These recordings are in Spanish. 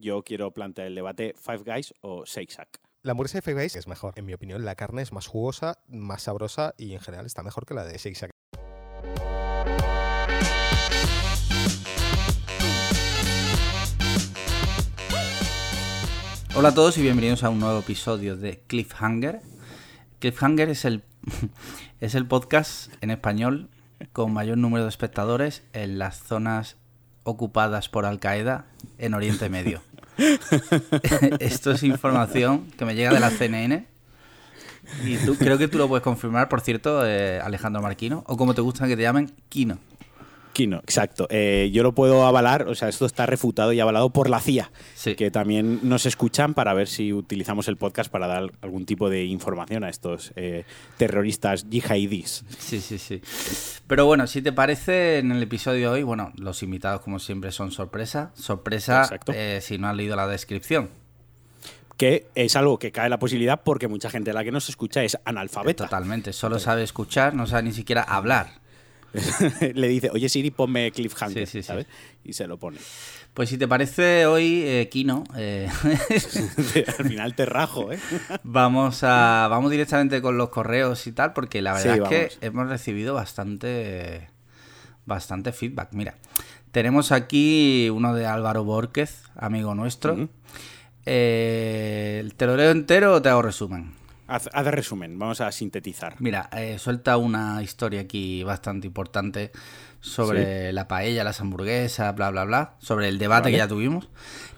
yo quiero plantear el debate Five Guys o Shake Shack. La hamburguesa de Five Guys es mejor. En mi opinión, la carne es más jugosa, más sabrosa y en general está mejor que la de Shake Shack. Hola a todos y bienvenidos a un nuevo episodio de Cliffhanger. Cliffhanger es el, es el podcast en español con mayor número de espectadores en las zonas ocupadas por Al Qaeda en Oriente Medio. Esto es información que me llega de la CNN. Y creo que tú lo puedes confirmar, por cierto, eh, Alejandro Marquino, o como te gusta que te llamen, Kino. Kino, exacto. Eh, yo lo puedo avalar, o sea, esto está refutado y avalado por la CIA, Sí. que también nos escuchan para ver si utilizamos el podcast para dar algún tipo de información a estos eh, terroristas yihadis. Sí, sí, sí. Pero bueno, si te parece, en el episodio de hoy, bueno, los invitados como siempre son sorpresa. Sorpresa eh, si no has leído la descripción. Que es algo que cae la posibilidad porque mucha gente de la que nos escucha es analfabeta. Totalmente. Solo sabe escuchar, no sabe ni siquiera hablar. Le dice, oye Siri, ponme cliffhanger, Sí, sí, sí. ¿sabes? Y se lo pone. Pues si te parece hoy, eh, Kino, eh, Al final te rajo, ¿eh? vamos a vamos directamente con los correos y tal, porque la verdad es que hemos recibido bastante bastante feedback. Mira, tenemos aquí uno de Álvaro Borquez, amigo nuestro. Ujú. Eh, ¿Te lo leo entero o te hago resumen? Haz, haz resumen, vamos a sintetizar. Mira, eh, suelta una historia aquí bastante importante sobre la paella, las hamburguesas, bla, bla, bla, sobre el debate Vale. que ya tuvimos.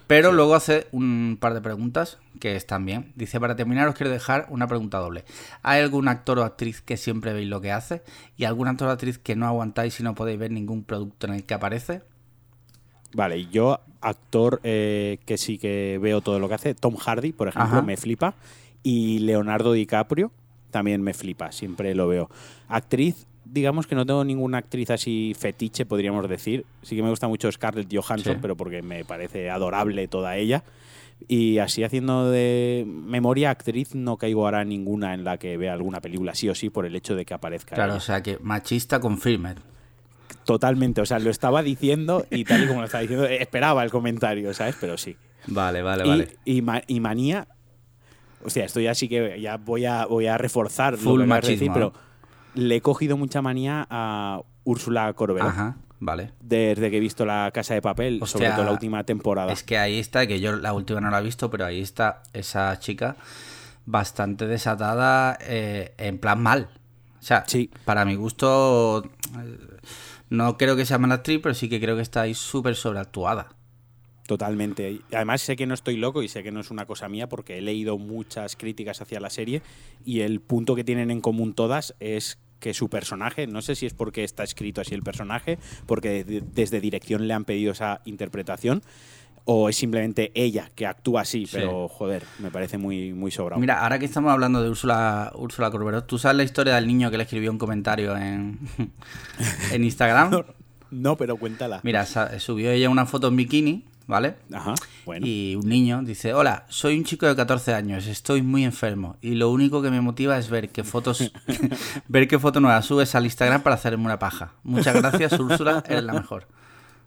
Pero luego hace un par de preguntas que están bien. Dice, para terminar os quiero dejar una pregunta doble. ¿Hay algún actor o actriz que siempre veis lo que hace? ¿Y algún actor o actriz que no aguantáis y no podéis ver ningún producto en el que aparece? Vale, y yo, actor eh, que sí que veo todo lo que hace, Tom Hardy, por ejemplo, Ajá. me flipa. Y Leonardo DiCaprio también me flipa, siempre lo veo. Actriz, digamos que no tengo ninguna actriz así fetiche, podríamos decir. Sí que me gusta mucho Scarlett Johansson, Sí. pero porque me parece adorable toda ella. Y así haciendo de memoria actriz, no caigo ahora ninguna en la que vea alguna película, sí o sí, por el hecho de que aparezca. Claro, ella. o sea que machista confirmed. Totalmente, o sea, lo estaba diciendo y tal y como lo estaba diciendo, esperaba el comentario, ¿sabes? Pero sí. Vale, vale, y, vale. y ma- y manía. O sea, esto ya sí que ya voy a, voy a reforzar Full lo que machismo, pero le he cogido mucha manía a Úrsula Corberó. Ajá, vale. Desde que he visto La Casa de Papel, sobre Hostia, todo la última temporada. Es que ahí está, que yo la última no la he visto, pero ahí está esa chica bastante desatada eh, en plan mal. O sea, Sí. para mi gusto, eh, no creo que sea mala actriz, pero sí que creo que está ahí súper sobreactuada. Totalmente. Además sé que no estoy loco y sé que no es una cosa mía porque he leído muchas críticas hacia la serie y el punto que tienen en común todas es que su personaje, no sé si es porque está escrito así el personaje, porque de- desde dirección le han pedido esa interpretación o es simplemente ella que actúa así, Sí. pero joder, me parece muy, muy sobrado. Mira, ahora que estamos hablando de Úrsula, Úrsula Corberó, ¿tú sabes la historia del niño que le escribió un comentario en, en Instagram? No, pero cuéntala. Mira, subió ella una foto en bikini, ¿vale? Ajá, bueno. Y un niño dice, hola, soy un chico de 14 años, estoy muy enfermo y lo único que me motiva es ver qué fotos, ver qué foto nueva subes al Instagram para hacerme una paja. Muchas gracias, Úrsula, eres la mejor.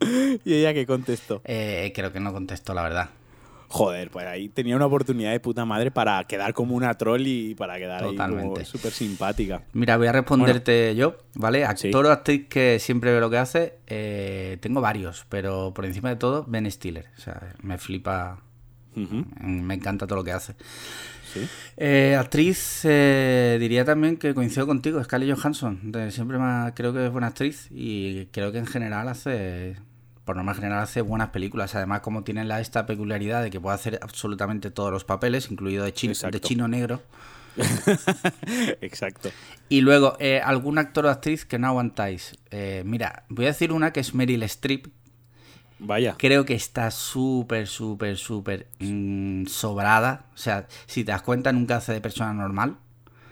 ¿Y ella qué contestó? Eh, creo que no contesto, la verdad. Joder, pues ahí tenía una oportunidad de puta madre para quedar como una troll y para quedar Totalmente. súper simpática. Mira, voy a responderte yo, ¿vale? Sí. Actor o actriz que siempre veo lo que hace, eh, tengo varios, pero por encima de todo, Ben Stiller. O sea, me flipa, Ujú, me encanta todo lo que hace. sí. Eh, actriz, eh, diría también que coincido contigo, Scarlett Johansson. De- siempre ha- creo que es buena actriz y creo que en general hace, por norma general, hace buenas películas. Además, como tiene la, esta peculiaridad de que puede hacer absolutamente todos los papeles, incluido de chino, de chino negro. Exacto. Y luego, eh, algún actor o actriz que no aguantáis. Eh, mira, voy a decir una que es Meryl Streep. Vaya. Creo que está súper, súper, súper mm, sobrada. O sea, si te das cuenta, nunca hace de persona normal.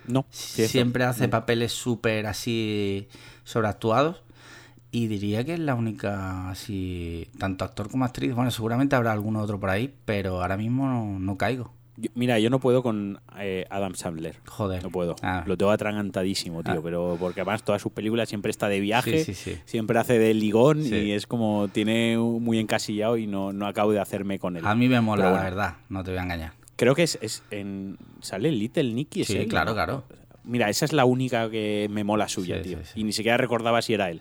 No. Siempre hace papeles súper así sobreactuados. Y diría que es la única, así, tanto actor como actriz. Bueno, seguramente habrá alguno otro por ahí, pero ahora mismo no, no caigo. Yo- mira, yo no puedo con eh, Adam Sandler. Joder. No puedo. Ah. Lo tengo atragantadísimo, tío. Ah. Pero porque además todas sus películas siempre está de viaje. Sí, sí, sí. Siempre hace de ligón y es como tiene muy encasillado y no, no acabo de hacerme con él. A mí me mola, la verdad, no te voy a engañar. Creo que es, es en. ¿Sale Little Nicky? ¿Es Sí, claro, claro. Mira, esa es la única que me mola suya, Sí, tío. sí, sí. Y ni siquiera recordaba si era él.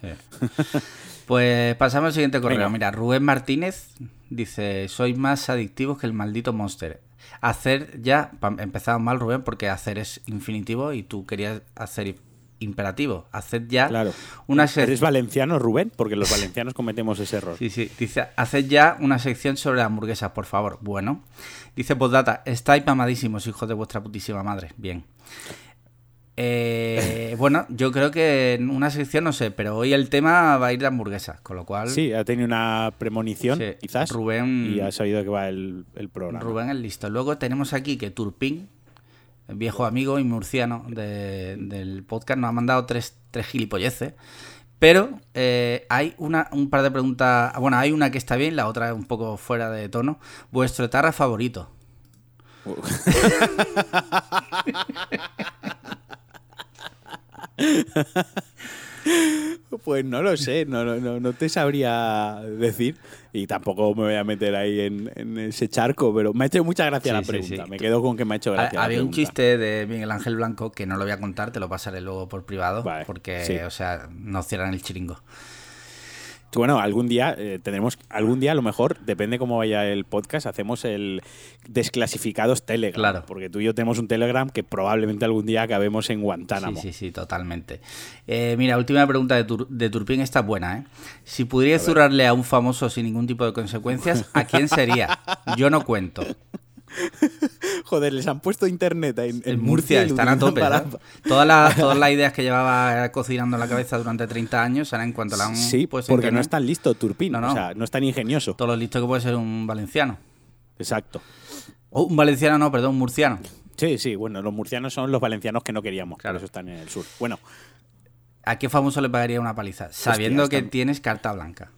Pues pasamos al siguiente correo. Venga. Mira, Rubén Martínez dice: Sois más adictivos que el maldito Monster. Hacer ya, empezamos mal, Rubén, porque hacer es infinitivo y tú querías hacer imperativo. Haced ya Claro. una sec- ¿Eres valenciano, Rubén? Porque los valencianos cometemos ese error. Sí, sí. Dice, haced ya una sección sobre hamburguesas, por favor. Bueno. Dice Postdata, estáis mamadísimos, hijos de vuestra putísima madre. Bien. Eh, bueno, yo creo que en una sección no sé, pero hoy el tema va a ir de hamburguesas, con lo cual Sí, ha tenido una premonición, Sí, quizás. Rubén- Y ha sabido que va el, el programa. Rubén es listo. Luego tenemos aquí que Turpin, el viejo amigo y murciano de- del podcast, nos ha mandado tres, tres gilipolleces. Pero eh, hay una, un par de preguntas. Bueno, hay una que está bien, la otra es un poco fuera de tono. Vuestro etarra favorito. Pues no lo sé, no, no, no, no te sabría decir. Y tampoco me voy a meter ahí en, en ese charco, pero me ha hecho mucha gracia Sí, la pregunta. sí. Me quedo con que me ha hecho Ha- gracia. la Había un chiste de Miguel Ángel Blanco que no lo voy a contar, te lo pasaré luego por privado. Vale, porque, o sea, nos cierran el chiringo. Bueno, algún día eh, tendremos, algún día a lo mejor, depende cómo vaya el podcast, hacemos el desclasificados Telegram. Claro. Porque tú y yo tenemos un Telegram que probablemente algún día acabemos en Guantánamo. Sí, sí, sí, totalmente. Eh, mira, última pregunta de, Tur- de Turpin, está buena, ¿eh? Si pudierais zurrarle a un famoso sin ningún tipo de consecuencias, ¿a quién sería? Yo no cuento. Joder, les han puesto internet en, En Murcia están a tope. Todas, las, todas las ideas que llevaba cocinando en la cabeza durante 30 años, ahora en cuanto la han Sí, puesto en porque no es tan listo Turpin, No, no. o sea, no es tan ingenioso. todo lo listo que puede ser un valenciano. Exacto. O un valenciano, no, perdón, un murciano. Sí, sí, bueno, los murcianos son los valencianos que no queríamos, Claro. eso están en el sur. Bueno, ¿A qué famoso le pagaría una paliza? Sabiendo que tienes carta blanca.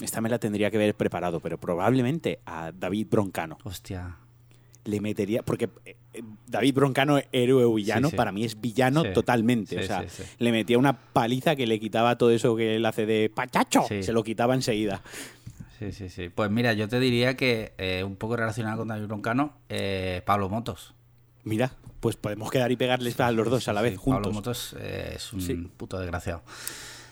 esta me la tendría que haber preparado, pero probablemente a David Broncano. Hostia. Le metería. Porque eh, eh, David Broncano, héroe o villano, Sí, sí. para mí es villano Sí. totalmente. O sea, le metía una paliza que le quitaba todo eso que él hace de pachacho. Se lo quitaba enseguida. Sí, sí, sí. Pues mira, yo te diría que eh, un poco relacionado con David Broncano, eh, Pablo Motos. Mira, pues podemos quedar y pegarles a los dos a la vez, juntos. Pablo Motos eh, es un puto desgraciado.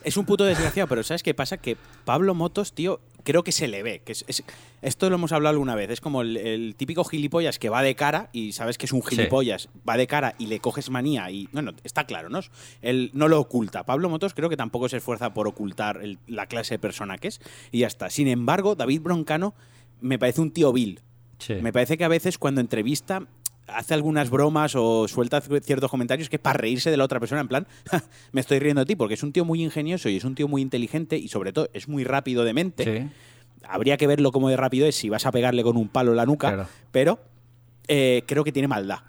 Es un puto desgraciado, pero ¿sabes qué pasa? Que Pablo Motos, tío, creo que se le ve. Que es, es- esto lo hemos hablado alguna vez. Es como el, el típico gilipollas que va de cara y sabes que es un gilipollas. Va de cara y le coges manía y. Bueno, está claro, ¿no? Él no lo oculta. Pablo Motos creo que tampoco se esfuerza por ocultar el- la clase de persona que es y ya está. Sin embargo, David Broncano me parece un tío vil. Sí. Me parece que a veces cuando entrevista hace algunas bromas o suelta ciertos comentarios que es para reírse de la otra persona, en plan, "Ja, me estoy riendo de ti, porque es un tío muy ingenioso y es un tío muy inteligente y sobre todo es muy rápido de mente. Sí. Habría que verlo como de rápido es si vas a pegarle con un palo en la nuca, Claro. pero eh, creo que tiene maldad.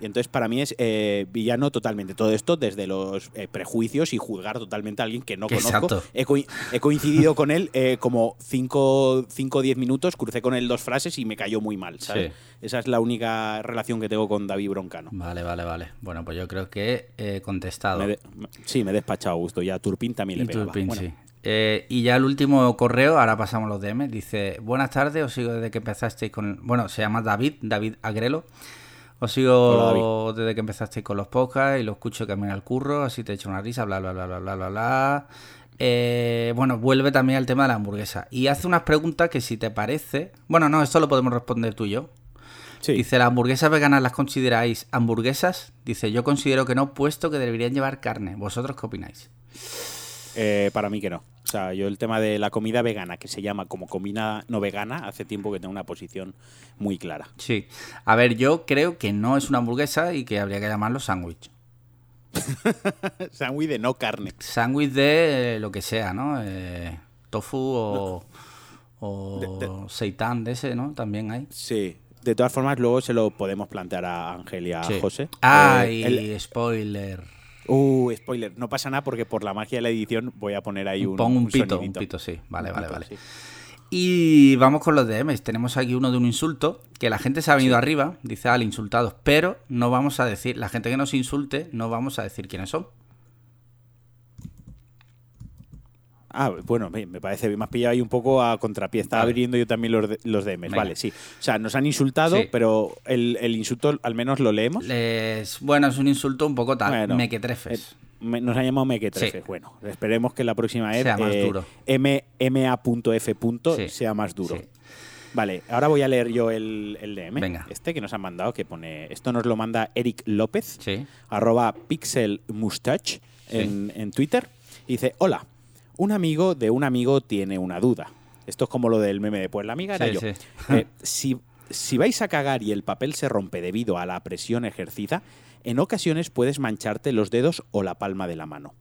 Y entonces para mí es eh, villano totalmente. Todo esto desde los eh, prejuicios y juzgar totalmente a alguien que no conozco. Exacto. He, he coincidido con él eh, como 5 o 10 minutos, crucé con él dos frases y me cayó muy mal. ¿sabes? Sí. Esa es la única relación que tengo con David Broncano. Vale, vale, vale. Bueno, pues yo creo que he contestado. Me de- sí, me he despachado a gusto. Ya Turpin también Y le pegaba. Bueno, sí. Eh, y ya el último correo, ahora pasamos los DM, dice, buenas tardes, os sigo desde que empezasteis con... Bueno, se llama David, David Agrelo. Os sigo Hola, desde que empezasteis con los podcasts y lo escucho camino al curro, así te echo una risa, bla, bla, bla, bla, bla, bla, bla. Eh, bueno, vuelve también al tema de la hamburguesa. Y hace unas preguntas que si te parece... Bueno, no, esto lo podemos responder tú y yo. sí. Dice, ¿las hamburguesas veganas las consideráis hamburguesas? Dice, yo considero que no, puesto que deberían llevar carne. ¿Vosotros qué opináis? Eh, para mí que no. Sea, yo el tema de la comida vegana, que se llama como comida no vegana, hace tiempo que tengo una posición muy clara. Sí. A ver, yo creo que no es una hamburguesa y que habría que llamarlo sándwich. Sándwich de no carne. Sándwich de eh, lo que sea, ¿no? Eh, tofu o, o De- de- seitán de ese, ¿no? También hay. Sí. De todas formas, luego se lo podemos plantear a Ángel y a Sí. José. Ah, Eh, el- spoiler. Uh, spoiler. No pasa nada porque por la magia de la edición voy a poner ahí un. Pon un pito, un pito, sí. Vale, Un vale, pito, vale. sí. Y vamos con los DMs. Tenemos aquí uno de un insulto, que la gente se ha venido arriba, dice al insultados, pero no vamos a decir, la gente que nos insulte, no vamos a decir quiénes son. Ah, bueno, me parece bien. Me has pillado ahí un poco a contrapié. Estaba Vale. abriendo yo también los, de- los DMs. Venga. Vale, sí. O sea, nos han insultado, Sí. pero el, el insulto al menos lo leemos. Les- bueno, es un insulto un poco tal, Bueno, mequetrefes. Eh, me- nos han llamado mequetrefes. Sí. Bueno, esperemos que la próxima vez Sea más eh, duro. M- ma.f. Sí. sea más duro. Sí. Vale, ahora voy a leer yo el, el DM. Venga. Este que nos han mandado, que pone. Esto nos lo manda Eric López, Sí. arroba pixelmustache en, en Twitter. Y dice: Hola, un amigo de un amigo tiene una duda. Esto es como lo del meme de pues la amiga era Sí, yo. sí. Eh, si, si vais a cagar y el papel se rompe debido a la presión ejercida, en ocasiones puedes mancharte los dedos o la palma de la mano.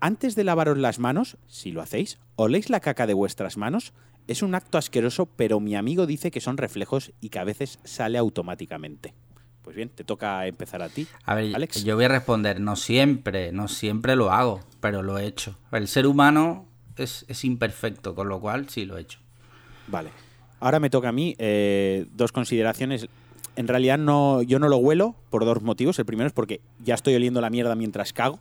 Antes de lavaros las manos, si lo hacéis, oléis la caca de vuestras manos. Es un acto asqueroso, pero mi amigo dice que son reflejos y que a veces sale automáticamente. Pues bien, te toca empezar a ti. A ver, Alex. yo voy a responder, no siempre, no siempre lo hago, pero lo he hecho. El ser humano es, es imperfecto, con lo cual sí lo he hecho. Vale. Ahora me toca a mí eh, dos consideraciones. En realidad no, yo no lo huelo por dos motivos. El primero es porque ya estoy oliendo la mierda mientras cago.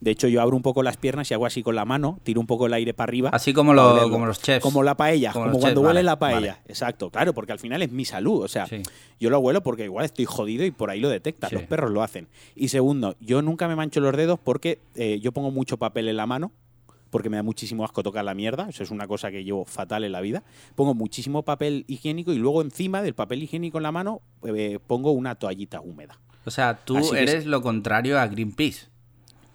De hecho, yo abro un poco las piernas y hago así con la mano, tiro un poco el aire para arriba. Así como, lo- como los chefs. Como la paella, Como cuando chefs, huele vale, la paella. vale. Exacto, claro, porque al final es mi salud. O sea, Sí. yo lo huelo porque igual estoy jodido y por ahí lo detectan. Sí. Los perros lo hacen. Y segundo, yo nunca me mancho los dedos porque eh, yo pongo mucho papel en la mano porque me da muchísimo asco tocar la mierda. Eso es una cosa que llevo fatal en la vida. Pongo muchísimo papel higiénico y luego encima del papel higiénico en la mano eh, pongo una toallita húmeda. O sea, tú Así eres es- lo contrario a Greenpeace.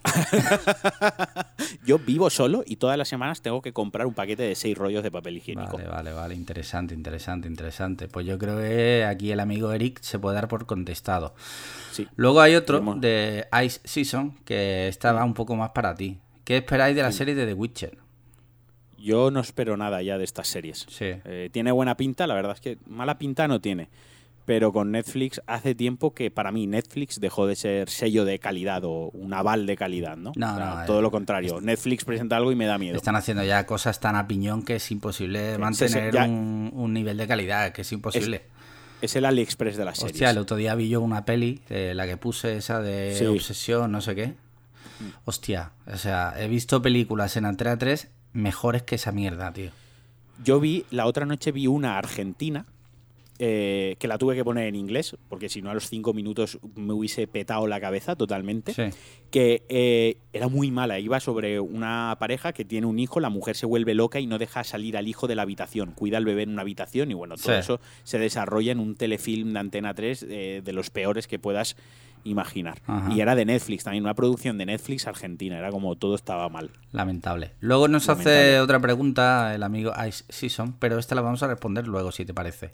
Yo vivo solo y todas las semanas tengo que comprar un paquete de seis rollos de papel higiénico. Vale, vale, vale, interesante, interesante, interesante. Pues yo creo que aquí el amigo Eric se puede dar por contestado. Sí. Luego hay otro de Ice Season que estaba un poco más para ti. ¿Qué esperáis de la serie de The Witcher? Yo no espero nada ya de estas series. Sí. Eh, tiene buena pinta, la verdad es que mala pinta no tiene. Pero con Netflix hace tiempo que para mí Netflix dejó de ser sello de calidad o un aval de calidad, ¿no? No, O sea, no, todo eh, lo contrario. Netflix presenta algo y me da miedo. Están haciendo ya cosas tan a piñón que es imposible mantener ya- un, un nivel de calidad, que es imposible. Es el AliExpress de las series. Hostia, el otro día vi yo una peli, eh, la que puse esa de Sí. Obsesión, no sé qué. Hostia, o sea, he visto películas en Antena 3 mejores que esa mierda, tío. Yo vi, la otra noche vi una argentina eh, que la tuve que poner en inglés, porque si no a los cinco minutos me hubiese petado la cabeza totalmente. Sí. que eh, era muy mala. Iba sobre una pareja que tiene un hijo, la mujer se vuelve loca y no deja salir al hijo de la habitación. Cuida al bebé en una habitación y bueno, todo Sí. eso se desarrolla en un telefilm de Antena 3 eh, de los peores que puedas imaginar. Ajá. Y era de Netflix también, una producción de Netflix argentina. Era como todo estaba mal. Lamentable. Luego nos hace otra pregunta el amigo Ice Season, pero esta la vamos a responder luego, si te parece.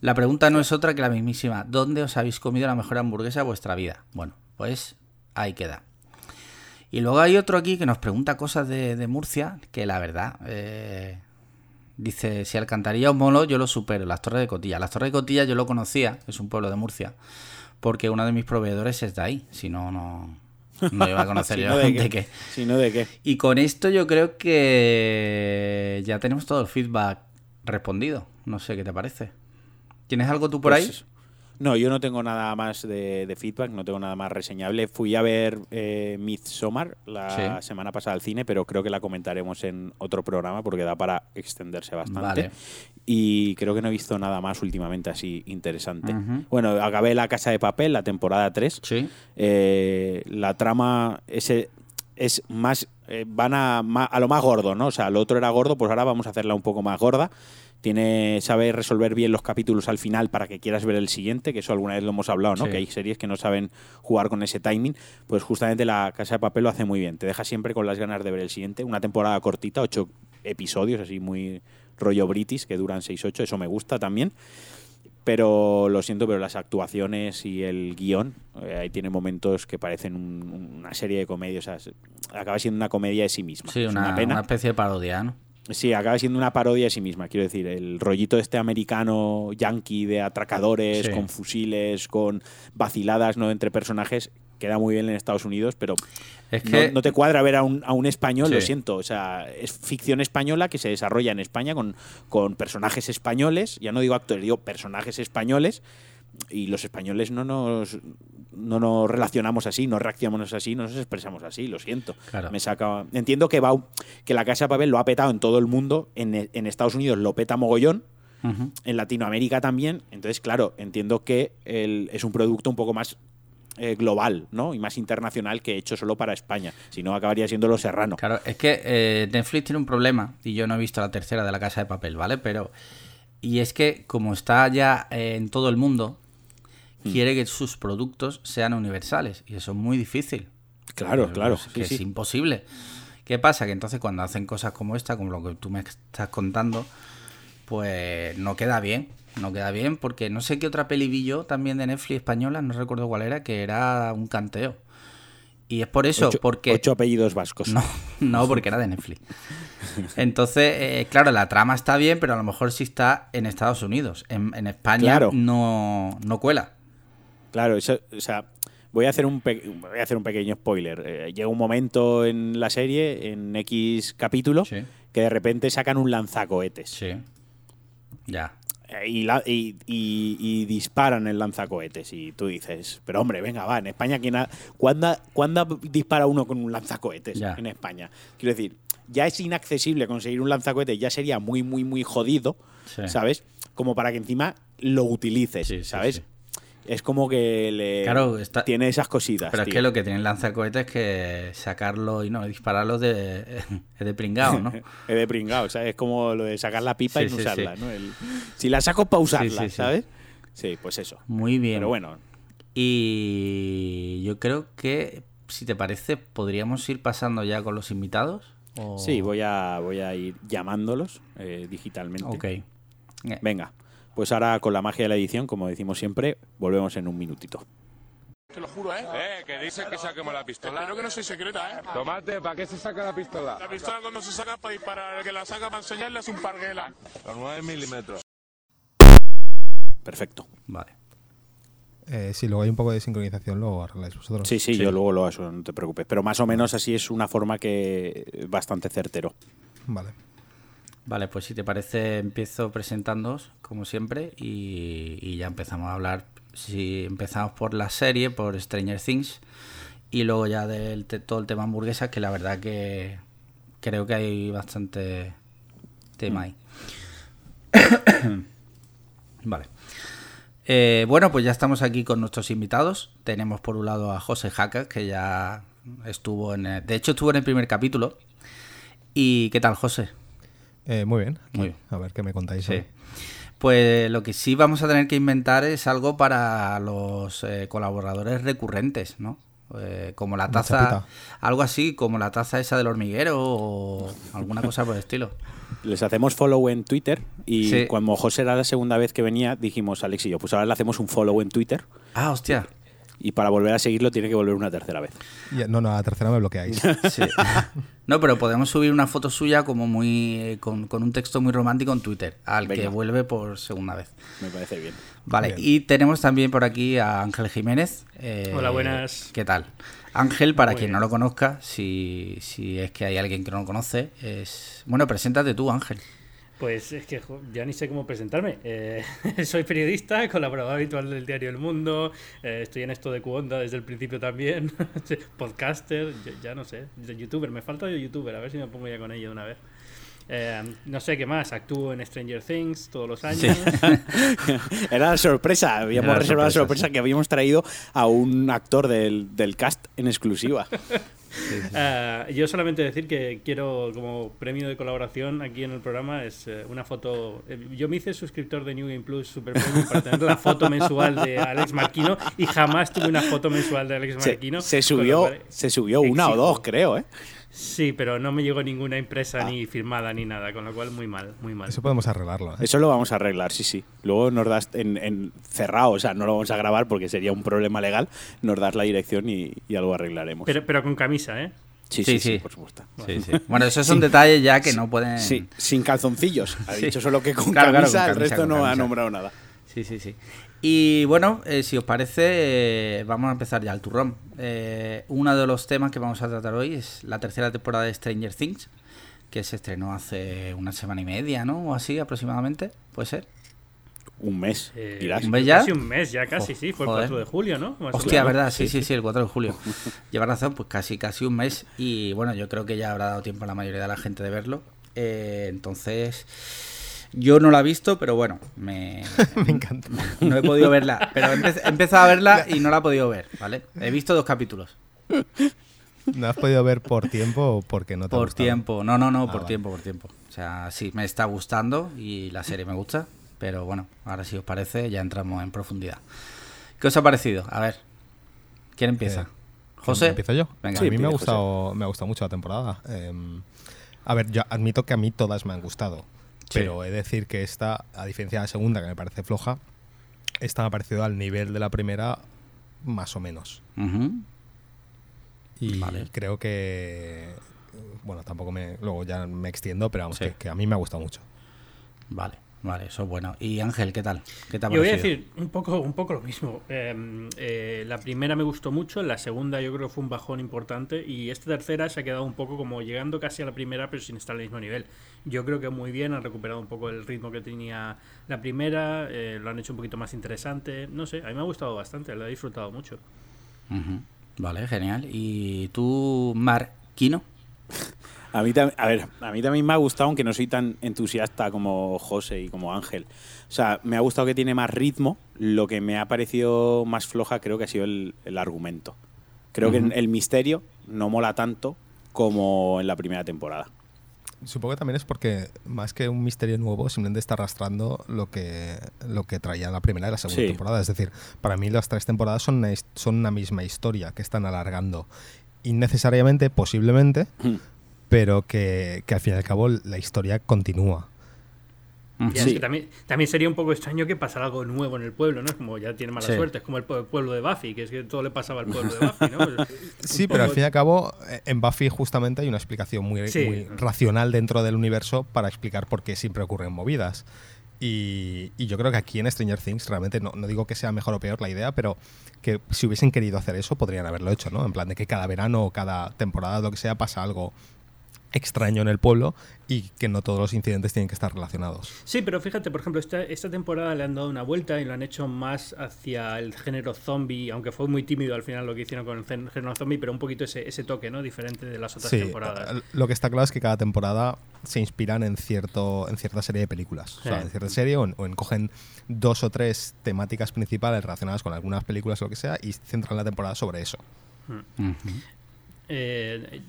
La pregunta no es otra que la mismísima. ¿Dónde os habéis comido la mejor hamburguesa de vuestra vida? Bueno, pues ahí queda. Y luego hay otro aquí que nos pregunta cosas de, de Murcia, que la verdad... eh, dice, si Alcantarilla os molo, yo lo supero. Las Torres de Cotilla. Las Torres de Cotilla yo lo conocía, es un pueblo de Murcia, porque uno de mis proveedores es de ahí. Si no, no, no iba a conocer Si yo no, ¿de de qué? qué. Si no, ¿de qué? Y con esto yo creo que ya tenemos todo el feedback respondido. No sé qué te parece. ¿Tienes algo tú por Pues ahí? No, yo no tengo nada más de, de feedback, no tengo nada más reseñable. Fui a ver eh, Midsommar la Sí. semana pasada al cine, pero creo que la comentaremos en otro programa porque da para extenderse bastante. Vale. Y creo que no he visto nada más últimamente así interesante. Bueno, acabé La Casa de Papel, la temporada 3. Sí. Eh, la trama ese, es más. eh, van a, a lo más gordo, ¿no? O sea, lo otro era gordo, pues ahora vamos a hacerla un poco más gorda. Tiene, sabe resolver bien los capítulos al final para que quieras ver el siguiente, que eso alguna vez lo hemos hablado, ¿no? Sí. Que hay series que no saben jugar con ese timing. Pues justamente la Casa de Papel lo hace muy bien. Te deja siempre con las ganas de ver el siguiente. Una temporada cortita, ocho episodios, así muy rollo british, que duran 6-8. Eso me gusta también. Pero lo siento, pero las actuaciones y el guion, eh, ahí tiene momentos que parecen un- una serie de comedias. O sea, acaba siendo una comedia de sí misma. Sí, es una, una pena. una especie de parodia, ¿no? Sí, acaba siendo una parodia de sí misma. Quiero decir, el rollito este americano yankee de atracadores, Sí. con fusiles, con vaciladas ¿no? entre personajes, queda muy bien en Estados Unidos, pero Es no- que no, te cuadra ver a un, a un español, lo siento. O sea, es ficción española que se desarrolla en España con, con personajes españoles, ya no digo actores, digo personajes españoles, y los españoles no nos, no nos relacionamos así, no reaccionamos así, no nos expresamos así, lo siento. Claro. Me saca, entiendo que, va, que la Casa de Papel lo ha petado en todo el mundo, en, en Estados Unidos lo peta mogollón, en Latinoamérica también. Entonces, claro, entiendo que el- es un producto un poco más eh, global, ¿no? Y más internacional que hecho solo para España. Si no, acabaría siendo Lo Serrano. Claro, es que eh, Netflix tiene un problema, y yo no he visto la tercera de la casa de papel, ¿vale? Pero. Y es que, como está ya eh, en todo el mundo, Hmm. quiere que sus productos sean universales. Y eso es muy difícil. Claro, claro. sí, que sí. es imposible. ¿Qué pasa? Que entonces cuando hacen cosas como esta, como lo que tú me estás contando, pues no queda bien. No queda bien porque no sé qué otra peli vi yo también de Netflix española, no recuerdo cuál era, que era un canteo. Y es por eso, ocho, porque... ocho apellidos vascos. No, no, porque era de Netflix. Entonces, eh, claro, la trama está bien, pero a lo mejor sí está en Estados Unidos. En, en España Claro. no, no cuela. Claro, eso, o sea, voy a hacer un, pe- voy a hacer un pequeño spoiler. Eh, llega un momento en la serie, en X capítulo, Sí. que de repente sacan un lanzacohetes. Sí. Ya. Eh, Y, la- y- y- y disparan el lanzacohetes. Y tú dices, pero hombre, venga, va, en España, ¿quién ha- ¿cuándo, cuándo dispara uno con un lanzacohetes Ya. en España? Quiero decir, ya es inaccesible conseguir un lanzacohetes, ya sería muy, muy, muy jodido, Sí. ¿sabes? Como para que encima lo utilices, sí, ¿sabes? sí. Es como que le Claro, está- tiene esas cositas. Pero es que lo que tiene el lanzacohetes es que sacarlo y no dispararlo de, es de pringado, ¿no? es de pringao, ¿sabes? Es como lo de sacar la pipa Sí, y no sí, usarla, sí. ¿no? El- si la saco para usarla. ¿sabes? Sí, pues eso. Muy bien. Pero bueno, Y yo creo que, si te parece, podríamos ir pasando ya con los invitados. o- sí, voy a, voy a ir llamándolos eh, digitalmente. Ok. Venga, pues ahora con la magia de la edición, como decimos siempre, volvemos en un minutito. Te lo juro, ¿eh? Eh, que dice que saquemos la pistola. Espero que no soy secreta, ¿eh? Tomate, ¿para qué se saca la pistola? La pistola cuando se saca para disparar, el que la saca para enseñarle es un parguela. Los 9 milímetros. Perfecto. Vale. Eh, sí, luego hay un poco de sincronización, luego arregláis vosotros. Sí, sí, Sí. yo luego lo hago, no te preocupes. Pero más o menos así es una forma que bastante certero. Vale. Vale, pues si te parece, empiezo presentándoos, como siempre, y, ya empezamos a hablar. Si empezamos por la serie, por Stranger Things, y luego ya te- todo el tema hamburguesas, que la verdad que creo que hay bastante tema ahí. vale. Eh, bueno, pues ya estamos aquí con nuestros invitados. Tenemos por un lado a José Jaca, que ya estuvo en. de hecho, estuvo en el primer capítulo. ¿Y qué tal, José? Eh, muy bien. Muy bien. A ver qué me contáis. Sí. hoy. Pues lo que sí vamos a tener que inventar es algo para los eh, colaboradores recurrentes, ¿no? Eh, como la taza, algo así, como la taza esa del hormiguero o alguna cosa por el estilo. Les hacemos follow en Twitter y Sí. cuando José era la segunda vez que venía, dijimos, Alex y yo, pues ahora le hacemos un follow en Twitter Ah, hostia. Y para volver a seguirlo tiene que volver una tercera vez. No, no, a la tercera me bloqueáis. Sí. No, pero podemos subir una foto suya como muy eh, con, con un texto muy romántico en Twitter, al que vuelve por segunda vez. Me parece bien. Vale, Bien. y tenemos también por aquí a Ángel Jiménez. eh, Hola, buenas. ¿Qué tal? Ángel, para Muy quien bien. no lo conozca, si, si es que hay alguien que no lo conoce, es... Bueno, preséntate tú, Ángel. Pues es que ya ni sé cómo presentarme. Eh, soy periodista, colaborador habitual del diario El Mundo, eh, estoy en esto de Cuonda desde el principio también, podcaster, ya, ya no sé, youtuber, me falta yo youtuber, a ver si me pongo ya con ello de una vez. Eh, no sé qué más, actúo en Stranger Things todos los años. Era la sorpresa, habíamos reservado la sorpresa, sorpresa que habíamos traído a un actor del, del cast en exclusiva. Eh, yo solamente decir que quiero como premio de colaboración aquí en el programa es eh, una foto. eh, yo me hice suscriptor de New Game Plus Super Premium para tener la foto mensual de Alex Marquino y jamás tuve una foto mensual de Alex Marquino. se subió, se subió una o dos, creo, ¿eh? Sí, pero no me llegó ninguna impresa Ah. ni firmada ni nada, con lo cual muy mal, muy mal. Eso podemos arreglarlo. ¿eh? Eso lo vamos a arreglar, sí, sí. Luego nos das en, en cerrado, o sea, no lo vamos a grabar porque sería un problema legal. Nos das la dirección y, y algo arreglaremos. Pero, pero con camisa, ¿eh? sí, sí, Sí, sí, sí. por supuesto. Sí, sí. Bueno, esos son detalles ya que no pueden... Sí, sin calzoncillos. Ha Sí. dicho solo que con Claro, claro, camisa, el resto no ha nombrado nada. Sí, sí, sí. Y bueno, eh, si os parece, eh, vamos a empezar ya el turrón. Eh, uno de los temas que vamos a tratar hoy es la tercera temporada de Stranger Things, que se estrenó hace una semana y media, ¿no? O así aproximadamente, ¿puede ser? Un mes, Eh. ¿Un mes ya? Casi un mes, ya casi, sí. Fue el joder. 4 de julio, ¿no? Más Hostia. ¿verdad? Sí, sí, sí, el 4 de julio. Lleva razón, pues casi, casi un mes. Y bueno, yo creo que ya habrá dado tiempo a la mayoría de la gente de verlo. Eh, entonces, yo no la he visto, pero bueno, me, Me encanta. no he podido verla. Pero he empe- he empezado a verla y no la he podido ver, ¿vale? He visto dos capítulos. ¿No has podido ver por tiempo o porque no te Por tiempo, no, no, no, Ah, por vale. tiempo, por tiempo. O sea, sí, me está gustando y la serie me gusta. Pero bueno, ahora si os parece, ya entramos en profundidad. ¿Qué os ha parecido? A ver, ¿quién empieza? Eh, ¿José? ¿Empiezo yo? Venga. a mí me ha, José. gustado, me ha gustado mucho la temporada. Em, a ver, yo admito que a mí todas me han gustado. Sí. Pero he de decir que esta, a diferencia de la segunda, que me parece floja, esta me ha parecido al nivel de la primera, más o menos. Y Vale. creo que. Bueno, tampoco me. Luego ya me extiendo, pero vamos, Sí. que, que a mí me ha gustado mucho. Vale, vale, eso es bueno. Y Ángel, ¿qué tal? ¿Qué te ha Yo voy a decir un poco, un poco lo mismo. Eh, eh, la primera me gustó mucho, la segunda yo creo que fue un bajón importante y esta tercera se ha quedado un poco como llegando casi a la primera pero sin estar al mismo nivel. Yo creo que muy bien, han recuperado un poco el ritmo que tenía la primera, eh, lo han hecho un poquito más interesante. No sé, a mí me ha gustado bastante, lo he disfrutado mucho. Vale, genial. ¿Y tú, Marquino? A mí, a ver, a mí también me ha gustado, aunque no soy tan entusiasta como José y como Ángel. O sea, me ha gustado que tiene más ritmo. Lo que me ha parecido más floja creo que ha sido el, el argumento. Creo que el misterio no mola tanto como en la primera temporada. Supongo que también es porque, más que un misterio nuevo, simplemente está arrastrando lo que, lo que traía la primera y la segunda Sí. temporada. Es decir, para mí las tres temporadas son una, son una misma historia que están alargando. Innecesariamente, posiblemente, Hmm. Pero que, que al fin y al cabo la historia continúa. Ujú. Y es Sí. que también, también sería un poco extraño que pasara algo nuevo en el pueblo, ¿no? Es como ya tiene mala Sí. suerte, es como el pue- pueblo de Buffy, que es que todo le pasaba al pueblo de Buffy, ¿no? Pues, Sí, pero al fin y al cabo, eh, en Buffy justamente hay una explicación muy, Sí. muy racional dentro del universo para explicar por qué siempre ocurren movidas. Y, y yo creo que aquí en Stranger Things realmente no, no digo que sea mejor o peor la idea, pero que si hubiesen querido hacer eso podrían haberlo hecho, ¿no? En plan de que cada verano o cada temporada, lo que sea, pasa algo extraño en el pueblo y que no todos los incidentes tienen que estar relacionados. Sí, pero fíjate, por ejemplo, esta, esta temporada le han dado una vuelta y lo han hecho más hacia el género zombie, aunque fue muy tímido al final lo que hicieron con el género zombie, pero un poquito ese, ese toque, ¿no? Diferente de las otras Sí, temporadas. lo que está claro es que cada temporada se inspiran en cierto en cierta serie de películas. O sea, en cierta serie o en, o en cogen dos o tres temáticas principales relacionadas con algunas películas o lo que sea y centran la temporada sobre eso. Eh,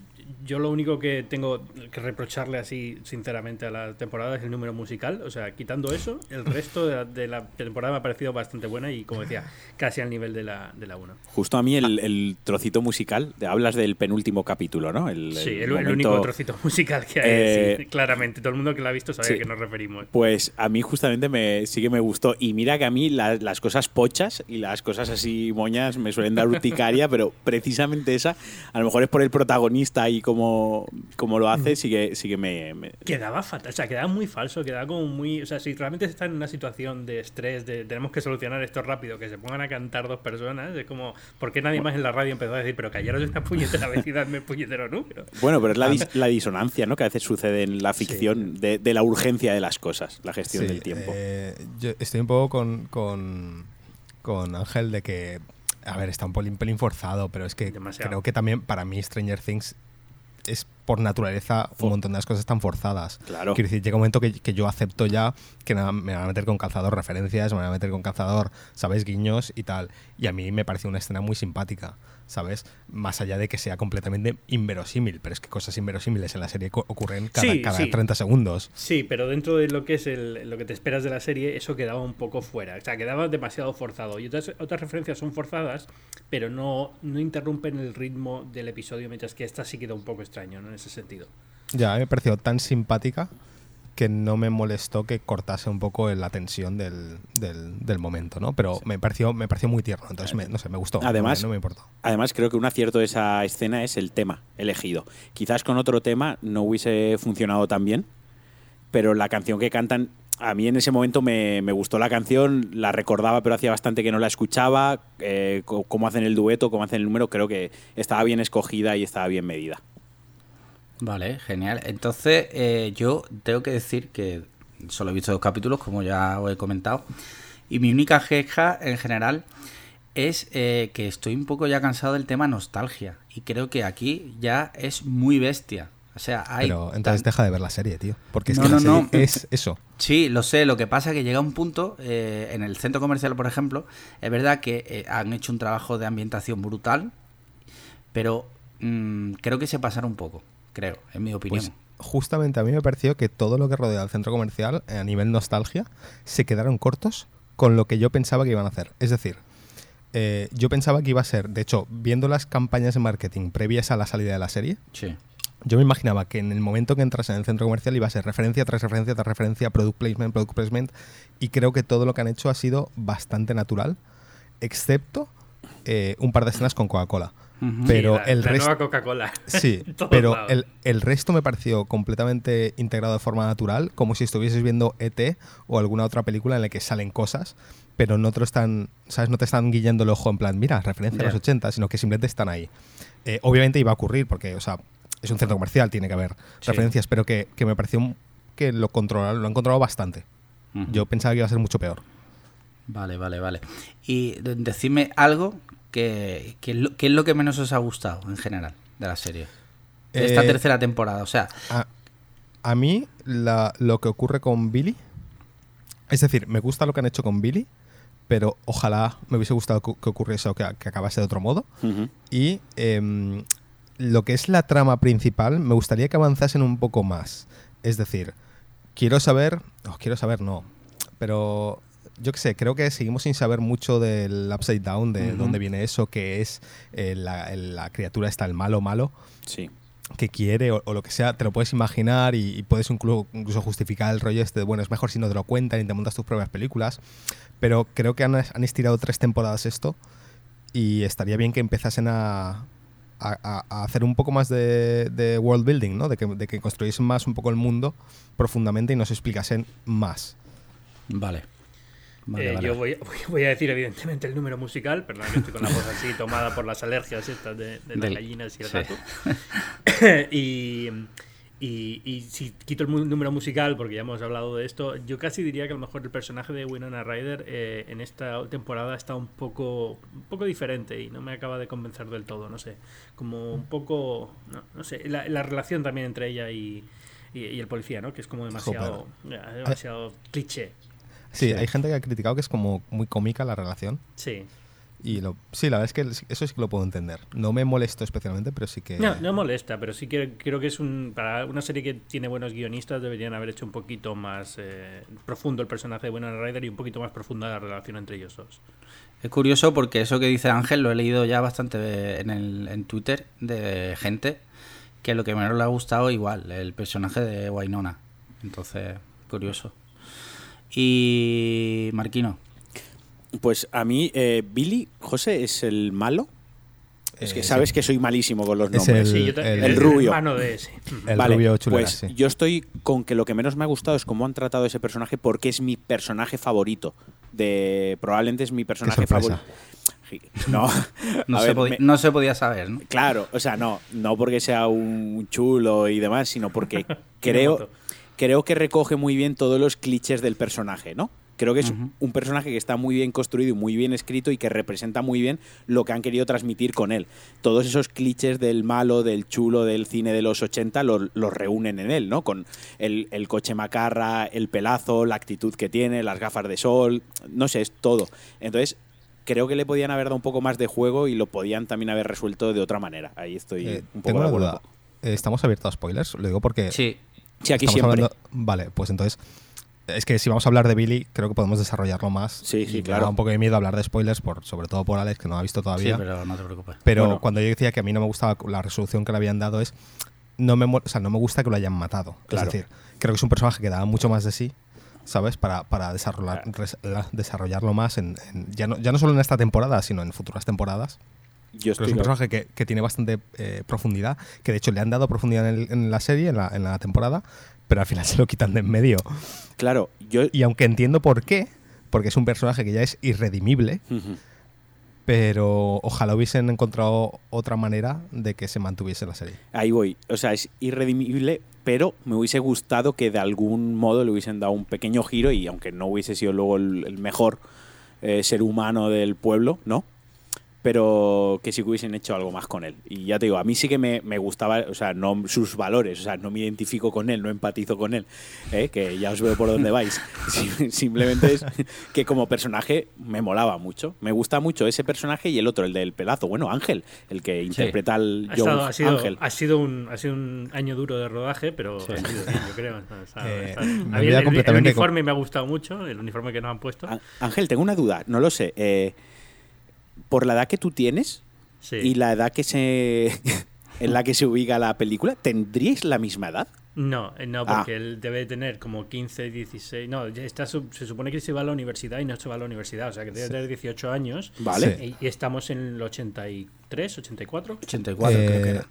yo lo único que tengo que reprocharle así, sinceramente, a la temporada es el número musical. O sea, quitando eso, el resto de la, de la temporada me ha parecido bastante buena y, como decía, casi al nivel de la, de la 1. Justo a mí el, el trocito musical, hablas del penúltimo capítulo, ¿no? El, Sí, el, el momento- único trocito musical que hay, Eh, sí, claramente. Todo el mundo que la ha visto sabe sí. a qué nos referimos. Pues a mí justamente me, sí que me gustó. Y mira que a mí la- las cosas pochas y las cosas así moñas me suelen dar urticaria, pero precisamente esa, a lo mejor es por el protagonista y como, como lo hace, sí que, sí que me, me- Quedaba fatal, o sea, quedaba muy falso, quedaba como muy. O sea, si realmente está en una situación de estrés, de tenemos que solucionar esto rápido, que se pongan a cantar dos personas, es como, ¿por qué nadie más en la radio empezó a decir, pero callaros esta puñetera vez y dadme el puñetero número? Bueno, pero es la, dis- la disonancia ¿no? que a veces sucede en la ficción de, de la urgencia de las cosas, la gestión Sí, del tiempo. eh, yo estoy un poco con, con, con Ángel de que, a ver, está un pelín, pelín forzado, pero es que Demasiado. creo que también para mí Stranger Things es por naturaleza un montón de las cosas están forzadas. Claro. Quiero decir, llega un momento que, que yo acepto ya que me van a meter con calzador referencias, me van a meter con calzador, ¿sabes? Guiños y tal. Y a mí me parece una escena muy simpática, ¿sabes? Más allá de que sea completamente inverosímil, pero es que cosas inverosímiles en la serie ocurren cada, Sí, cada sí. 30 segundos. Sí, pero dentro de lo que es el, lo que te esperas de la serie, eso quedaba un poco fuera. O sea, quedaba demasiado forzado. Y otras, otras referencias son forzadas, pero no, no interrumpen el ritmo del episodio, mientras que esta sí queda un poco extraño, ¿no? En ese sentido. Ya, me pareció tan simpática que no me molestó que cortase un poco la tensión del, del, del momento, ¿no? Pero me pareció, me pareció muy tierno, entonces me, no sé, me gustó. Además- no me, importó. Además, creo que un acierto de esa escena es el tema elegido. Quizás con otro tema no hubiese funcionado tan bien, pero la canción que cantan a mí en ese momento me, me gustó la canción, la recordaba, pero hacía bastante que no la escuchaba. eh, cómo hacen el dueto, cómo hacen el número, creo que estaba bien escogida y estaba bien medida. Vale, genial. Entonces, eh, yo tengo que decir que solo he visto dos capítulos, como ya os he comentado. Y mi única queja en general es eh, que estoy un poco ya cansado del tema nostalgia. Y creo que aquí ya es muy bestia. O sea, hay. Pero entonces tan- deja de ver la serie, tío. Porque es No, que la no, serie no. es eso. Sí, lo sé. Lo que pasa es que llega un punto, eh, en el centro comercial, por ejemplo, es verdad que eh, han hecho un trabajo de ambientación brutal, pero mm, creo que se pasaron un poco, creo, en mi opinión. Pues justamente a mí me pareció que todo lo que rodea al centro comercial eh, a nivel nostalgia se quedaron cortos con lo que yo pensaba que iban a hacer. Es decir, eh, yo pensaba que iba a ser, de hecho, viendo las campañas de marketing previas a la salida de la serie, sí. yo me imaginaba que en el momento que entras en el centro comercial iba a ser referencia tras referencia tras referencia, product placement, product placement, y creo que todo lo que han hecho ha sido bastante natural, excepto eh, un par de escenas con Coca-Cola. Pero Sí, la, el la resto... nueva Coca-Cola. Sí, pero el, el resto me pareció completamente integrado de forma natural, como si estuvieses viendo ET o alguna otra película en la que salen cosas, pero no te lo están, ¿sabes? No te están guiando el ojo en plan, mira, referencia a los 80, sino que simplemente están ahí. Eh, obviamente iba a ocurrir, porque, o sea, es un centro comercial, tiene que haber Sí. referencias, pero que, que me pareció que lo controlaron, lo han controlado bastante. Yo pensaba que iba a ser mucho peor. Vale, vale, vale. Y de- decidme algo que, que, es lo, que es lo que menos os ha gustado en general de la serie. De esta Eh, tercera temporada. O sea, A, a mí la- lo que ocurre con Billy, es decir, me gusta lo que han hecho con Billy, pero ojalá me hubiese gustado que, que ocurriese o que, que acabase de otro modo. Y em, lo que es la trama principal, me gustaría que avanzasen un poco más. Es decir, quiero saber, oh, quiero saber, no, pero yo qué sé, creo que seguimos sin saber mucho del Upside Down, de dónde viene eso, que es eh, la, la criatura está el malo malo Sí. que quiere o, o lo que sea, te lo puedes imaginar y, y puedes incluso, incluso justificar el rollo este de, bueno, es mejor si no te lo cuentan y te montas tus propias películas, pero creo que han, han estirado tres temporadas esto y estaría bien que empezasen a, a- a- a hacer un poco más de, de world building, ¿no? De que, de que construyesen más un poco el mundo profundamente y nos explicasen más. vale. Vale, Eh, vale. Yo voy, voy- a decir, evidentemente, el número musical. Perdón, estoy con la voz así tomada por las alergias estas de, de las gallinas y el sí. gato. y, y, y si quito el número musical, porque ya hemos hablado de esto, yo casi diría que a lo mejor el personaje de Winona Ryder eh, en esta temporada está un poco, un poco diferente y no me acaba de convencer del todo, no sé. Como un poco, no, no sé, la, la relación también entre ella y, y, y el policía, ¿no? Que es como demasiado, demasiado cliché. Sí, Sí. hay gente que ha criticado que es como muy cómica la relación. Sí. Y lo, sí, la verdad es que eso sí que lo puedo entender. No me molesto especialmente, pero sí que... No, no molesta, pero sí que creo que es un. Para una serie que tiene buenos guionistas, deberían haber hecho un poquito más eh, profundo el personaje de Winona Ryder y un poquito más profunda la relación entre ellos dos. Es curioso porque eso que dice Ángel lo he leído ya bastante en, el, en Twitter de gente que lo que menos le ha gustado igual, el personaje de Wainona. Entonces, curioso. Y Marquino. Pues a mí, eh, Billy, José, es el malo. Es que Eh, sabes sí. que soy malísimo con los Es nombres. el- Sí, yo ta- el- el rubio. de ese. El Vale, rubio chulera, pues sí. yo estoy con que lo que menos me ha gustado es cómo han tratado ese personaje porque es mi personaje favorito. De probablemente es mi personaje favorito. No, No, se, me- no se podía saber, ¿no? claro, o sea, no, no porque sea un chulo y demás, sino porque creo. Creo que recoge muy bien todos los clichés del personaje, ¿no? Creo que es un personaje que está muy bien construido y muy bien escrito y que representa muy bien lo que han querido transmitir con él. Todos esos clichés del malo, del chulo, del cine de los 80 los, reúnen en él, ¿no? Con el, el coche macarra, el pelazo, la actitud que tiene, las gafas de sol, no sé, es todo. Entonces, creo que le podían haber dado un poco más de juego y lo podían también haber resuelto de otra manera. Ahí estoy Eh, un poco tengo de una acuerdo. duda. Eh, ¿Estamos abiertos a spoilers? Lo digo porque Sí. Sí, aquí estamos siempre. hablando- Vale, pues entonces... Es que si vamos a hablar de Billy, creo que podemos desarrollarlo más. Sí, sí, Y me claro. da un poco de miedo hablar de spoilers, por, sobre todo por Alex, que no lo ha visto Sí, todavía. pero no te preocupes. Pero Bueno. cuando yo decía que a mí no me gustaba la resolución que le habían dado es no me o sea, no me gusta que lo hayan matado. Claro. Es decir, creo que es un personaje que daba mucho más de sí, ¿sabes? Para, para desarrollar, res- la- desarrollarlo más en, en- ya, no, ya no solo en esta temporada, sino en futuras temporadas. Yo que es un personaje que, que tiene bastante eh, profundidad, que de hecho le han dado profundidad en, el- en la serie, en la, en la temporada, pero al final se lo quitan de en medio. Claro, yo. Y aunque entiendo por qué, porque es un personaje que ya es irredimible, pero ojalá hubiesen encontrado otra manera de que se mantuviese la serie. Ahí voy. O sea, es irredimible, pero me hubiese gustado que de algún modo le hubiesen dado un pequeño giro y aunque no hubiese sido luego el, el mejor eh, ser humano del pueblo, ¿no? Pero que sí que hubiesen hecho algo más con él. Y ya te digo, a mí sí que me, me gustaba, o sea, no sus valores, o sea, no me identifico con él, no empatizo con él, ¿eh? que ya os veo por dónde vais. Sim- Simplemente es que como personaje me molaba mucho. Me gusta mucho ese personaje y el otro, el del pelazo. Bueno, Ángel, el que interpreta al Ha, John estado- ha sido, Ángel. ha, sido un, ha sido un año duro de rodaje, pero ha sido bien, yo creo. Está- Eh, está- me el, el uniforme me ha gustado mucho, el uniforme que nos han puesto. Ángel, tengo una duda, no lo sé. eh, por la edad que tú tienes Sí. y la edad que se en la que se ubica la película, ¿tendríais la misma edad? No, eh, no, Ah. porque él debe tener como 15, 16. No, está, se supone que se va a la universidad y no se va a la universidad, o sea que debe tener 18 años. Vale. Sí. Y, y estamos en el 83, 84. 84 creo que Eh, era.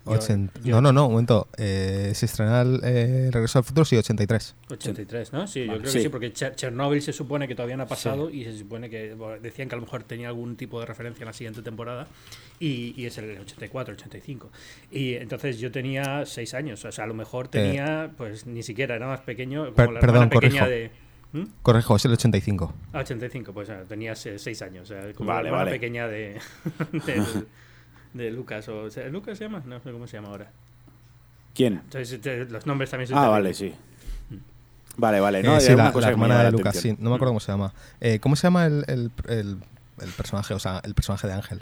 Yo- No, no, no, un momento. Eh, se estrena el eh, Regreso al Futuro, sí, 83. 83, ¿no? Sí, yo creo Sí. que sí, porque Cher- Chernobyl se supone que todavía no ha pasado y se supone que bueno, decían que a lo mejor tenía algún tipo de referencia en la siguiente temporada y, y es el 84, 85. Y entonces yo tenía 6 años, o sea, a lo mejor tenía, pues ni siquiera, era más pequeño, como Per- la perdón, hermana pequeña corrijo. de... ¿Mm? Correjo, es el 85. Ah, 85, pues ah, tenía 6 años, o sea, como Vale, la hermana vale. pequeña de, del- de Lucas, o, sea, ¿Lucas se llama? No sé cómo se llama ahora. ¿Quién? Entonces te- los nombres también se Ah, vale, sí. Vale, vale. No, Eh, sí, la, cosa la hermana de Lucas, sí, no me acuerdo cómo se llama. Eh, ¿Cómo se llama el, el- el- el personaje? O sea, el personaje de Ángel.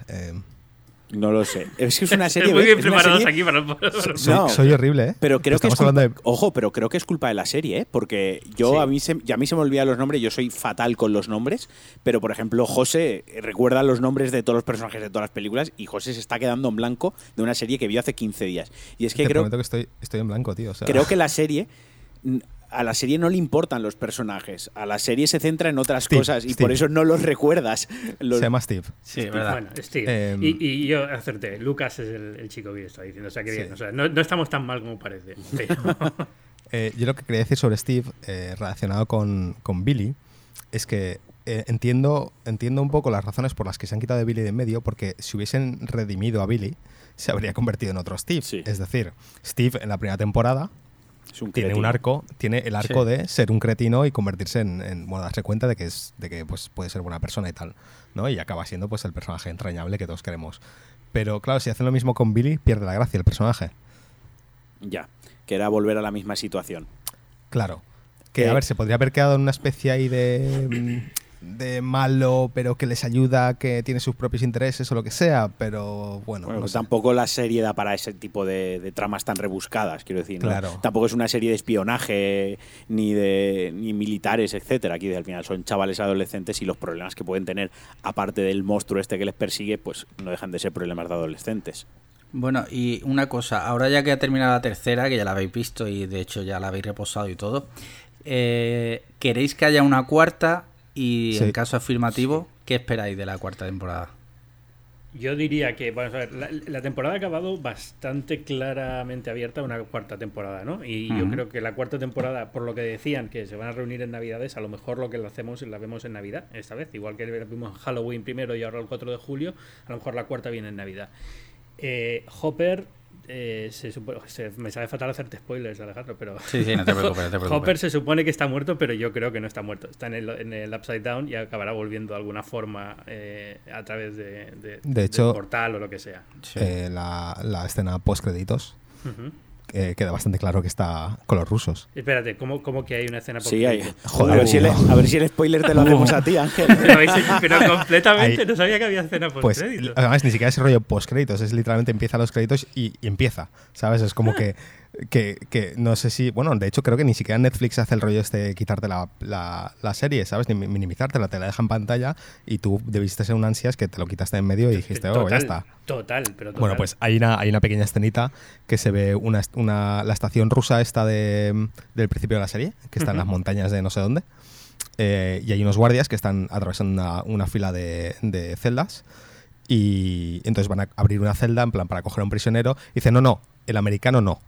No lo sé. Es que es una serie. Muy bien Es preparados serie- aquí para, para- para- soy, No. soy horrible, ¿eh? Pero creo que es Estamos culpa, hablando de- ojo, pero creo que es culpa de la serie, ¿eh? Porque yo Sí. a mí se, ya a mí se me olvidan los nombres, yo soy fatal con los nombres, pero por ejemplo José eh, recuerda los nombres de todos los personajes de todas las películas y José se está quedando en blanco de una serie que vio hace 15 días. Y es que Te creo, que estoy, estoy en blanco, tío. o sea, creo que la serie a la serie no le importan los personajes, a la serie se centra en otras Steve, cosas y Steve. por eso no los recuerdas. Los- se llama Steve. Sí, verdad. Bueno, Steve. Em, y, y yo acerté. Lucas es el, el chico que estaba diciendo. O sea, que Sí. bien. O sea, no, no estamos tan mal como parece. Pero- Eh, yo lo que quería decir sobre Steve, eh, relacionado con, con Billy, es que eh, entiendo, entiendo un poco las razones por las que se han quitado de Billy de en medio, porque si hubiesen redimido a Billy, se habría convertido en otro Steve. Sí. Es decir, Steve en la primera temporada un tiene un arco, tiene el arco Sí. de ser un cretino y convertirse en, en- bueno, darse cuenta de que es, de que pues, puede ser buena persona y tal, ¿no? Y acaba siendo pues el personaje entrañable que todos queremos. Pero claro, si hacen lo mismo con Billy, pierde la gracia el personaje. Ya, que era volver a la misma situación. Claro. Que, a ver, se podría haber quedado en una especie ahí de, mm, de malo, pero que les ayuda, que tiene sus propios intereses o lo que sea, pero bueno, Bueno, no que sé. tampoco la serie da para ese tipo de, de tramas tan rebuscadas, quiero decir. ¿no? Claro. Tampoco es una serie de espionaje ni de ni militares, etcétera. Aquí al final son chavales adolescentes y los problemas que pueden tener, aparte del monstruo este que les persigue, pues no dejan de ser problemas de adolescentes. Bueno, y una cosa, ahora ya que ha terminado la tercera, que ya la habéis visto y de hecho ya la habéis reposado y todo, eh, ¿queréis que haya una cuarta? Y Sí. en caso afirmativo, ¿qué esperáis de la cuarta temporada? Yo diría que, bueno, a ver, la, la temporada ha acabado bastante claramente abierta a una cuarta temporada, ¿no? Y yo creo que la cuarta temporada, por lo que decían que se van a reunir en Navidades, a lo mejor lo que la hacemos la vemos en Navidad esta vez, igual que vimos Halloween primero y ahora el 4 de julio, a lo mejor la cuarta viene en Navidad. Eh, Hopper, eh, se supone- se- me sabe fatal hacerte spoilers, Alejandro, pero Sí, sí, no te preocupes, no te preocupes. Hopper se supone que está muerto, pero yo creo que no está muerto. Está en el, en el Upside Down y acabará volviendo de alguna forma eh, a través de, de, De hecho- del portal o lo que sea. Sí. Eh, la, la escena post-créditos Ujú. Eh, queda bastante claro que está con los rusos. Espérate, ¿cómo, cómo que hay una escena Sí, hay- Joder, a, ver si el, no. a ver si el spoiler te lo hacemos a ti, Ángel. Pero, completamente, Ahí- no sabía que había escena post Pues créditos. además ni siquiera es rollo post-créditos, es literalmente empieza los créditos y, y empieza, ¿sabes? Es como que, que, que no sé si, bueno, de hecho creo que ni siquiera Netflix hace el rollo este de quitarte la, la, la serie, ¿sabes? Ni mi- minimizártela, te la deja en pantalla y tú debiste ser un ansias que te lo quitaste en medio y dijiste, oh, ya está. Total, pero total. Bueno, pues hay una, hay una pequeña escenita que se ve una, una- la estación rusa esta de, del principio de la serie, que está en las montañas de no sé dónde. Eh, y hay unos guardias que están atravesando una, una fila de, de celdas. Y entonces van a abrir una celda en plan para coger a un prisionero. Y dicen, no, no, el americano no.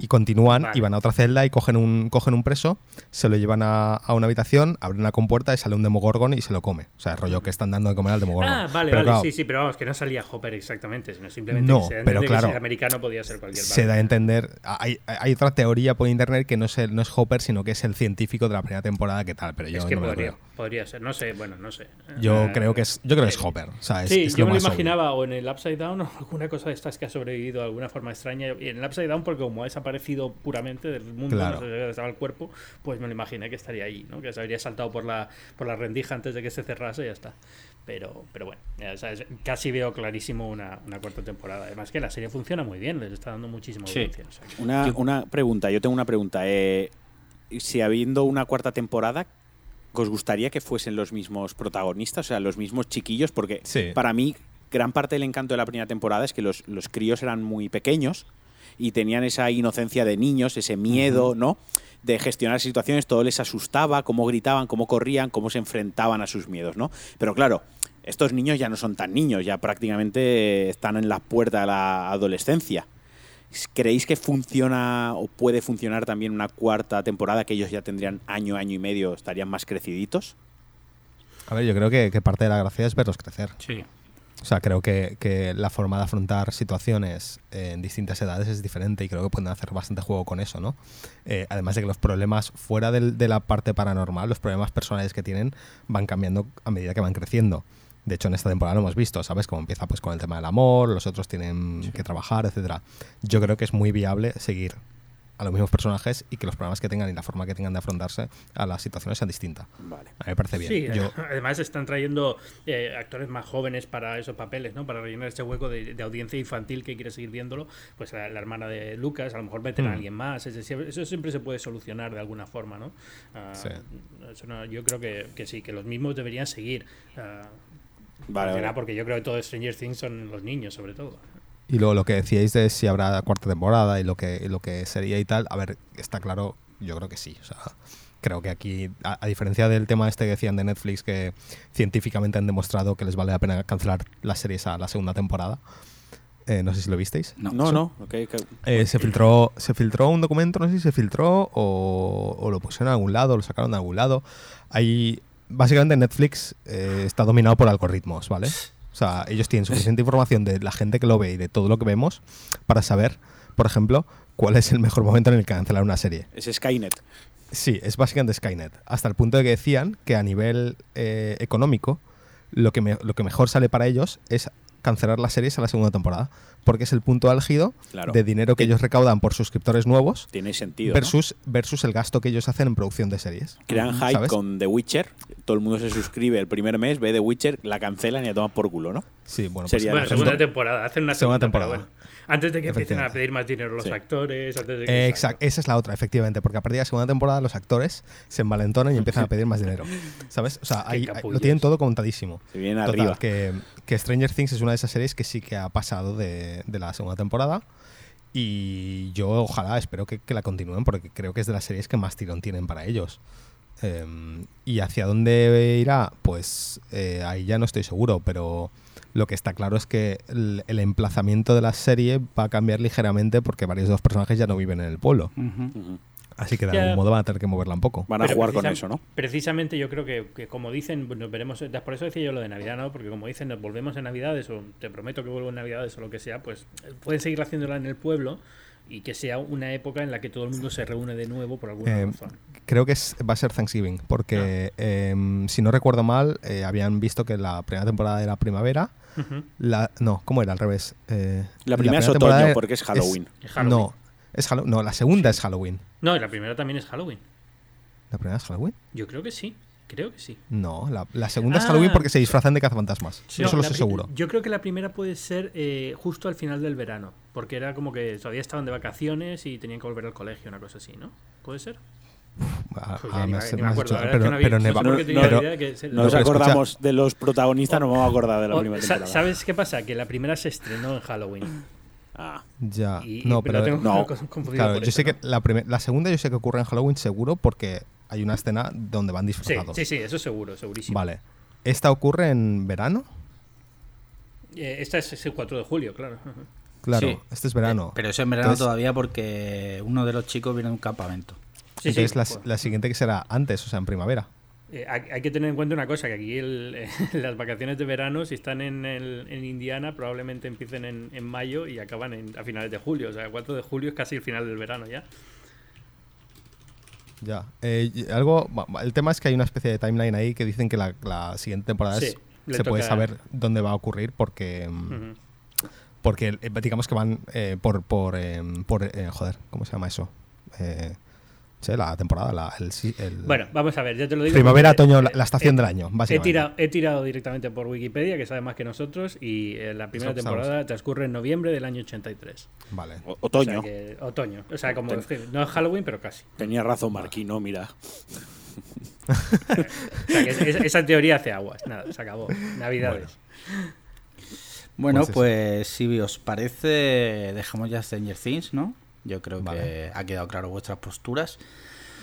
Y continúan Vale. y van a otra celda y cogen un, cogen un preso, se lo llevan a, a una habitación, abren una compuerta y sale un demogorgon y se lo come. O sea, el rollo que están dando de comer al demogorgon. Ah, vale, Pero vale, claro, sí, sí, pero vamos, que no salía Hopper exactamente, sino simplemente No, que se a pero que claro, si es americano podía ser cualquier se da a entender. Hay, hay otra teoría por internet que no es, el- no es Hopper, sino que es el científico de la primera temporada que tal, pero yo Es que no me lo podría, creo. podría ser, no sé, bueno, no sé. Yo Eh, creo que es, yo creo que es Hopper. O sea, es, sí, es yo me lo obvio. imaginaba o en el Upside Down o alguna cosa de estas que ha sobrevivido de alguna forma extraña. Y en el Upside Down, porque como ha desaparecido puramente del mundo, Claro. no sé estaba el cuerpo, pues me lo imaginé que estaría ahí, ¿no? Que se habría saltado por la, por la rendija antes de que se cerrase y ya está. Pero, pero bueno, ya sabes, casi veo clarísimo una, una cuarta temporada. Además que la serie funciona muy bien, les está dando muchísima Sí. audiencia. o sea que- Una, una pregunta, yo tengo una pregunta. Eh, si habiendo una cuarta temporada, ¿os gustaría que fuesen los mismos protagonistas, o sea, los mismos chiquillos? Porque Sí. para mí, gran parte del encanto de la primera temporada es que los, los críos eran muy pequeños y tenían esa inocencia de niños, ese miedo, ¿no? De gestionar situaciones, todo les asustaba, cómo gritaban, cómo corrían, cómo se enfrentaban a sus miedos, ¿no? Pero claro, estos niños ya no son tan niños, ya prácticamente están en la puerta de la adolescencia. ¿Creéis que funciona o puede funcionar también una cuarta temporada que ellos ya tendrían año, año y medio, estarían más creciditos? A ver, yo creo que, que parte de la gracia es verlos crecer. Sí. O sea, creo que, que la forma de afrontar situaciones en distintas edades es diferente y creo que pueden hacer bastante juego con eso, ¿no? Eh, además de que los problemas fuera del- de la parte paranormal, los problemas personales que tienen van cambiando a medida que van creciendo. De hecho, en esta temporada lo hemos visto, ¿sabes? Cómo empieza pues con el tema del amor, los otros tienen que trabajar, etcétera. Yo creo que es muy viable seguir a los mismos personajes y que los problemas que tengan y la forma que tengan de afrontarse a las situaciones sean distintas. Vale. A mí me parece bien. Sí, Yo- además están trayendo eh, actores más jóvenes para esos papeles, ¿no? Para rellenar ese hueco de, de audiencia infantil que quiere seguir viéndolo. Pues la, la hermana de Lucas, a lo mejor meten a Mm. alguien más. ese siempre- eso siempre se puede solucionar de alguna forma, ¿no? Ah, Sí. eso no- yo creo que, que sí, que los mismos deberían seguir. ah, Vale, vale. porque yo creo que todo Stranger Things son los niños, sobre todo. Y luego lo que decíais de si habrá cuarta temporada y lo que, y lo que sería y tal, a ver, está claro, yo creo que sí. O sea, creo que aquí, a, a diferencia del tema este que decían de Netflix, que científicamente han demostrado que les vale la pena cancelar las series a la segunda temporada, eh, no sé si lo visteis. No. No, no. ok, ok. Eh, se filtró se filtró un documento, no sé si se filtró o, o lo pusieron a algún lado, lo sacaron de algún lado. Hay, básicamente Netflix eh, está dominado por algoritmos, ¿vale? O sea, ellos tienen suficiente información de la gente que lo ve y de todo lo que vemos para saber, por ejemplo, cuál es el mejor momento en el que cancelar una serie. Es Skynet. Sí, es básicamente Skynet. Hasta el punto de que decían que a nivel eh, económico, lo que, me- lo que mejor sale para ellos es cancelar las series a la segunda temporada. Porque es el punto álgido Claro. de dinero que ellos recaudan por suscriptores nuevos Tiene sentido. ¿no? versus, versus el gasto que ellos hacen en producción de series. Crean hype ¿sabes? con The Witcher. Todo el mundo se suscribe el primer mes, ve The Witcher, la cancelan y la toman por culo, ¿no? Sí, bueno, Sería Bueno, el segunda temporada, hacen una Segunda segunda, temporada. pero bueno. Antes de que empiecen a pedir más dinero los Sí. actores, antes de que. Eh, exacto, esa es la otra, efectivamente, porque a partir de la segunda temporada los actores se envalentonan y empiezan a pedir más dinero. ¿Sabes? O sea, capullos. lo tienen todo contadísimo. Se vienen Total, arriba. que, que Stranger Things es una de esas series que sí que ha pasado de, de la segunda temporada. Y yo ojalá, espero que, que la continúen porque creo que es de las series que más tirón tienen para ellos. Em, y hacia dónde irá, pues eh, ahí ya no estoy seguro, pero lo que está claro es que el, el emplazamiento de la serie va a cambiar ligeramente porque varios de los personajes ya no viven en el pueblo. Ujú. Ujú. Así que de Ya. algún modo van a tener que moverla un poco. Van a Pero jugar con eso, ¿no? Precisamente yo creo que, que como dicen, nos veremos, eh, por eso decía yo lo de Navidad, ¿no? Porque como dicen, nos volvemos en Navidades o te prometo que vuelvo en Navidades o lo que sea, pues eh, pueden seguir haciéndola en el pueblo y que sea una época en la que todo el mundo se reúne de nuevo por alguna Eh, razón. Creo que es- va a ser Thanksgiving, porque Ah. em, si no recuerdo mal, eh, habían visto que la primera temporada era primavera. La, no, ¿cómo era? Al revés. Eh, La primera es temporada otoño, era- porque es Halloween. Es Halloween. No, es no, la segunda es Halloween. No, y la primera también es Halloween. ¿La primera es Halloween? Yo creo que sí. Creo que sí. No, la, la segunda es Ah. Halloween porque se disfrazan de cazafantasmas. No, Eso lo la sé seguro. Yo creo que la primera puede ser eh, justo al final del verano, porque era como que todavía estaban de vacaciones y tenían que volver al colegio, una cosa así, ¿no? ¿Puede ser? Pero, no pero no pero- No No, nos pero escucha- acordamos de los protagonistas, no me vamos a acordar de la O- primera temporada. ¿Sabes qué pasa? Que la primera se estrenó en Halloween. Ah, ya. Y, no, pero tengo no. confundido claro, yo eso, sé que ¿no? la, la segunda yo sé que ocurre en Halloween seguro porque hay una escena donde van Sí, disfrazados. sí, sí, eso seguro, segurísimo. Vale. ¿Esta ocurre en verano? Eh, esta es, es el 4 de julio, claro. Claro, Sí. este es verano. Pero eso en verano Entonces- todavía porque uno de los chicos viene de un campamento. Sí, Entonces sí, la, pues, la siguiente que será antes, o sea, en primavera. eh, hay hay que tener en cuenta una cosa, que aquí el- las vacaciones de verano, si están en, el- en Indiana, probablemente empiecen en, en mayo y acaban en- a finales de julio. O sea, el 4 de julio es casi el final del verano ya. Ya. Eh, algo, el tema es que hay una especie de timeline ahí que dicen que la, la siguiente temporada Sí, es- se puede saber dónde va a ocurrir porque mm. Porque eh, digamos que van eh, por por, eh, por eh, joder, ¿cómo se llama eso? Eh, sí, la temporada, la, el, el- Bueno, vamos a ver, ya te lo digo. primavera, otoño, eh, la, la estación eh, del año, He básicamente. tirado, he tirado directamente por Wikipedia, que sabe más que nosotros, y eh, la primera Estamos- temporada transcurre en noviembre del año 83. Vale. O- O Otoño. sea, que- otoño. O sea, como Ten- no es Halloween, pero casi. Tenía razón Marquino, mira. O sea, que es- es- esa teoría hace aguas. Nada, se acabó. Navidades. Bueno, Pues eso. pues, si os parece, dejamos ya Stranger Things, ¿no? Yo creo Vale. que ha quedado claro vuestras posturas.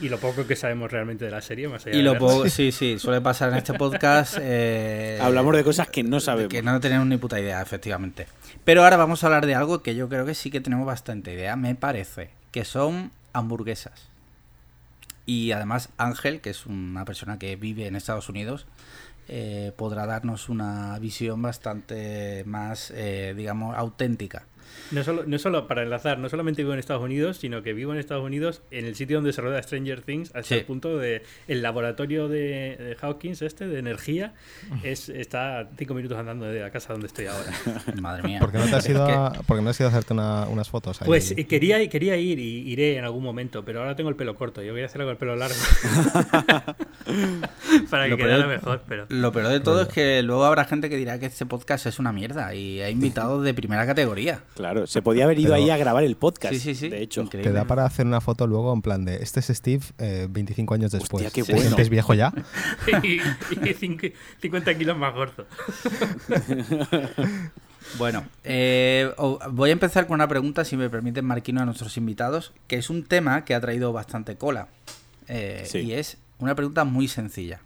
Y lo poco que sabemos realmente de la serie, más allá Y de lo poco, sí, sí, suele pasar en este podcast. eh, Hablamos de cosas que no sabemos. Que no tenemos ni puta idea, efectivamente. Pero ahora vamos a hablar de algo que yo creo que sí que tenemos bastante idea, me parece, que son hamburguesas. Y además Ángel, que es una persona que vive en Estados Unidos, eh, podrá darnos una visión bastante más, eh, digamos, auténtica. No solo, no solo para enlazar, no solamente vivo en Estados Unidos, sino que vivo en Estados Unidos en el sitio donde se rueda Stranger Things, hasta Sí. el punto de el laboratorio de, de Hawkins, este, de energía, es, está cinco minutos andando de la casa donde estoy ahora. Madre mía. ¿Por qué no te has ido a, por qué no has ido a hacerte una- unas fotos ahí? Pues eh, quería, quería ir y iré en algún momento, pero ahora tengo el pelo corto. Yo voy a hacerlo con el pelo largo. Para que Lo quedara peor- mejor, pero. Lo peor de todo es que luego habrá gente que dirá que este podcast es una mierda y hay invitados de primera categoría. Claro, se podía haber ido Pero- ahí a grabar el podcast. Sí, sí, sí. De hecho, Increíble. Te da para hacer una foto luego en plan de este es Steve eh, 25 años después. qué ¿Te bueno. sientes viejo ya? y, y cinco- 50 kilos más gordo. Bueno, eh, voy a empezar con una pregunta, si me permiten, Marquino, a nuestros invitados, que es un tema que ha traído bastante cola. Eh, Sí. Y es una pregunta muy sencilla.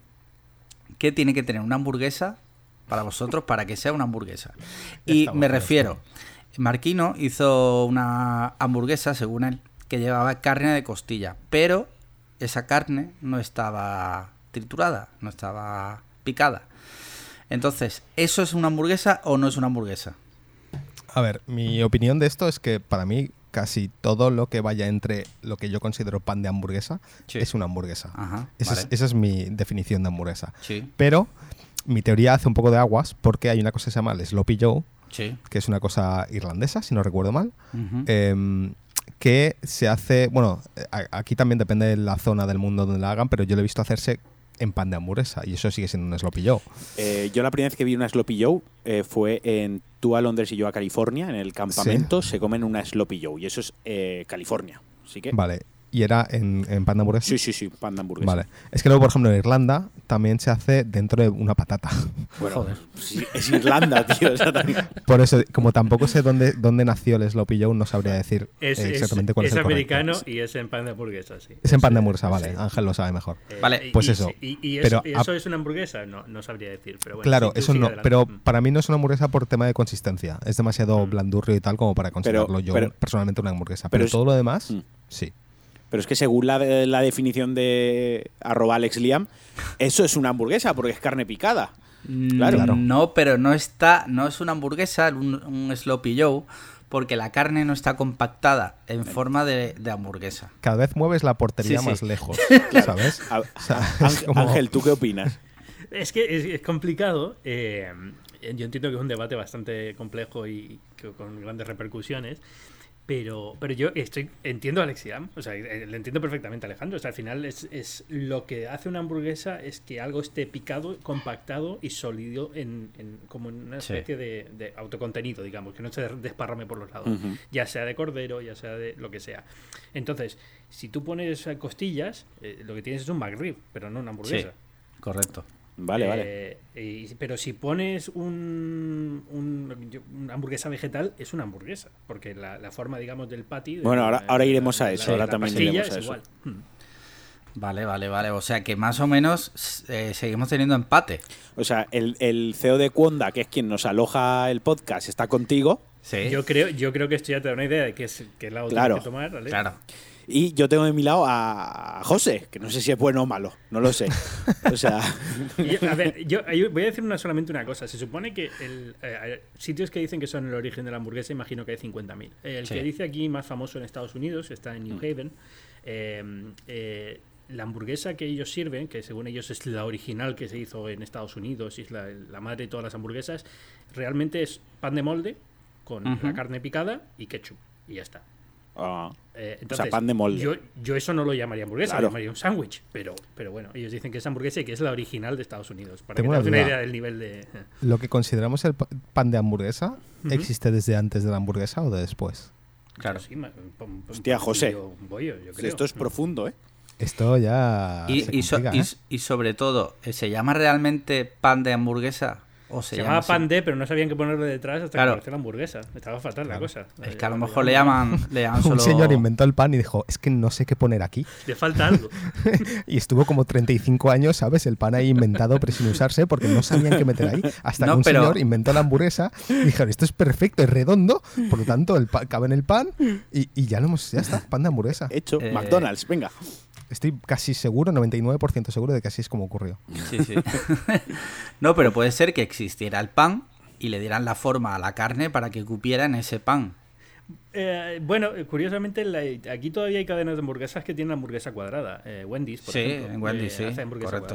¿Qué tiene que tener una hamburguesa para vosotros para que sea una hamburguesa? Y estamos, me refiero, Marquino hizo una hamburguesa, según él, que llevaba carne de costilla, pero esa carne no estaba triturada, no estaba picada. Entonces, ¿eso es una hamburguesa o no es una hamburguesa? A ver, mi opinión de esto es que para mí casi todo lo que vaya entre lo que yo considero pan de hamburguesa Sí. es una hamburguesa. Ajá, Esa, vale. es, esa es mi definición de hamburguesa. Sí, Pero mi teoría hace un poco de aguas porque hay una cosa que se llama el Sloppy Joe, sí. que es una cosa irlandesa, si no recuerdo mal, em, que se hace, bueno, aquí también depende de la zona del mundo donde la hagan, pero yo lo he visto hacerse en pan de hamburguesa y eso sigue siendo un Sloppy Joe. eh, yo la primera vez que vi una Sloppy Joe eh, fue en tú a Londres y yo a California, en el campamento, se comen una Sloppy Joe y eso es eh, California. Así que, Vale, y era en, en pan de hamburguesa. sí, sí, sí, pan de hamburguesa. Vale. Es que luego, por ejemplo, en Irlanda también se hace dentro de una patata. Bueno, Joder. es Irlanda, tío. o sea, también- Por eso, como tampoco sé dónde, dónde nació el Sloppy Joe, no sabría decir Es, eh, es- exactamente cuál es, es el correcto. americano y es en pan de hamburguesa, sí. Es en pan de hamburguesa, vale. sí. Ángel lo sabe mejor. Eh, Vale, pues y- eso. ¿Y, y Pero eso, a- eso es una hamburguesa? No, no sabría decir. Pero bueno, claro, eso no. adelante. Pero para mí no es una hamburguesa por tema de consistencia. Es demasiado Mm. blandurrio y tal como para considerarlo yo pero- personalmente una hamburguesa. pero Pero, es- todo lo demás, Mm. sí. Pero es que según la, la definición de arroba Alex Liam, eso es una hamburguesa porque es carne picada. Claro. Claro. No, pero no está, no es una hamburguesa, un, un sloppy joe, porque la carne no está compactada en forma de, de hamburguesa. Cada vez mueves la portería Sí, sí. más lejos, ¿sabes? A- O sea, es Ángel, como- Ángel, ¿tú qué opinas? Es que es, es complicado. eh, yo entiendo que es un debate bastante complejo y que- con grandes repercusiones. Pero, pero yo estoy entiendo a Alexiam, o sea, eh, le entiendo perfectamente a Alejandro. O sea, al final es, es lo que hace una hamburguesa es que algo esté picado, compactado y sólido en, en- como en una Sí. especie de, de autocontenido, digamos, que no se desparrame por los lados, ya sea de cordero, ya sea de lo que sea. Entonces, si tú pones costillas, eh, lo que tienes es un McRib, pero no una hamburguesa. Correcto. Vale, vale. Eh, y- pero si pones un, un- una hamburguesa vegetal, es una hamburguesa. Porque la, la forma, digamos, del patty. de Bueno, la- ahora- ahora iremos la- a eso, la- ahora la también iremos a es eso. igual. Mm. Vale, vale, vale. O sea que más o menos eh, seguimos teniendo empate. O sea, el, el CEO de Cuonda, que es quien nos aloja el podcast, está contigo. Sí. Yo creo, yo creo que esto ya te da una idea de qué es qué lado Claro. tienes que tomar, ¿vale? Claro. Y yo tengo de mi lado a José, que no sé si es bueno o malo, no lo sé. O sea, yo- a ver, yo, yo voy a decir una, solamente una cosa. Se supone que el, eh, eh, sitios que dicen que son el origen de la hamburguesa, imagino que hay 50.000. El Sí. que dice aquí más famoso en Estados Unidos está en New Haven. Eh, eh, la hamburguesa que ellos sirven, que según ellos es la original que se hizo en Estados Unidos y es la, la madre de todas las hamburguesas, realmente es pan de molde con Ujú. la carne picada y ketchup. Y ya está. Ah, Eh, entonces, pan de molde. Yo, yo eso no lo llamaría hamburguesa, Claro. lo llamaría un sándwich. Pero, pero bueno, ellos dicen que es hamburguesa y que es la original de Estados Unidos. Para Tengo que te una idea del nivel de. ¿Lo que consideramos el pa- pan de hamburguesa existe desde antes de la hamburguesa o de después? Claro. Sí, un- Hostia, José. bollo- yo creo. esto es profundo, ¿eh? Esto ya Y, se y so- complica, y- ¿eh? y sobre todo, ¿eh, ¿se llama realmente pan de hamburguesa? ¿O se, Se, llama llamaba pan de, pero no sabían qué ponerle detrás hasta Claro. que apareció la hamburguesa. Estaba fatal la cosa. Es que a lo mejor le llaman, le llaman solo... Un señor inventó el pan y dijo, es que no sé qué poner aquí. Le falta algo. Y estuvo como 35 años, ¿sabes? El pan ahí inventado, pero sin usarse, porque no sabían qué meter ahí. Hasta No, que un pero- señor inventó la hamburguesa y dijeron, esto es perfecto, es redondo, por lo tanto, el pa- cabe en el pan y, y ya lo hemos, ya está, pan de hamburguesa. Hecho, Eh, McDonald's, venga. Estoy casi seguro, 99% seguro de que así es como ocurrió. Sí, sí. no, pero puede ser que existiera el pan y le dieran la forma a la carne para que cupiera en ese pan. Eh, bueno, eh, curiosamente, la- aquí todavía hay cadenas de hamburguesas que tienen la hamburguesa cuadrada. Eh, Wendy's, por Sí, ejemplo. en Wendy's, eh, sí, hace hamburguesa correcto.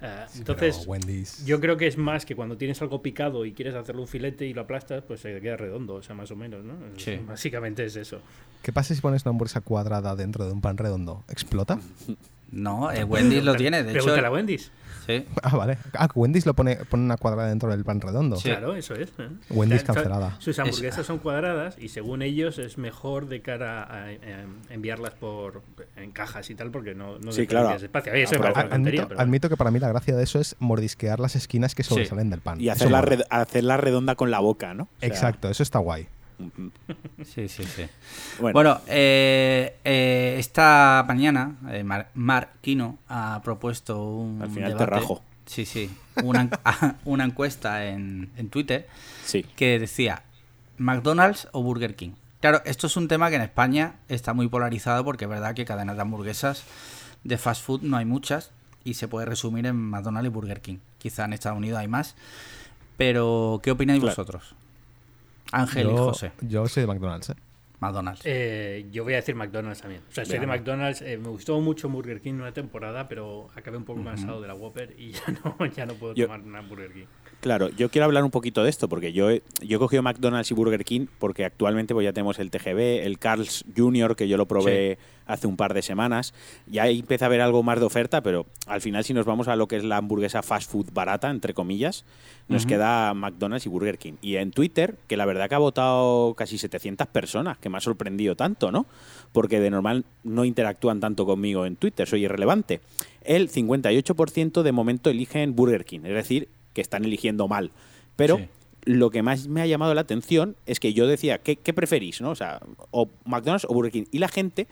cuadrada. Pero entonces, Wendy's. Yo creo que es más que cuando tienes algo picado y quieres hacerle un filete y lo aplastas, pues se queda redondo, o sea, más o menos, ¿no? Sí. Básicamente es eso. ¿Qué pasa si pones una hamburguesa cuadrada dentro de un pan redondo? ¿Explota? No, eh, Wendy's lo tiene, de hecho. Pregúntale a Wendy's. Sí. Ah, vale. Ah, Wendy's lo pone, pone una cuadrada dentro del pan redondo. Sí. Claro, eso es. ¿eh? Wendy's cancelada. Sus hamburguesas son cuadradas y según ellos es mejor de cara a, eh, enviarlas por en cajas y tal porque no, no Sí, claro. espacio. Eso Ah, tontería, Admito, pero admito que para mí la gracia de eso es mordisquear las esquinas que sobresalen del pan. Y hacerla, mola. red- hacerla redonda con la boca, ¿no? O sea, Exacto, eso está guay. Sí, sí, sí. Bueno, Bueno, eh, eh, esta mañana eh, Mar, Mark Kino ha propuesto un Al final te debate. rajo. Sí, sí. Una, en- una encuesta en, en Twitter sí. que decía McDonald's o Burger King. Claro, esto es un tema que en España está muy polarizado porque es verdad que cadenas de hamburguesas de fast food no hay muchas y se puede resumir en McDonald's y Burger King. Quizá en Estados Unidos hay más. Pero, ¿qué opináis Claro. vosotros? Ángel y José. yo soy de McDonald's. ¿eh? McDonald's. Eh, yo voy a decir McDonald's también. O sea, soy de. McDonald's. eh, me gustó mucho Burger King una temporada, pero acabé un poco cansado de la Whopper y ya no, ya no puedo Yo- tomar una Burger King. Claro, yo quiero hablar un poquito de esto, porque yo he, yo he cogido McDonald's y Burger King, porque actualmente pues ya tenemos el TGB, el Carl's Jr., que yo lo probé hace un par de semanas. Ya empieza a haber algo más de oferta, pero al final si nos vamos a lo que es la hamburguesa fast food barata, entre comillas, nos queda McDonald's y Burger King. Y en Twitter, que la verdad que ha votado casi 700 personas, que me ha sorprendido tanto, ¿no? Porque de normal no interactúan tanto conmigo en Twitter, soy irrelevante. El 58% de momento eligen Burger King, es decir, que están eligiendo mal. Pero Sí. lo que más me ha llamado la atención es que yo decía, ¿qué, qué preferís? ¿no? O sea, o McDonald's o Burger King. Y la gente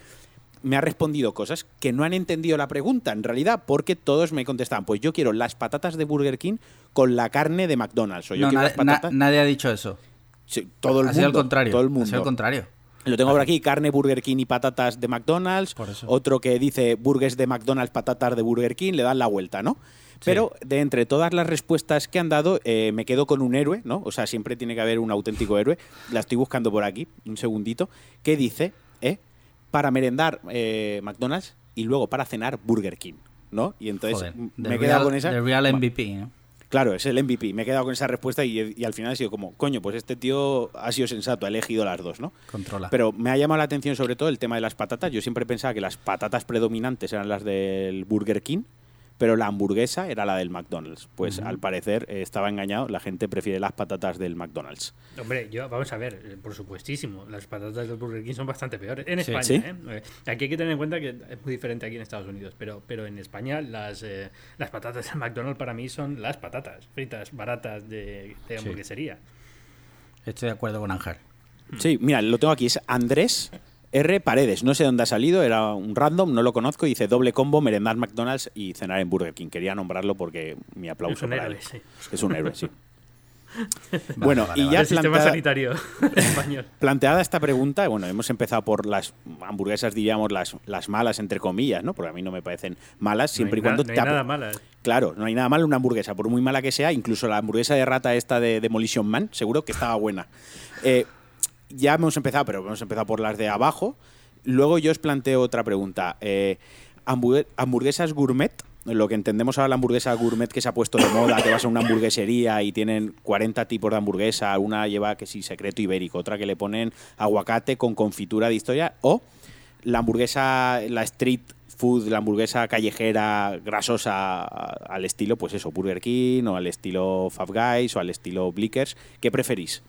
me ha respondido cosas que no han entendido la pregunta, en realidad, porque todos me contestaban, pues yo quiero las patatas de Burger King con la carne de McDonald's. O yo No, quiero na- las patatas... na- nadie ha dicho eso. Sí, todo el ha sido mundo. contrario. Todo el Ha sido mundo. contrario. Lo tengo por aquí, carne Burger King y patatas de McDonald's. Por eso. Otro que dice burgers de McDonald's, patatas de Burger King, le dan la vuelta, ¿no? Pero de entre todas las respuestas que han dado, eh, me quedo con un héroe, ¿no? O sea, siempre tiene que haber un auténtico héroe. La estoy buscando por aquí, un segundito. Que dice, ¿eh? Para merendar eh, McDonald's y luego para cenar Burger King, ¿no? Y entonces Joder, me he quedado con esa. the real MVP, ¿no? Claro, es el MVP. Me he quedado con esa respuesta y, y al final ha sido como, coño, pues este tío ha sido sensato, ha elegido las dos, ¿no? Controla. Pero me ha llamado la atención sobre todo el tema de las patatas. Yo siempre pensaba que las patatas predominantes eran las del Burger King, pero la hamburguesa era la del McDonald's. Pues al parecer eh, estaba engañado, la gente prefiere las patatas del McDonald's. Hombre, yo, vamos a ver, eh, por supuestísimo, las patatas del Burger King son bastante peores. En. España, ¿Sí? ¿eh? Eh, Aquí hay que tener en cuenta que es muy diferente aquí en Estados Unidos, pero, pero en España las, eh, las patatas del McDonald's para mí son las patatas fritas baratas de, de hamburguesería. Estoy de acuerdo con Ángel. Sí, mira, lo tengo aquí, es Andrés R. Paredes, no sé dónde ha salido, era un random, no lo conozco. y Dice doble combo, merendar McDonald's y cenar en Burger King. Quería nombrarlo porque mi aplauso Es un para héroe, él. sí. Es un héroe, sí. bueno, vale, y vale. ya El sistema planteada, sanitario español. planteada esta pregunta, bueno, hemos empezado por las hamburguesas, diríamos, las, las malas, entre comillas, ¿no? Porque a mí no me parecen malas, siempre no y cuando no hay nada mala. Claro, no hay nada malo en una hamburguesa, por muy mala que sea, incluso la hamburguesa de rata esta de Demolition Man, seguro que estaba buena. Eh, ya hemos empezado, pero hemos empezado por las de abajo. Luego yo os planteo otra pregunta. Eh, hamburgue- hamburguesas gourmet, lo que entendemos ahora la hamburguesa gourmet que se ha puesto de moda, que vas a una hamburguesería y tienen 40 tipos de hamburguesa, una lleva que sí, secreto ibérico, otra que le ponen aguacate con confitura de historia, o la hamburguesa, la street food, la hamburguesa callejera grasosa al estilo, pues eso, Burger King o al estilo Five Guys o al estilo Blickers. ¿Qué preferís?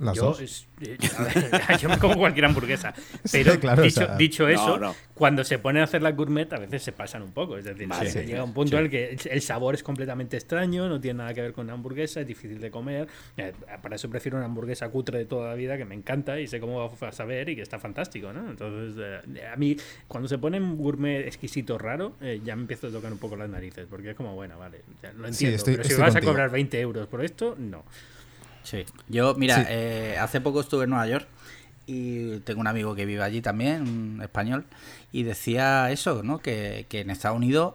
Las Yo, dos. eh, ver, yo me como cualquier hamburguesa. Pero Sí, claro, o dicho, sea- dicho No, eso, no. cuando se ponen a hacer la gourmet a veces se pasan un poco. Es decir, Vale, se- sí, llega un punto en el que el sabor es completamente extraño, no tiene nada que ver con una hamburguesa, es difícil de comer. Eh, Para eso prefiero una hamburguesa cutre de toda la vida que me encanta y sé cómo va a saber y que está fantástico. ¿no? Entonces, eh, a mí, cuando se pone un gourmet exquisito raro, ya me empiezo a tocar un poco las narices, porque es como, bueno, vale, ya lo Sí, entiendo. estoy- pero si vas contigo. a cobrar 20 euros por esto, no. Sí. Yo, mira, Sí. eh, hace poco estuve en Nueva York y tengo un amigo que vive allí también, un español, y decía eso, ¿no? Que, que en Estados Unidos,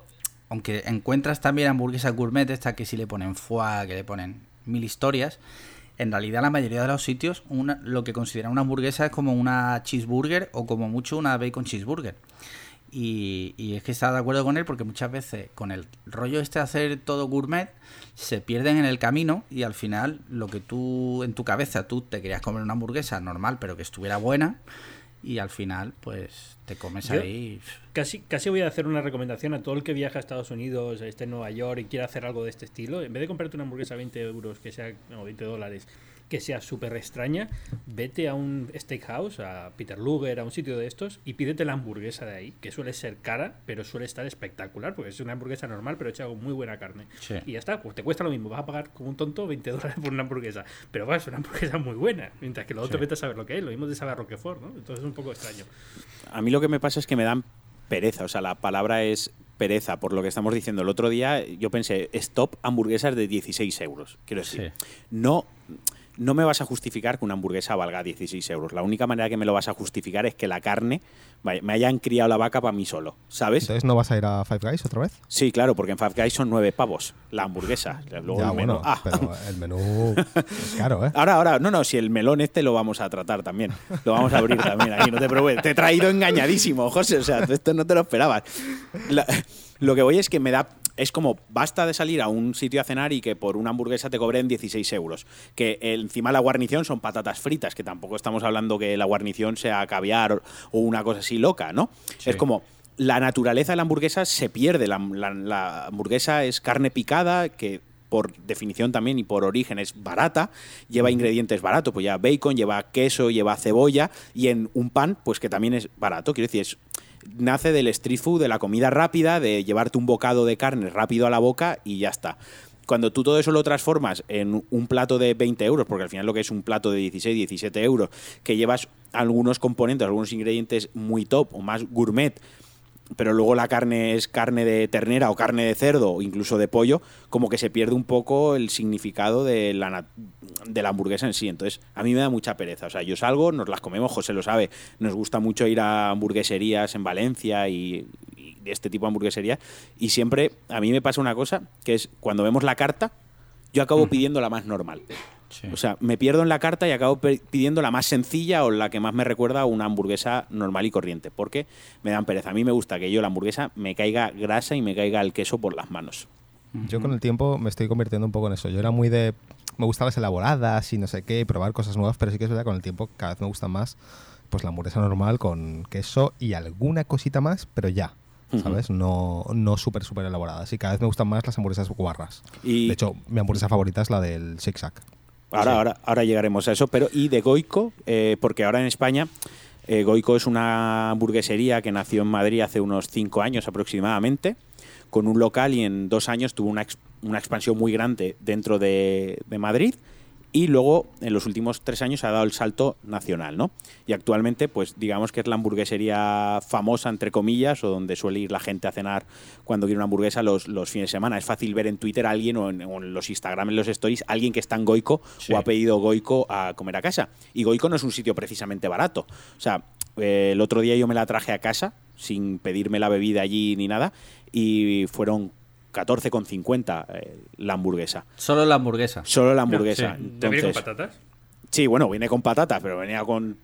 aunque encuentras también hamburguesas gourmet, esta que si le ponen foie, que le ponen mil historias, en realidad la mayoría de los sitios una, lo que consideran una hamburguesa es como una cheeseburger o como mucho una bacon cheeseburger. Y, y es que está de acuerdo con él porque muchas veces con el rollo este de hacer todo gourmet se pierden en el camino y al final lo que tú en tu cabeza tú te querías comer una hamburguesa normal pero que estuviera buena y al final pues te comes Yo- ahí Casi, casi voy a hacer una recomendación a todo el que viaja a Estados Unidos, esté en Nueva York y quiera hacer algo de este estilo. En vez de comprarte una hamburguesa a 20 euros, que sea, no, 20 dólares, que sea súper extraña, vete a un steakhouse, a Peter Luger, a un sitio de estos, y pídete la hamburguesa de ahí, que suele ser cara, pero suele estar espectacular, porque es una hamburguesa normal, pero hecha con muy buena carne. Sí. Y ya está, pues te cuesta lo mismo, vas a pagar como un tonto 20 dólares por una hamburguesa, pero va, es una hamburguesa muy buena, mientras que lo otro vete a saber lo que es, lo mismo de saber Roquefort, ¿no? Entonces es un poco extraño. A mí lo que me pasa es que me dan pereza, o sea, la palabra es pereza, por lo que estamos diciendo. El otro día yo pensé, stop hamburguesas de 16 euros. Quiero decir, Sí. no, no me vas a justificar que una hamburguesa valga 16 euros. La única manera que me lo vas a justificar es que la carne vaya, me hayan criado la vaca para mí solo, ¿sabes? Entonces, ¿no vas a ir a Five Guys otra vez? Sí, claro, porque en Five Guys son nueve pavos la hamburguesa. Luego ya, el menú. bueno, Ah. pero el menú es caro, ¿eh? Ahora, ahora, no, no, si el melón este lo vamos a tratar también. Lo vamos a abrir también aquí, no te preocupes. Te he traído engañadísimo, José, o sea, esto no te lo esperabas. La- lo que voy es que me da. Es como, basta de salir a un sitio a cenar y que por una hamburguesa te cobren 16 euros. Que encima la guarnición son patatas fritas, que tampoco estamos hablando que la guarnición sea caviar o, una cosa así loca, ¿no? Es como, la naturaleza de la hamburguesa se pierde. La, la- la hamburguesa es carne picada que por definición también y por origen es barata, lleva ingredientes baratos, pues lleva bacon, lleva queso, lleva cebolla y en un pan pues que también es barato, quiero decir, es, nace del street food, de la comida rápida, de llevarte un bocado de carne rápido a la boca y ya está. Cuando tú todo eso lo transformas en un plato de 20 euros, porque al final lo que es un plato de 16, 17 euros, que llevas algunos componentes, algunos ingredientes muy top o más gourmet, pero luego la carne es carne de ternera o carne de cerdo o incluso de pollo, como que se pierde un poco el significado de la, de la hamburguesa en sí. Entonces, a mí me da mucha pereza. O sea, yo salgo, nos las comemos, José lo sabe, nos gusta mucho ir a hamburgueserías en Valencia y, este tipo de hamburgueserías, y siempre a mí me pasa una cosa, que es cuando vemos la carta, yo acabo pidiendo la más normal. Sí. O sea, me pierdo en la carta y acabo pidiendo la más sencilla o la que más me recuerda a una hamburguesa normal y corriente, porque me dan pereza. A mí me gusta que yo la hamburguesa me caiga grasa y me caiga el queso por las manos. Yo con el tiempo me estoy convirtiendo un poco en eso. Yo era muy de... Me gustaban las elaboradas y no sé qué, y probar cosas nuevas, pero sí que es verdad, con el tiempo cada vez me gusta más pues la hamburguesa normal con queso y alguna cosita más, pero ya. ¿Sabes? No, no súper, súper elaboradas. Y cada vez me gustan más las hamburguesas guarras. Y- De hecho, mi hamburguesa favorita es la del Zig Zag. Ahora, ahora, ahora llegaremos a eso, pero y de Goico, eh, porque ahora en España eh, Goico es una hamburguesería que nació en Madrid hace unos cinco años aproximadamente, con un local y en dos años tuvo una, una expansión muy grande dentro de, de Madrid y luego en los últimos tres años ha dado el salto nacional, ¿no? Y actualmente, pues digamos que es la hamburguesería famosa, entre comillas, o donde suele ir la gente a cenar cuando quiere una hamburguesa los, los fines de semana. Es fácil ver en Twitter a alguien o en, o en los Instagram, en los stories, alguien que está en Goico Sí. o ha pedido Goico a comer a casa. Y Goico no es un sitio precisamente barato. O sea, eh, el otro día yo me la traje a casa sin pedirme la bebida allí ni nada y fueron 14,50 eh, la hamburguesa. Solo la hamburguesa. Solo la hamburguesa. Sí. ¿Te viene con Entonces, patatas? sí, bueno, viene con patatas, pero venía con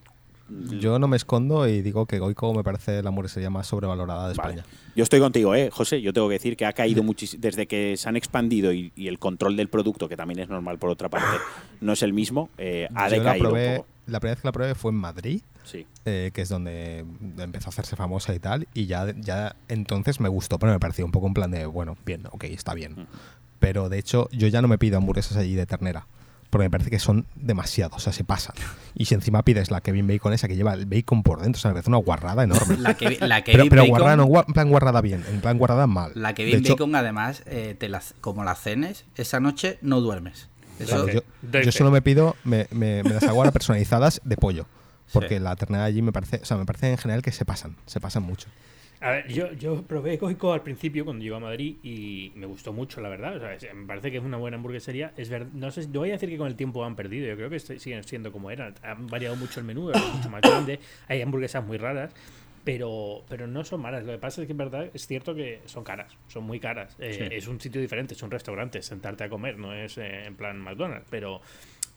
Yo no me escondo y digo que Goico me parece la hamburguesería más sobrevalorada de Vale. España. Yo estoy contigo, ¿eh, José? Yo tengo que decir que ha caído muchísimo. Desde que se han expandido y, y el control del producto, que también es normal por otra parte, no es el mismo, eh, ha Yo la decaído un poco. La primera vez que la probé fue en Madrid, Sí. eh, que es donde empezó a hacerse famosa y tal, y ya, ya entonces me gustó, pero me pareció un poco en plan de, bueno, bien, ok, está bien. Mm. Pero de hecho, yo ya no me pido hamburguesas allí de ternera, porque me parece que son demasiados, o sea, se pasan. Y si encima pides la Kevin Bacon esa que lleva el bacon por dentro, o sea, me parece una guarrada enorme. La que, la que pero pero bacon- guarrada no, en plan guarrada bien, en plan guarrada mal. La que De hecho, bacon, además, eh, te la- como la cenes, esa noche no duermes. Eso, Claro, yo, solo me pido, me, me- me las hago ahora personalizadas de pollo. Porque Sí. la ternera allí me parece, o sea, me parece en general que se pasan, se pasan mucho. A ver, yo, yo probé Goico al principio cuando llegué a Madrid y me gustó mucho, la verdad. O sea, me parece que es una buena hamburguesería. Es ver, no sé, si- no voy a decir que con el tiempo han perdido. Yo creo que estoy- siguen siendo como eran. Han variado mucho el menú, es mucho más grande. Hay hamburguesas muy raras. Pero, pero no son malas. Lo que pasa es que en verdad es cierto que son caras, son muy caras. Eh, Es un sitio diferente, es un restaurante, es sentarte a comer, no es eh, en plan McDonald's. Pero,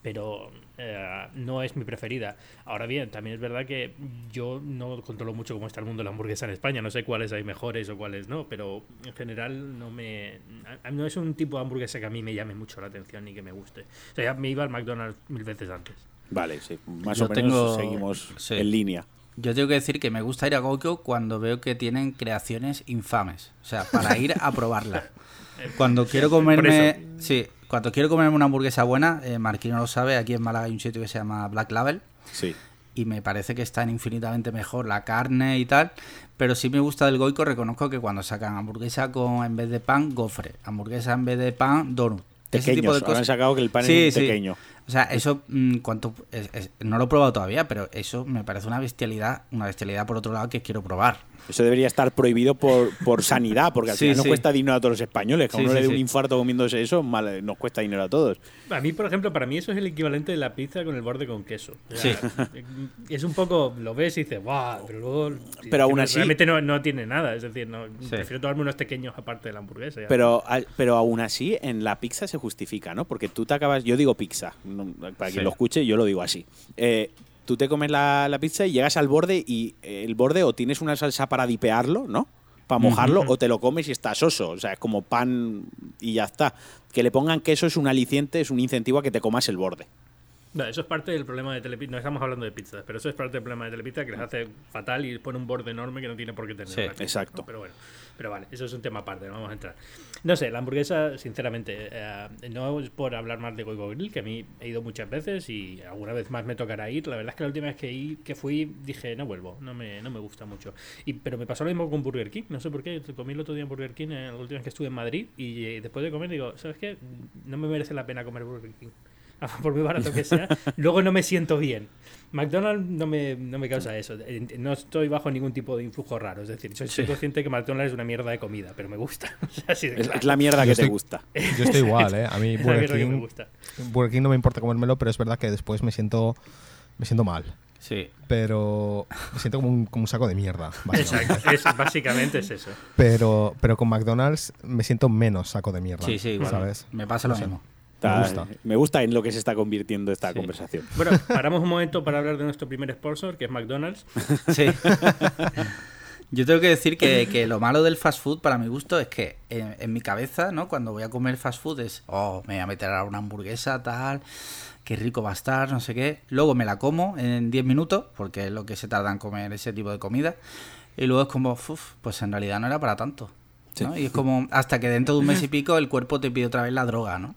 pero eh, no es mi preferida. Ahora bien, también es verdad que yo no controlo mucho cómo está el mundo de la hamburguesa en España, no sé cuáles hay mejores o cuáles no, pero en general no me a- a- no es un tipo de hamburguesa que a mí me llame mucho la atención ni que me guste. O sea, ya me iba al McDonald's mil veces antes. Vale, sí. Más Yo o menos tengo- seguimos sí. en línea. Yo tengo que decir que me gusta ir a Goico cuando veo que tienen creaciones infames. O sea, para ir a probarla. Cuando quiero comerme. Sí, cuando quiero comerme una hamburguesa buena, eh, Marquino lo sabe, aquí en Málaga hay un sitio que se llama Black Label. Sí. y me parece que están infinitamente mejor la carne y tal. Pero sí me gusta del Goico, reconozco que cuando sacan hamburguesa con en vez de pan, gofre, hamburguesa en vez de pan, donut. Ese tipo de Pequeños. Ahora han cosas. sacado que el pan Sí, es sí. pequeño. O sea, eso, mm, cuanto, es- es- no lo he probado todavía, pero eso me parece una bestialidad, una bestialidad por otro lado que quiero probar. Eso debería estar prohibido por, por sanidad, porque al Sí, final nos sí. cuesta dinero a todos los españoles. Que a uno sí, le dé sí. un infarto comiéndose eso, mal- nos cuesta dinero a todos. A mí, por ejemplo, para mí eso es el equivalente de la pizza con el borde con queso. O sea, Sí. Es un poco, lo ves y dices, ¡guau! Pero luego. Pero aún así- Realmente no, no tiene nada. Es decir, no, Sí. prefiero tomarme unos pequeños aparte de la hamburguesa. ya. Pero, pero aún así, en la pizza se justifica, ¿no? Porque tú te acabas. Yo digo pizza, para quien Sí. lo escuche, yo lo digo así. Eh, tú te comes la, la pizza y llegas al borde y el borde o tienes una salsa para dipearlo, ¿no? Para mojarlo, o te lo comes y está soso. O sea, es como pan y ya está. Que le pongan queso es un aliciente, es un incentivo a que te comas el borde. No, eso es parte del problema de Telepizza. No estamos hablando de pizzas, pero eso es parte del problema de Telepizza que les hace fatal y pone un borde enorme que no tiene por qué tener. Sí, pizza, exacto. ¿no? Pero bueno, pero vale, eso es un tema aparte, no vamos a entrar. No sé, la hamburguesa, sinceramente, eh, no es por hablar más de Goigo Grill, que a mí he ido muchas veces y alguna vez más me tocará ir. La verdad es que la última vez que, fui dije, no vuelvo, no me, no me gusta mucho. Y, pero me pasó lo mismo con Burger King, no sé por qué. Comí el otro día en Burger King, eh, la última vez que estuve en Madrid, y eh, después de comer digo, ¿sabes qué? No me merece la pena comer Burger King. por muy barato que sea, luego no me siento bien. McDonald's no me, no me causa eso. No estoy bajo ningún tipo de influjo raro. Es decir, soy, soy consciente que McDonald's es una mierda de comida, pero me gusta. O sea, así de Es, claro. es la mierda Yo que te estoy- gusta. Yo estoy igual, ¿eh? A mí Burger que me King, gusta. Burger King no me importa comérmelo, pero es verdad que después me siento, me siento mal. Sí. Pero me siento como un, como un saco de mierda. básicamente. Exacto, es- básicamente es eso. Pero, pero con McDonald's me siento menos saco de mierda. Sí, sí, igual. ¿Sabes? Me pasa lo mismo. Está- Me gusta. me gusta en lo que se está convirtiendo esta Sí. conversación. Bueno, paramos un momento para hablar de nuestro primer sponsor, que es McDonald's. Sí. Yo tengo que decir que, que lo malo del fast food, para mi gusto, es que en, en mi cabeza, ¿no? Cuando voy a comer fast food es, oh, me voy a meter a una hamburguesa, tal, qué rico va a estar, no sé qué. Luego me la como en 10 minutos, porque es lo que se tarda en comer ese tipo de comida. Y luego es como, uff, pues en realidad no era para tanto. ¿no? Y es como, hasta que dentro de un mes y pico el cuerpo te pide otra vez la droga, ¿no?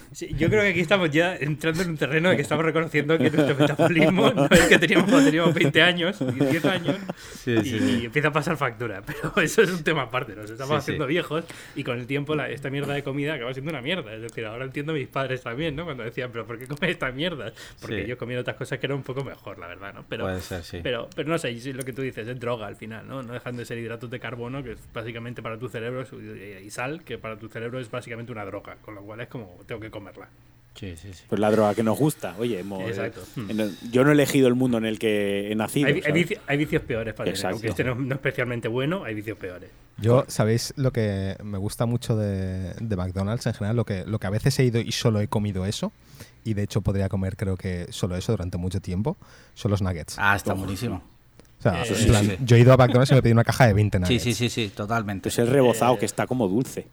Sí, yo creo que aquí estamos ya entrando en un terreno de que estamos reconociendo que nuestro metabolismo no es que teníamos cuando teníamos 20 años, 10 años, Sí, y, sí, y empieza a pasar factura. Pero eso es un tema aparte, nos estamos haciendo viejos y con el tiempo la- esta mierda de comida acaba siendo una mierda. Es decir, ahora entiendo a mis padres también, ¿no? Cuando decían, pero ¿por qué comes esta mierda? Porque yo comía otras cosas que eran un poco mejor, la verdad, ¿no? Pero, Puede ser, pero, pero no sé, lo que tú dices, es droga al final, ¿no? No dejan de ser hidratos de carbono, que es básicamente para tu cerebro, y sal, que para tu cerebro es básicamente una droga, con lo cual es como, tengo que comerla. Sí, sí, sí. Pues la droga que nos gusta. Oye, hemos- Exacto. en el- yo no he elegido el mundo en el que he nacido. Hay, vicios peores para tener, aunque este no, no especialmente bueno, hay vicios peores. Yo, ¿sabéis lo que me gusta mucho de, de McDonald's en general? Lo que, lo que a veces he ido y solo he comido eso, y de hecho podría comer creo que solo eso durante mucho tiempo, son los nuggets. Ah, está buenísimo. o sea, eh, sí, plan, sí. yo he ido a McDonald's y me he pedido una caja de 20 Sí, nuggets. sí, sí, sí, totalmente. Pues el rebozado Eh, que está como dulce.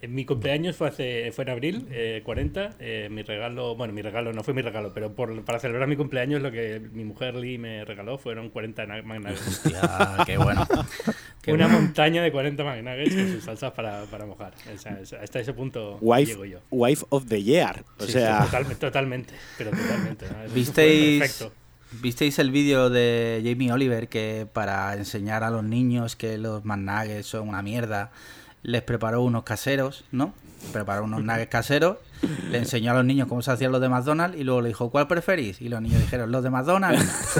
En mi cumpleaños fue hace fue en abril, eh, 40. eh, mi regalo, bueno, mi regalo no fue mi regalo, pero por, para celebrar mi cumpleaños lo que mi mujer Lee me regaló fueron 40 na- McNuggets. Hostia, qué bueno. Qué Una bueno. montaña de 40 McNuggets con sus salsas para, para mojar. O sea, es- hasta ese punto Wife, llego yo. wife of the year. O Sí, sea, sí, totalmente, totalmente, pero totalmente. ¿Visteis, perfecto. ¿Visteis el vídeo de Jamie Oliver que para enseñar a los niños que los McNuggets son una mierda, les preparó unos caseros, ¿no? Preparó unos nuggets caseros, le enseñó a los niños cómo se hacían los de McDonald's y luego le dijo, ¿cuál preferís? Y los niños dijeron, los de McDonald's.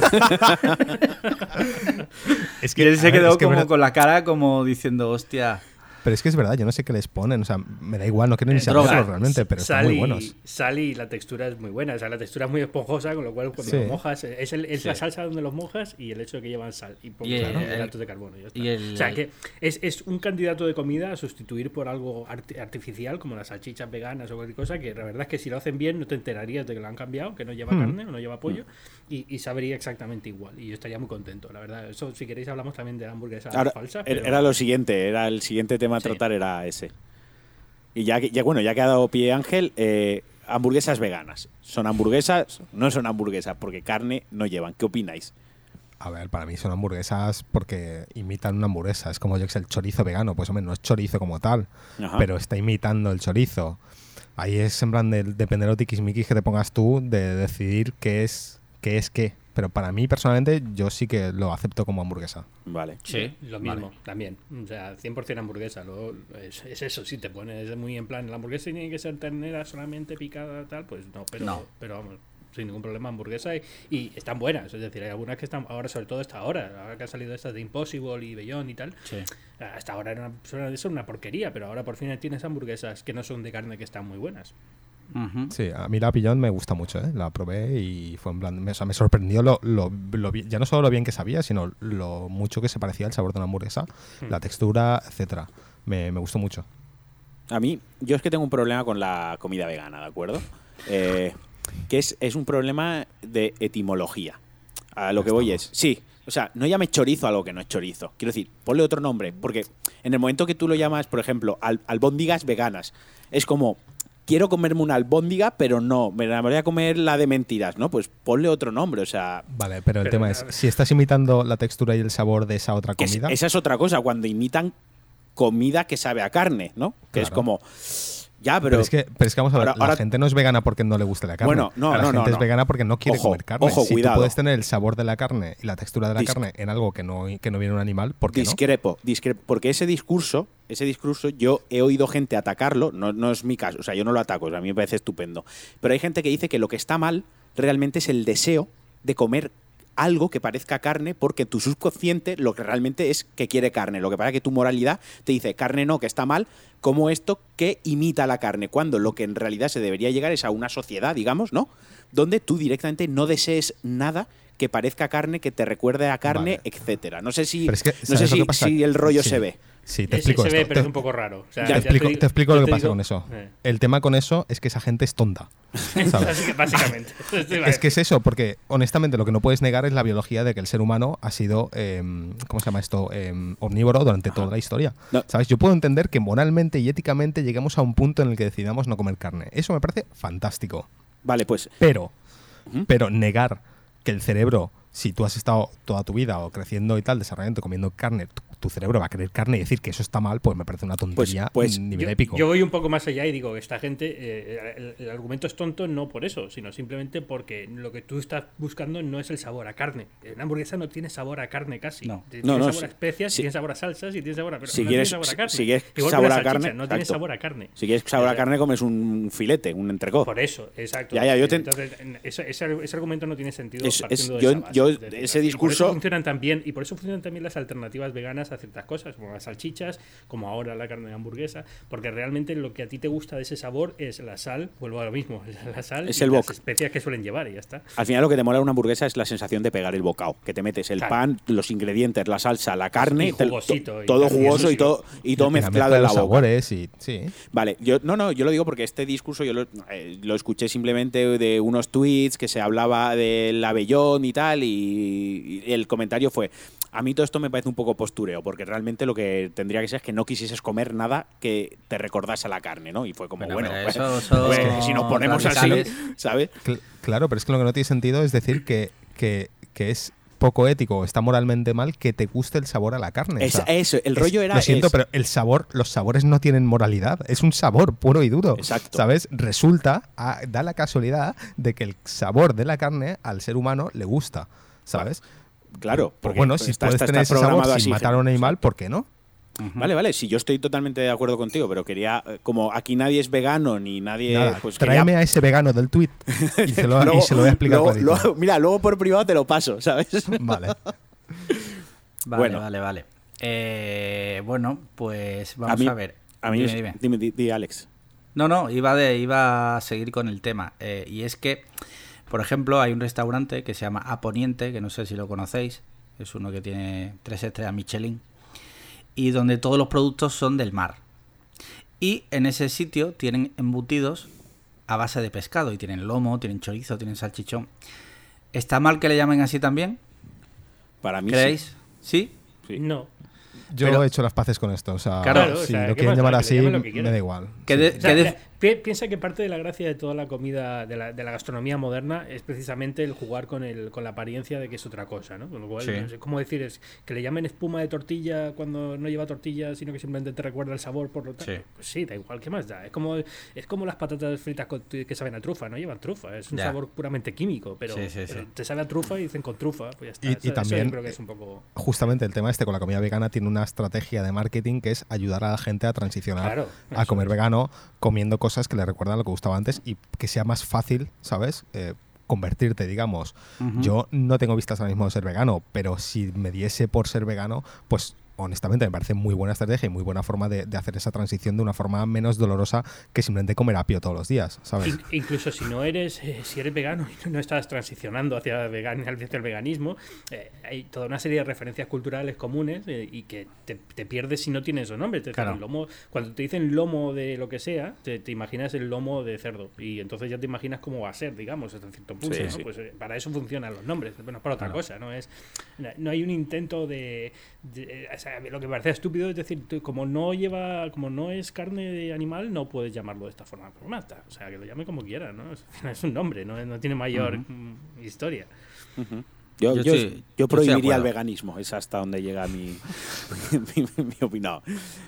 Es y él se ver, quedó es que como verdad- con la cara como diciendo, hostia. Pero es que es verdad, yo no sé qué les ponen, o sea, me da igual, no quiero ni Eh, saberlo realmente, pero están sal muy y- buenos. Sal y la textura es muy buena. O sea, la textura es muy esponjosa, con lo cual cuando Sí. lo mojas, es, el- es Sí. la salsa donde los mojas y el hecho de que llevan sal y, por Y el- hidratos de carbono. y ya está. y el- o sea, que es, es un candidato de comida a sustituir por algo arti- artificial, como las salchichas veganas o cualquier cosa, que la verdad es que si lo hacen bien no te enterarías de que lo han cambiado, que no lleva Mm. carne o no lleva pollo, y, y sabría exactamente igual. Y yo estaría muy contento, la verdad. Eso, si queréis, hablamos también de la hamburguesa ahora, falsa. pero- era lo siguiente, era el siguiente tema a Sí. tratar era ese. Y ya, que- ya bueno, ya que ha dado pie Ángel, eh, hamburguesas veganas. ¿Son hamburguesas? No son hamburguesas, porque carne no llevan. ¿Qué opináis? A ver, para mí son hamburguesas porque imitan una hamburguesa. Es como yo que sé, el chorizo vegano. Pues hombre, no es chorizo como tal, Ajá. pero está imitando el chorizo. Ahí es en plan de depende de tiquismiquis que te pongas tú de decidir qué es qué es qué. Pero para mí personalmente yo sí que lo acepto como hamburguesa. Vale. Sí, Lo vale. mismo, también. O sea, 100% hamburguesa. Luego es, es eso, si te pones muy en plan, la hamburguesa tiene que ser ternera solamente picada, tal, pues no, pero, No. pero vamos, sin ningún problema hamburguesa y, y están buenas. Es decir, hay algunas que están, ahora sobre todo esta hora, ahora que han salido estas de Impossible y Beyond y tal, Sí. hasta ahora era una, son una porquería, pero ahora por fin tienes hamburguesas que no son de carne que están muy buenas. Sí, a mí la pillón me gusta mucho, ¿eh? La probé y fue en plan, me, o sea, me sorprendió lo, lo, ya no solo lo bien que sabía, sino lo mucho que se parecía al sabor de una hamburguesa, la textura, etcétera. Me, me gustó mucho. A mí, yo es que tengo un problema con la comida vegana, ¿de acuerdo? Eh, que es, es un problema de etimología. A lo que voy es, sí, o sea, no llames chorizo a lo que no es chorizo. Quiero decir, ponle otro nombre, porque en el momento que tú lo llamas, por ejemplo, al, albóndigas veganas, es como, quiero comerme una albóndiga, pero no, me la voy a comer la de mentiras, ¿no? Pues ponle otro nombre, o sea, Vale, pero el Pero, tema es, si estás imitando la textura y el sabor de esa otra es- comida, esa es otra cosa, cuando imitan comida que sabe a carne, ¿no? Que es como, ya, pero... pero, es que, pero es que vamos a ver, Ahora- ahora- la gente no es vegana porque no le gusta la carne. Bueno, no, la no, no, gente es no. vegana porque no quiere Ojo, comer carne. ojo, si cuidado. tú puedes tener el sabor de la carne y la textura de la carne en algo que no, que no viene de un animal, ¿por qué no? Discrepo, discrepo, porque ese discurso, ese discurso, yo he oído gente atacarlo, no, no es mi caso, o sea, yo no lo ataco, o sea, a mí me parece estupendo, pero hay gente que dice que lo que está mal realmente es el deseo de comer algo que parezca carne porque tu subconsciente lo que realmente es que quiere carne, lo que pasa es que tu moralidad te dice carne no, que está mal, como esto que imita la carne, cuando lo que en realidad se debería llegar es a una sociedad, digamos, ¿no? Donde tú directamente no desees nada que parezca carne, que te recuerde a carne, Vale. etcétera. No sé si, Pero es que, no sé ¿sabes lo si, el rollo Sí. se ve. Sí, te explico se esto. ve, pero Te- es un poco raro. O sea, te explico, te lo que pasa digo- con eso. Eh, El tema con eso es que esa gente es tonta. ¿sabes? básica- Básicamente. Es que es eso, porque honestamente lo que no puedes negar es la biología de que el ser humano ha sido, em, ¿cómo se llama esto? Em, omnívoro durante toda la historia. No. ¿Sabes? Yo puedo entender que moralmente y éticamente lleguemos a un punto en el que decidamos no comer carne. Eso me parece fantástico. Vale, pues Pero, pero negar que el cerebro si tú has estado toda tu vida o creciendo y tal, desarrollando, comiendo carne, tu, cerebro va a querer carne y decir que eso está mal, pues me parece una tontería pues, nivel Yo, épico. yo voy un poco más allá y digo, esta gente, eh, el, el argumento es tonto no por eso, sino simplemente porque lo que tú estás buscando no es el sabor a carne. Una hamburguesa no tiene sabor a carne casi. No. Tiene No, no, sabor a especias, Sí. tiene sabor a salsas y tiene sabor a... Pero Si no quieres- tiene sabor a carne. si quieres Igual que sabor a carne, no tiene sabor a carne. Si quieres sabor a Entonces, carne, comes un filete, un entrecot. Por eso, exacto. Ya, ya, yo te- Entonces, en- ese, ese- ese argumento no tiene sentido. Es- partiendo es- de yo- esa base. yo- Es decir, ese discurso- eso funcionan también y por eso funcionan también las alternativas veganas a ciertas cosas, como las salchichas, como ahora la carne de hamburguesa, porque realmente lo que a ti te gusta de ese sabor es la sal, vuelvo a lo mismo, la sal Es y el las especias que suelen llevar y ya está. Al final lo que te mola una hamburguesa es la sensación de pegar el bocado, que te metes el Claro. pan, los ingredientes, la salsa, la carne, Y te- jugosito, to- y todo y jugoso y todo y todo mezclado mezcla en de la boca. sabores y sí. Vale, yo no, no, yo lo digo porque este discurso yo lo, eh, lo escuché simplemente de unos tweets que se hablaba del abellón y tal y, y el comentario fue a mí todo esto me parece un poco postureo porque realmente lo que tendría que ser es que no quisieses comer nada que te recordase a la carne, ¿no? Y fue como Bueno, bueno, pero pues, eso pues, si nos ponemos así. ¿sabes? Cl- claro, pero es que lo que no tiene sentido es decir que, que, que es poco ético o está moralmente mal que te guste el sabor a la carne. o Es- sea, eso, el es- rollo era Lo siento, es- pero el sabor, los sabores no tienen moralidad. Es un sabor puro y duro. Exacto. ¿Sabes? Resulta, da la casualidad de que el sabor de la carne al ser humano le gusta. ¿Sabes? Claro, Pues porque bueno, si está- puedes está- tener está ese sabor programado sin así, matar a un animal, ¿por qué no? Vale, vale, si yo estoy totalmente de acuerdo contigo, pero quería, eh, como aquí nadie es vegano ni nadie, Nada, pues tráeme quería- a ese vegano del tweet y se lo, y Luego- se lo voy a explicar luego- clarito. luego- mira, luego por privado te lo paso, ¿sabes? Vale. Vale, Bueno. vale, vale. Eh, bueno, pues a vamos mí, a, ver. A mí, Dime, es- dime. dime, di- di, Alex. No, no, iba, de, iba a seguir con el tema. Eh, y es que, por ejemplo, hay un restaurante que se llama Aponiente, que no sé si lo conocéis. Es uno que tiene tres estrellas Michelin. Y donde todos los productos son del mar. Y en ese sitio tienen embutidos a base de pescado. Y tienen lomo, tienen chorizo, tienen salchichón. ¿Está mal que le llamen así también? Para mí sí. ¿Creéis? ¿Sí? Sí. No. Yo Pero- he hecho las paces con esto. O sea, Claro, si o sea, lo ¿qué quieren llamar así, llamen lo que me da igual. Que de- que de- pi- piensa que parte de la gracia de toda la comida, de la, de la gastronomía moderna, es precisamente el jugar con el con la apariencia de que es otra cosa, ¿no? Con lo cual, Sí. no sé cómo decir, es que le llamen espuma de tortilla cuando no lleva tortilla, sino que simplemente te recuerda el sabor por lo tanto. Sí. Pues sí, da igual, ¿qué más da? Es como, es como las patatas fritas con- que saben a trufa, no llevan trufa, es un Ya. sabor puramente químico, pero, Sí, te sabe a trufa y dicen con trufa, pues ya está. Y- Eso- también- yo creo que es un poco... Justamente el tema este con la comida vegana tiene una estrategia de marketing que es ayudar a la gente a transicionar Claro, a comer vegano comiendo cosas que le recuerdan a lo que gustaba antes y que sea más fácil, ¿sabes? Eh, convertirte, digamos. Yo no tengo vistas ahora mismo de ser vegano, pero si me diese por ser vegano, pues honestamente me parece muy buena estrategia y muy buena forma de, de hacer esa transición de una forma menos dolorosa que simplemente comer apio todos los días, ¿sabes? In- incluso si no eres eh, si eres vegano y no estás transicionando hacia, vegan, hacia el veganismo eh, hay toda una serie de referencias culturales comunes eh, y que te, te pierdes si no tienes esos nombres Te- Claro. el lomo, cuando te dicen lomo de lo que sea te, te imaginas el lomo de cerdo y entonces ya te imaginas cómo va a ser digamos hasta cierto punto Sí, ¿no? sí. pues eh, para eso funcionan los nombres bueno para otra Claro. cosa no es no- hay un intento de, de- o sea, lo que me parece estúpido es decir tú, como no lleva como no es carne de animal no puedes llamarlo de esta forma pues más o sea que lo llame como quiera no es, es un nombre no, no tiene mayor historia. Yo yo, yo yo estoy de prohibiría el veganismo, es hasta donde llega mi, mi, mi opinión.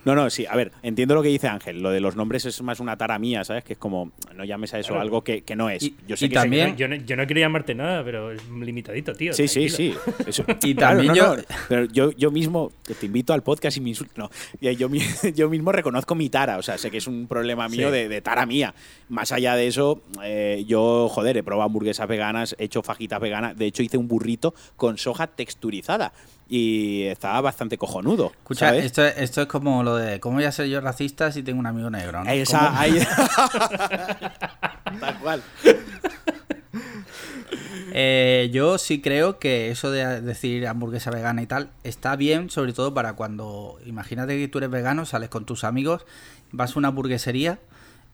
No, no, sí, a ver, entiendo lo que dice Ángel, lo de los nombres es más una tara mía, ¿sabes? Que es como, no llames a eso Claro. algo que, que no es. Y- yo sé y que también- yo no, yo no quería llamarte nada pero es limitadito tío Sí, sí, tranquilo. sí. eso. Y Claro, también no, yo- no, pero yo, yo mismo te invito al podcast y me insulto. No, yo, yo mismo reconozco mi tara. O sea, sé que es un problema mío Sí. de, de tara mía. Más allá de eso, eh, yo, joder, he probado hamburguesas veganas, he hecho fajitas veganas. De hecho, hice un burrito con soja texturizada. Y estaba bastante cojonudo. Escucha, ¿sabes? esto, esto es como lo de cómo voy a ser yo racista si tengo un amigo negro, ¿no? Esa, ¿Cómo- ahí- Tal cual. Eh, yo sí creo que eso de decir hamburguesa vegana y tal está bien, sobre todo para cuando, imagínate que tú eres vegano, sales con tus amigos, vas a una hamburguesería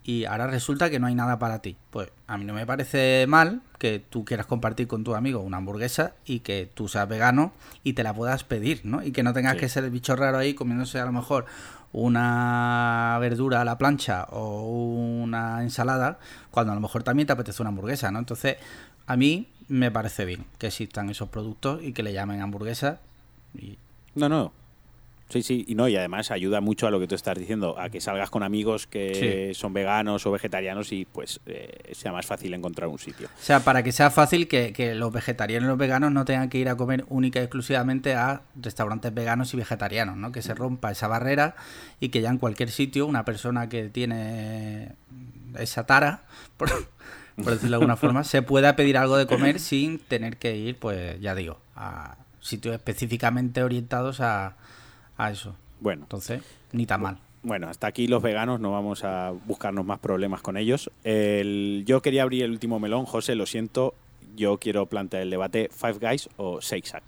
y ahora resulta que no hay nada para ti. Pues a mí no me parece mal que tú quieras compartir con tu amigo una hamburguesa y que tú seas vegano y te la puedas pedir, ¿no? Y que no tengas Sí. que ser el bicho raro ahí comiéndose a lo mejor una verdura a la plancha o una ensalada cuando a lo mejor también te apetece una hamburguesa, ¿no? Entonces, a mí me parece bien que existan esos productos y que le llamen hamburguesa y No, no. Sí, sí, y no, y además ayuda mucho a lo que tú estás diciendo, a que salgas con amigos que son veganos o vegetarianos y pues eh, sea más fácil encontrar un sitio. O sea, para que sea fácil que, que los vegetarianos y los veganos no tengan que ir a comer única y exclusivamente a restaurantes veganos y vegetarianos, ¿no? Que se rompa esa barrera y que ya en cualquier sitio una persona que tiene esa tara, por, por decirlo de alguna forma, se pueda pedir algo de comer sin tener que ir, pues ya digo, a sitios específicamente orientados a, a eso. Bueno, Entonces, ni tan mal. Bueno, hasta aquí los veganos, no vamos a buscarnos más problemas con ellos. El- yo quería abrir el último melón, José, lo siento. Yo quiero plantear el debate Five Guys o Shake Shack.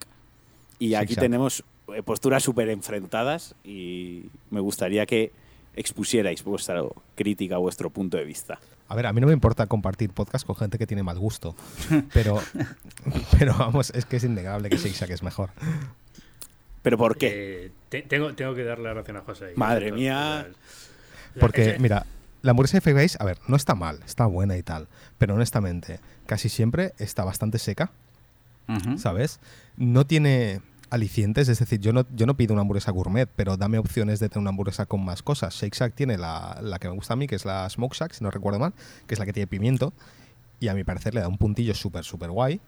Y aquí Shake Shack. tenemos eh, posturas súper enfrentadas y me gustaría que expusierais vuestra crítica, vuestro punto de vista. A ver, a mí no me importa compartir podcast con gente que tiene mal gusto, pero, pero vamos, es que es innegable que Shake Shack es mejor. ¿Pero por qué? Eh, te- tengo, tengo que darle la razón a José. ahí. Madre mía. Porque, ese- mira, la hamburguesa de Five Guys, a ver, no está mal, está buena y tal, pero honestamente, casi siempre está bastante seca. ¿sabes? No tiene alicientes, es decir, yo no, yo no pido una hamburguesa gourmet, pero dame opciones de tener una hamburguesa con más cosas. Shake Shack tiene la, la que me gusta a mí, que es la Smoke Shack, si no recuerdo mal, que es la que tiene pimiento, y a mi parecer le da un puntillo súper, súper guay.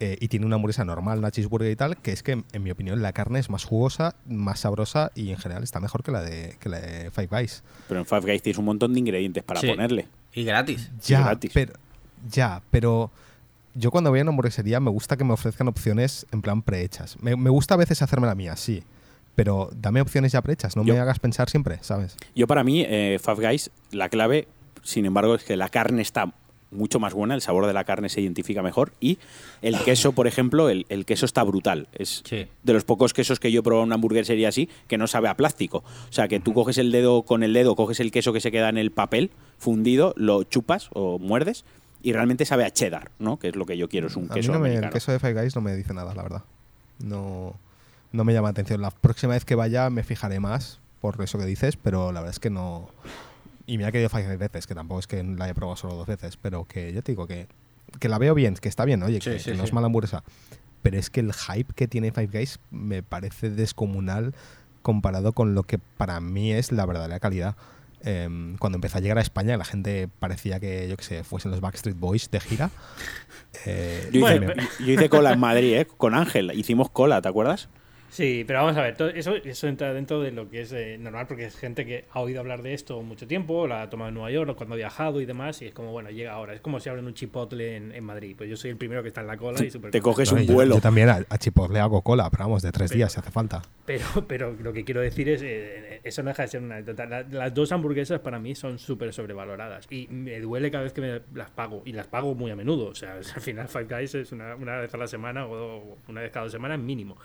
Eh, y tiene una hamburguesa normal, una cheeseburger y tal, que es que, en mi opinión, la carne es más jugosa, más sabrosa y en general está mejor que la de, que la de Five Guys. Pero en Five Guys tienes un montón de ingredientes para Sí. ponerle. Y gratis. Ya, gratis. pero, ya, pero yo cuando voy a una hamburguesería me gusta que me ofrezcan opciones en plan prehechas. Me, me gusta a veces hacerme la mía, sí. Pero dame opciones ya prehechas, no Yo- me hagas pensar siempre, ¿sabes? Yo para mí, eh, Five Guys, la clave, sin embargo, es que la carne está mucho más buena, el sabor de la carne se identifica mejor y el queso, por ejemplo, el, el queso está brutal. Es Sí. de los pocos quesos que yo he probado en una hamburguesería así, que no sabe a plástico. O sea, que tú coges el dedo con el dedo, coges el queso que se queda en el papel fundido, lo chupas o muerdes y realmente sabe a cheddar, ¿no? Que es lo que yo quiero, es un a mí queso no me- el queso de Five Guys no me dice nada, la verdad. No, no me llama la atención. La próxima vez que vaya me fijaré más por eso que dices, pero la verdad es que no... Y mira que he ido Five Guys veces, que tampoco es que la haya probado solo dos veces, pero que yo te digo que, que la veo bien, que está bien, oye, Sí, que, sí, que no sí. es mala hamburguesa. Pero es que el hype que tiene Five Guys me parece descomunal comparado con lo que para mí es la verdadera calidad. Em, cuando empezó a llegar a España, la gente parecía que, yo que sé, fuesen los Backstreet Boys de gira. Eh, Yo, hice, Bueno, yo hice cola en Madrid, ¿eh? Con Ángel. Hicimos cola, ¿te acuerdas? Sí, pero vamos a ver, todo eso, eso entra dentro de lo que es eh, normal porque es gente que ha oído hablar de esto mucho tiempo, la ha tomado en Nueva York o cuando ha viajado y demás, y es como, bueno, llega ahora. Es como si abren un chipotle en, en Madrid. Pues yo soy el primero que está en la cola y súper Te coges No, un yo- vuelo. Yo, también a, a Chipotle hago cola, pero vamos, de tres Pero- días si hace falta. Pero, pero lo que quiero decir es, eh, eso no deja de ser una anécdota. La- las dos hamburguesas para mí son súper sobrevaloradas y me duele cada vez que me las pago y las pago muy a menudo. O sea, al final Five Guys es una, una vez a la semana o una vez cada dos semanas mínimo.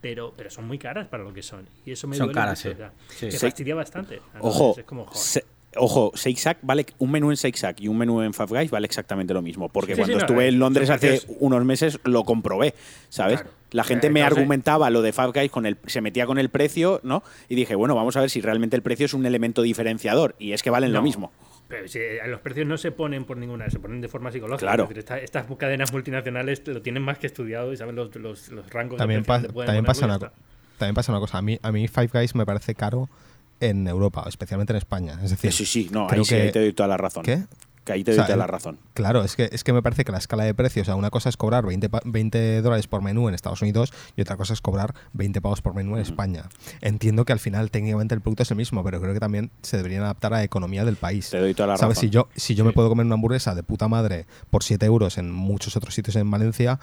Pero, pero son muy caras para lo que son. Y eso me Son duele caras, mucho, sí. o sea, Sí. Fastidia bastante. Ojo, es como, se- ojo, Shake Shack vale un menú en Shake Shack y un menú en Five Guys vale exactamente lo mismo. Porque Sí, cuando no, estuve eh, en Londres hace unos meses lo comprobé, ¿sabes? Claro. La gente Eh, me entonces- argumentaba lo de Five Guys con el, se metía con el precio, ¿no? Y dije, bueno, vamos a ver si realmente el precio es un elemento diferenciador y es que valen lo No. mismo. Pero si, eh, los precios no se ponen por ninguna, se ponen de forma psicológica. Claro. Es decir, esta- estas cadenas multinacionales lo tienen más que estudiado y saben los, los, los rangos También, de precios pa- que te pueden también, pasa una, también pasa una cosa. A mí, a mí Five Guys me parece caro en Europa, especialmente en España. Es decir, Sí, sí, no, creo ahí sí, ahí te doy toda la razón. ¿Qué? Que ahí te O doy sea, la razón. Claro, es que, es que me parece que la escala de precios, o sea, una cosa es cobrar 20, pa- 20 dólares por menú en Estados Unidos y otra cosa es cobrar 20 pavos por menú en España. Entiendo que al final técnicamente el producto es el mismo, pero creo que también se deberían adaptar a la economía del país. Te doy toda la ¿Sabes? razón. Si yo, si yo me puedo comer una hamburguesa de puta madre por 7 euros en muchos otros sitios en Valencia,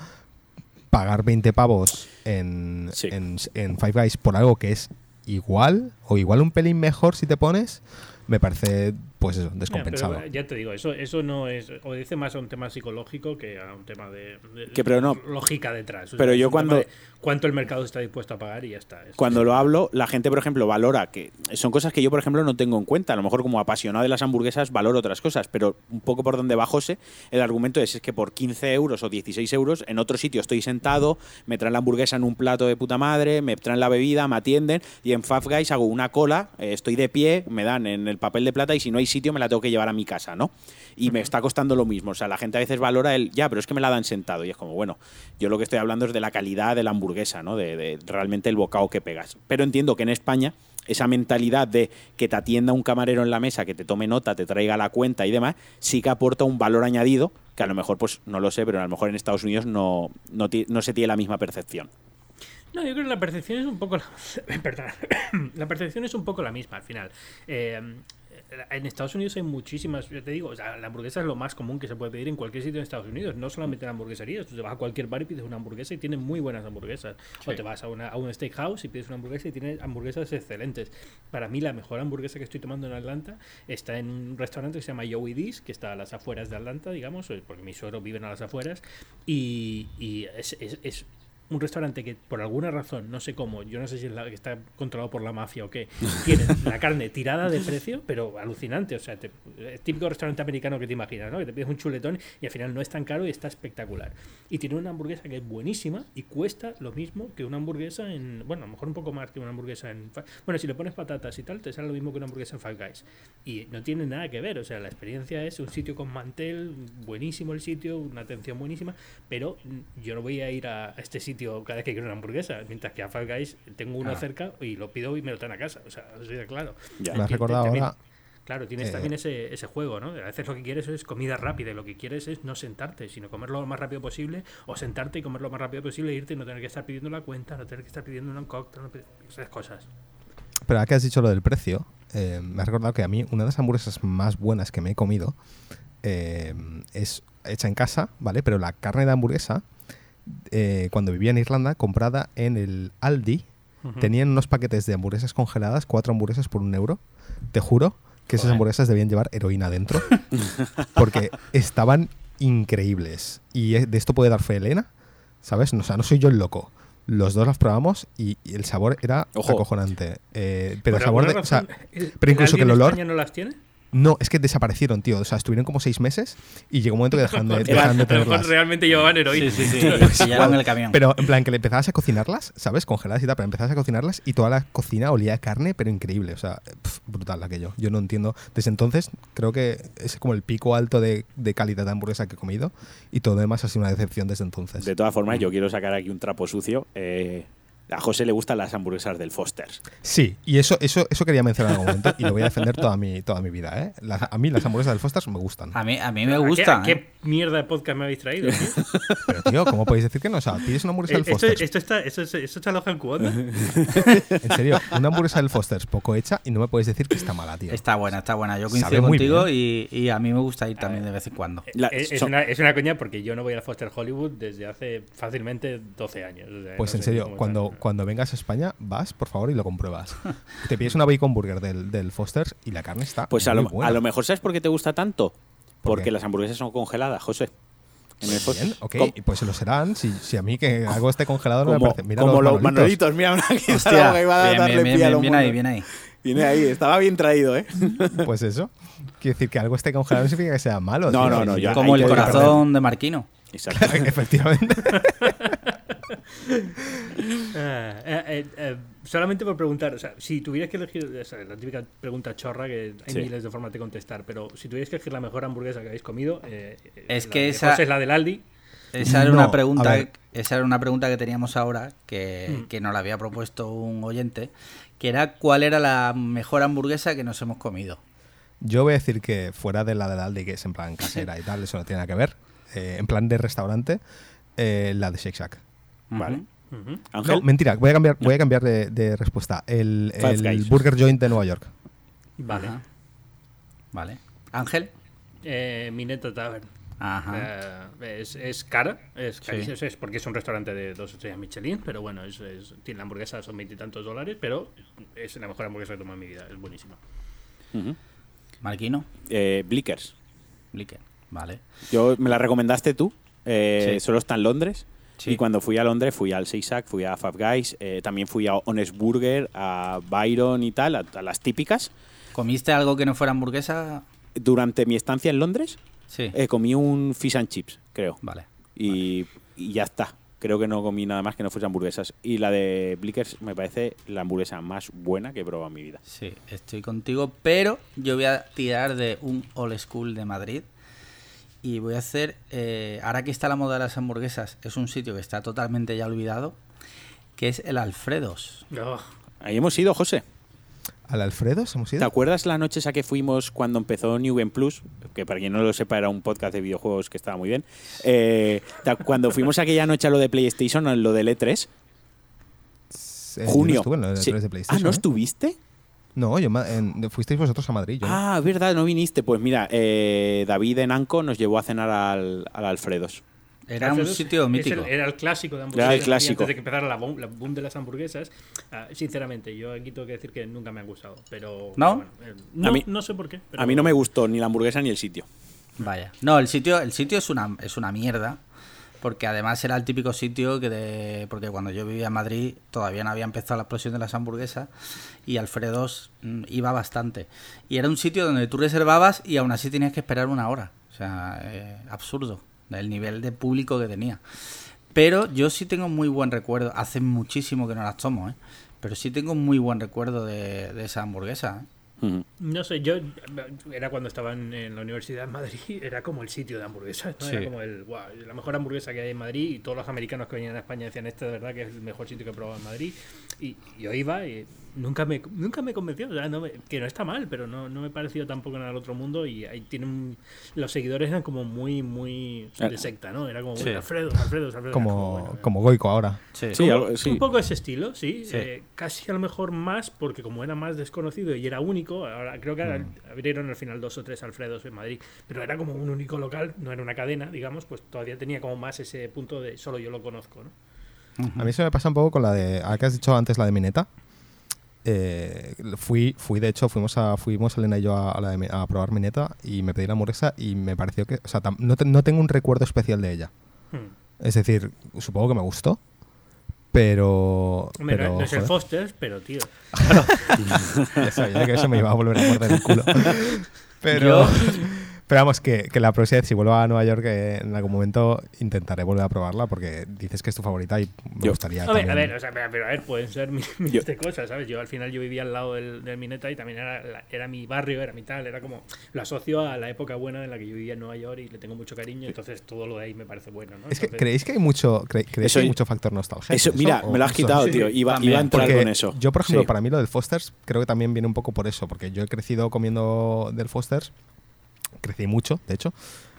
pagar 20 pavos en, Sí. en, en Five Guys por algo que es igual o igual un pelín mejor si te pones, me parece pues eso, descompensado. pero, ya te digo, eso, eso no es. Obedece más a un tema psicológico que a un tema de, de- Que, pero no. lógica detrás. O Pero yo cuando- de ¿Cuánto el mercado está dispuesto a pagar y ya está? Es- Cuando lo hablo, la gente, por ejemplo, valora que son cosas que yo, por ejemplo, no tengo en cuenta. A lo mejor como apasionado de las hamburguesas valoro otras cosas, pero un poco por donde va José, el argumento es, es que por 15 euros o 16 euros en otro sitio estoy sentado, me traen la hamburguesa en un plato de puta madre, me traen la bebida, me atienden y en Five Guys hago una cola, eh, estoy de pie, me dan en el papel de plata y si no hay sitio me la tengo que llevar a mi casa, ¿no? Y me está costando lo mismo. O sea, la gente a veces valora el, ya, pero es que me la dan sentado y es como, bueno, yo lo que estoy hablando es de la calidad de la hamburguesa, ¿no? De, realmente el bocado que pegas. Pero entiendo que en España esa mentalidad de que te atienda un camarero en la mesa, que te tome nota, te traiga la cuenta y demás, sí que aporta un valor añadido que a lo mejor, pues no lo sé, pero a lo mejor en Estados Unidos no, no, no se tiene la misma percepción. No, yo creo que la percepción es un poco la, perdón, la percepción es un poco la misma al final. Eh, en Estados Unidos hay muchísimas, yo te digo, o sea, la hamburguesa es lo más común que se puede pedir en cualquier sitio en Estados Unidos, no solamente en hamburgueserías. Tú te vas a cualquier bar y pides una hamburguesa y tienen muy buenas hamburguesas. O te vas a, una, a un steakhouse y pides una hamburguesa y tienen hamburguesas excelentes. Para mí la mejor hamburguesa que estoy tomando en Atlanta está en un restaurante que se llama Joey D's, que está a las afueras de Atlanta, digamos, eh, porque mis suegros viven a las afueras, y, y es- es- es un restaurante que por alguna razón, no sé cómo, yo no sé si es la que está controlado por la mafia o qué, tiene la carne tirada de precio, pero alucinante. O sea, te- el típico restaurante americano que te imaginas, ¿no? Que te pides un chuletón y al final no es tan caro y está espectacular. Y tiene una hamburguesa que es buenísima y cuesta lo mismo que una hamburguesa en. Bueno, a lo mejor un poco más que una hamburguesa en. Bueno, si le pones patatas y tal, te sale lo mismo que una hamburguesa en Five Guys. Y no tiene nada que ver. O sea, la experiencia es un sitio con mantel, buenísimo el sitio, una atención buenísima, pero yo no voy a ir a este sitio cada vez que quiero una hamburguesa, mientras que a Five Guys tengo uno Claro. cerca y lo pido y me lo traen a casa. O sea, así de claro. Ya. Me has recordado también- ahora. Claro, tienes Eh, también ese, ese juego, ¿no? A veces lo que quieres es comida rápida y lo que quieres es no sentarte, sino comerlo lo más rápido posible o sentarte y comerlo lo más rápido posible e irte y no tener que estar pidiendo la cuenta, no tener que estar pidiendo un cóctel, no esas cosas. Pero ahora que has dicho lo del precio, eh, me has recordado que a mí una de las hamburguesas más buenas que me he comido eh, es hecha en casa, ¿vale? Pero la carne de hamburguesa, eh, cuando vivía en Irlanda, comprada en el Aldi, tenían unos paquetes de hamburguesas congeladas, cuatro hamburguesas por un euro. Te juro que esas hamburguesas debían llevar heroína dentro, porque estaban increíbles. Y de esto puede dar fe Elena, ¿sabes? O sea, no soy yo el loco. Los dos las probamos y, y el sabor era Ojo. acojonante. Eh, pero el sabor de, o sea, razón, ¿el- pero incluso el que el olor- España no las tiene? No, es que desaparecieron, tío. O sea, estuvieron como seis meses y llegó un momento que dejaron de, dejaron de tenerlas. realmente llevaban heroína. Sí, sí, sí. El camión. Pero en plan que le empezabas a cocinarlas, ¿sabes? Congeladas y tal, pero empezabas a cocinarlas y toda la cocina olía a carne, pero increíble. O sea, pf, brutal aquello. Yo no entiendo. Desde entonces creo que es como el pico alto de, de calidad de hamburguesa que he comido y todo lo demás ha sido una decepción desde entonces. De todas formas, yo quiero sacar aquí un trapo sucio. Eh, a José le gustan las hamburguesas del Foster's. Sí, y eso, eso, eso quería mencionar en algún momento y lo voy a defender toda mi, toda mi vida, ¿eh? Las- a mí las hamburguesas del Foster's me gustan. A mí, a mí me ¿A qué- ¿Qué, mierda de podcast me habéis traído? tío? Pero tío, ¿cómo podéis decir que no? O sea, pides una hamburguesa Eh, del esto, Foster's. esto está, esto, es- esto está aloja en Cuonda. En serio, una hamburguesa del Foster's poco hecha y no me puedes decir que está mala, tío. Está buena, está buena. Yo coincido contigo y, y a mí me gusta ir también de vez en cuando. La- es, una, es una coña porque yo no voy a Foster Hollywood desde hace fácilmente 12 años. o sea, Pues no en serio, cuando. Cuando vengas a España, vas, por favor, y lo compruebas. Te pides una bacon burger del, del Foster's y la carne está Pues a muy lo, buena. a lo mejor, ¿sabes por qué te gusta tanto? ¿Por Porque qué? las hamburguesas son congeladas, José. En el Bien, ok, y pues se lo serán. Si, si a mí que algo esté congelado no me como parece. Mira como los manolitos. Mira, una que Hostia, que iba a bien, darle bien, pie a bien, ahí, bien ahí. Viene ahí, estaba bien traído, ¿eh? Pues eso. Quiere decir que algo esté congelado no significa que sea malo. No, tío. no, no, ya- Como el corazón de Marquino. Exacto. Efectivamente. Ah, eh, eh, eh, solamente por preguntar, o sea, si tuvieras que elegir, la típica pregunta chorra que hay Sí. miles de formas de contestar, pero si tuvieras que elegir la mejor hamburguesa que habéis comido, eh, Es la que esa- es la del Aldi. Esa era No, una pregunta, esa era una pregunta que teníamos ahora que, Mm. que nos la había propuesto un oyente, que era cuál era la mejor hamburguesa que nos hemos comido. Yo voy a decir que fuera de la del Aldi, que es en plan casera y tal, eso no tiene nada que ver. eh, en plan de restaurante, eh, la de Shake Shack. Vale. Ujú. No, Ángel, mentira, voy a cambiar, voy a cambiar de, de respuesta. El, el. Burger Joint de Nueva York. Vale. Ajá. Vale. Ángel. Eh, Mineta Tavern. Ajá. Eh, es, es cara, es Sí. carísimo, es porque es un restaurante de dos estrellas Michelin, pero bueno, es, es- tiene la hamburguesa, son veintitantos dólares, pero es la mejor hamburguesa que he tomado en mi vida, es buenísima. Ujú. Marquino, Eh, Blickers. Blicker. Vale. Yo me la recomendaste tú. eh, Sí. Solo está en Londres. Sí. Y cuando fui a Londres fui al Seisak, fui a Five Guys, eh, también fui a Honest Burger, a Byron y tal, a, a las típicas. ¿Comiste algo que no fuera hamburguesa? Durante mi estancia en Londres Sí. eh, comí un fish and chips, creo. Vale. Y, y ya está. Creo que no comí nada más que no fuese hamburguesas. Y la de Blickers me parece la hamburguesa más buena que he probado en mi vida. Sí, estoy contigo, pero yo voy a tirar de un old school de Madrid y voy a hacer, eh, ahora que está la moda de las hamburguesas, es un sitio que está totalmente ya olvidado, que es el Alfredos. No. Ahí hemos ido, José. ¿Al Alfredo hemos ¿Te ido? acuerdas la noche esa que fuimos cuando empezó New Game Plus? Que para quien no lo sepa era un podcast de videojuegos que estaba muy bien. Eh, ¿te- cuando fuimos aquella noche a lo de PlayStation, a lo del E3, Eh, yo no junio. estuve en los Sí. E3 de ah, PlayStation, ¿no ¿eh? estuviste? No, yo en- fuisteis vosotros a Madrid. Yo no. Ah, verdad, no viniste. Pues mira, eh, David en Anco nos llevó a cenar al, al Alfredos. Era un sitio mítico. el- era el clásico de Era hamburguesas. el clásico. Antes de que empezara la boom, la boom de las hamburguesas. Ah, sinceramente, yo aquí tengo que decir que nunca me han gustado. Pero, ¿No? bueno, eh, no, A mí- no sé por qué. pero- A mí no me gustó ni la hamburguesa ni el sitio. Vaya. No, el sitio, el sitio es una, es una mierda. Porque además era el típico sitio que de, porque cuando yo vivía en Madrid todavía no había empezado la explosión de las hamburguesas y Alfredos mm, iba bastante. Y era un sitio donde tú reservabas y aún así tenías que esperar una hora. O sea, eh, absurdo el nivel de público que tenía. Pero yo sí tengo muy buen recuerdo. Hace muchísimo que no las tomo, ¿eh? Pero sí tengo muy buen recuerdo de, de esa hamburguesa. ¿eh? No sé, yo era cuando estaba en, en la universidad en Madrid, era como el sitio de hamburguesas, ¿no? Sí. Era como el, "Guau, la mejor hamburguesa que hay en Madrid y todos los americanos que venían a España decían, este de verdad que es el mejor sitio que he probado en Madrid. Y yo iba y nunca me, nunca me convenció, o sea, no me- que no está mal, pero no, no me pareció tampoco nada del otro mundo y ahí tienen, los seguidores eran como muy, muy de secta, ¿no? Era como, Sí. "Bueno, Alfredo, Alfredo, como, bueno, como Goico ahora. Sí. Sí, como- algo- sí. Un poco ese estilo, sí. Sí. Eh, casi a lo mejor más, porque como era más desconocido y era único, ahora creo que ahora Mm. abrieron al final dos o tres Alfredos en Madrid, pero era como un único local, no era una cadena, digamos, pues todavía tenía como más ese punto de solo yo lo conozco, ¿no? A mí se me pasa un poco con la de. Ahora que has dicho antes la de Mineta. Eh, fui, fui, de hecho, fuimos a, fuimos Elena y yo a, a la de Mi- a probar Mineta y me pedí la hamburguesa y me pareció que. O sea, tam- no, te- no tengo un recuerdo especial de ella. Hmm. Es decir, supongo que me gustó. Pero. Hombre, pero no es el joder, Foster's, pero tío. ya sabía que eso me iba a volver a morder el culo. Pero. Yo- Pero vamos, que, que la próxima vez, si vuelvo a Nueva York, eh, en algún momento intentaré volver a probarla porque dices que es tu favorita y me Yo- gustaría. A ver, a ver, o sea, pero, a ver, pueden ser miles Yo- de cosas, ¿sabes? Yo al final yo vivía al lado del, del Mineta y también era, la- era mi barrio, era mi tal, era como, lo asocio a la época buena en la que yo vivía en Nueva York y le tengo mucho cariño, entonces todo lo de ahí me parece bueno, ¿no? Es que ¿creéis que hay mucho, cre- creéis Eso- que hay mucho factor nostalgia? Eso, mira, ¿O me lo has quitado, Sí, tío. Iba, iba a entrar Porque con eso. yo, por ejemplo, Sí. para mí lo del Foster's creo que también viene un poco por eso, porque yo he crecido comiendo del Foster's, crecí mucho, de hecho,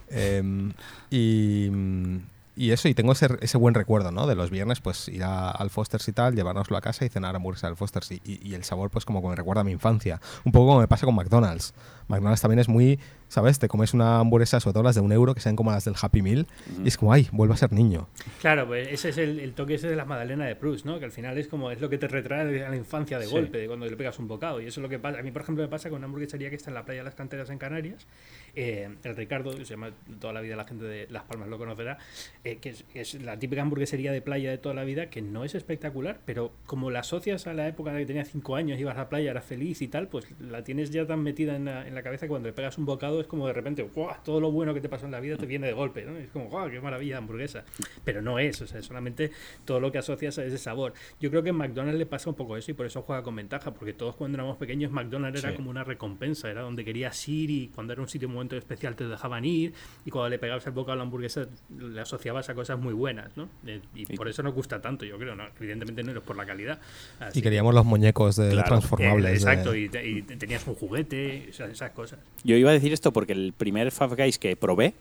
em, y, eso, y tengo ese, ese buen recuerdo, ¿no? De los viernes, pues ir a- al Foster's y tal, llevárnoslo a casa y cenar hamburguesa del Foster's, y, y- y el sabor, pues como que me recuerda a mi infancia, un poco como me pasa con McDonald's. McDonald's también es muy, ¿sabes? Te comes una hamburguesa, sobre todo las de un euro, que sean como las del Happy Meal, y es como, ay, vuelvo a ser niño. Claro, pues ese es el, el toque ese de la Madalena de Proust, ¿no? Que al final es como es lo que te retrae a la infancia de Sí. golpe, de cuando le pegas un bocado. Y eso es lo que pasa. A mí, por ejemplo, me pasa con una hamburguesería que está en la playa de las Canteras en Canarias. Eh, el Ricardo, que se llama toda la vida la gente de Las Palmas lo conocerá, eh, que es, es la típica hamburguesería de playa de toda la vida, que no es espectacular, pero como la asocias a la época de que tenía 5 años, ibas a la playa, eras feliz y tal, pues la tienes ya tan metida en la, en la cabeza que cuando le pegas un bocado es como de repente, ¡guau! Todo lo bueno que te pasó en la vida te viene de golpe, ¿no? Es como, ¡guau! ¡Qué maravilla de hamburguesa! Pero no es, o sea, solamente todo lo que asocias a ese sabor. Yo creo que en McDonald's le pasa un poco eso y por eso juega con ventaja, porque todos cuando éramos pequeños McDonald's era Sí. como una recompensa, era donde querías ir y cuando era un sitio un momento especial te dejaban ir y cuando le pegabas el bocado a la hamburguesa le asociabas a cosas muy buenas, ¿no? Eh, Y por eso nos gusta tanto, yo creo, ¿no? Evidentemente no es por la calidad. Así Y queríamos los muñecos de Claro, transformables. eh, de- exacto, y, te- y te- tenías un juguete, o sea, esas cosas. Yo iba a decir esto porque el primer Five Guys que probé,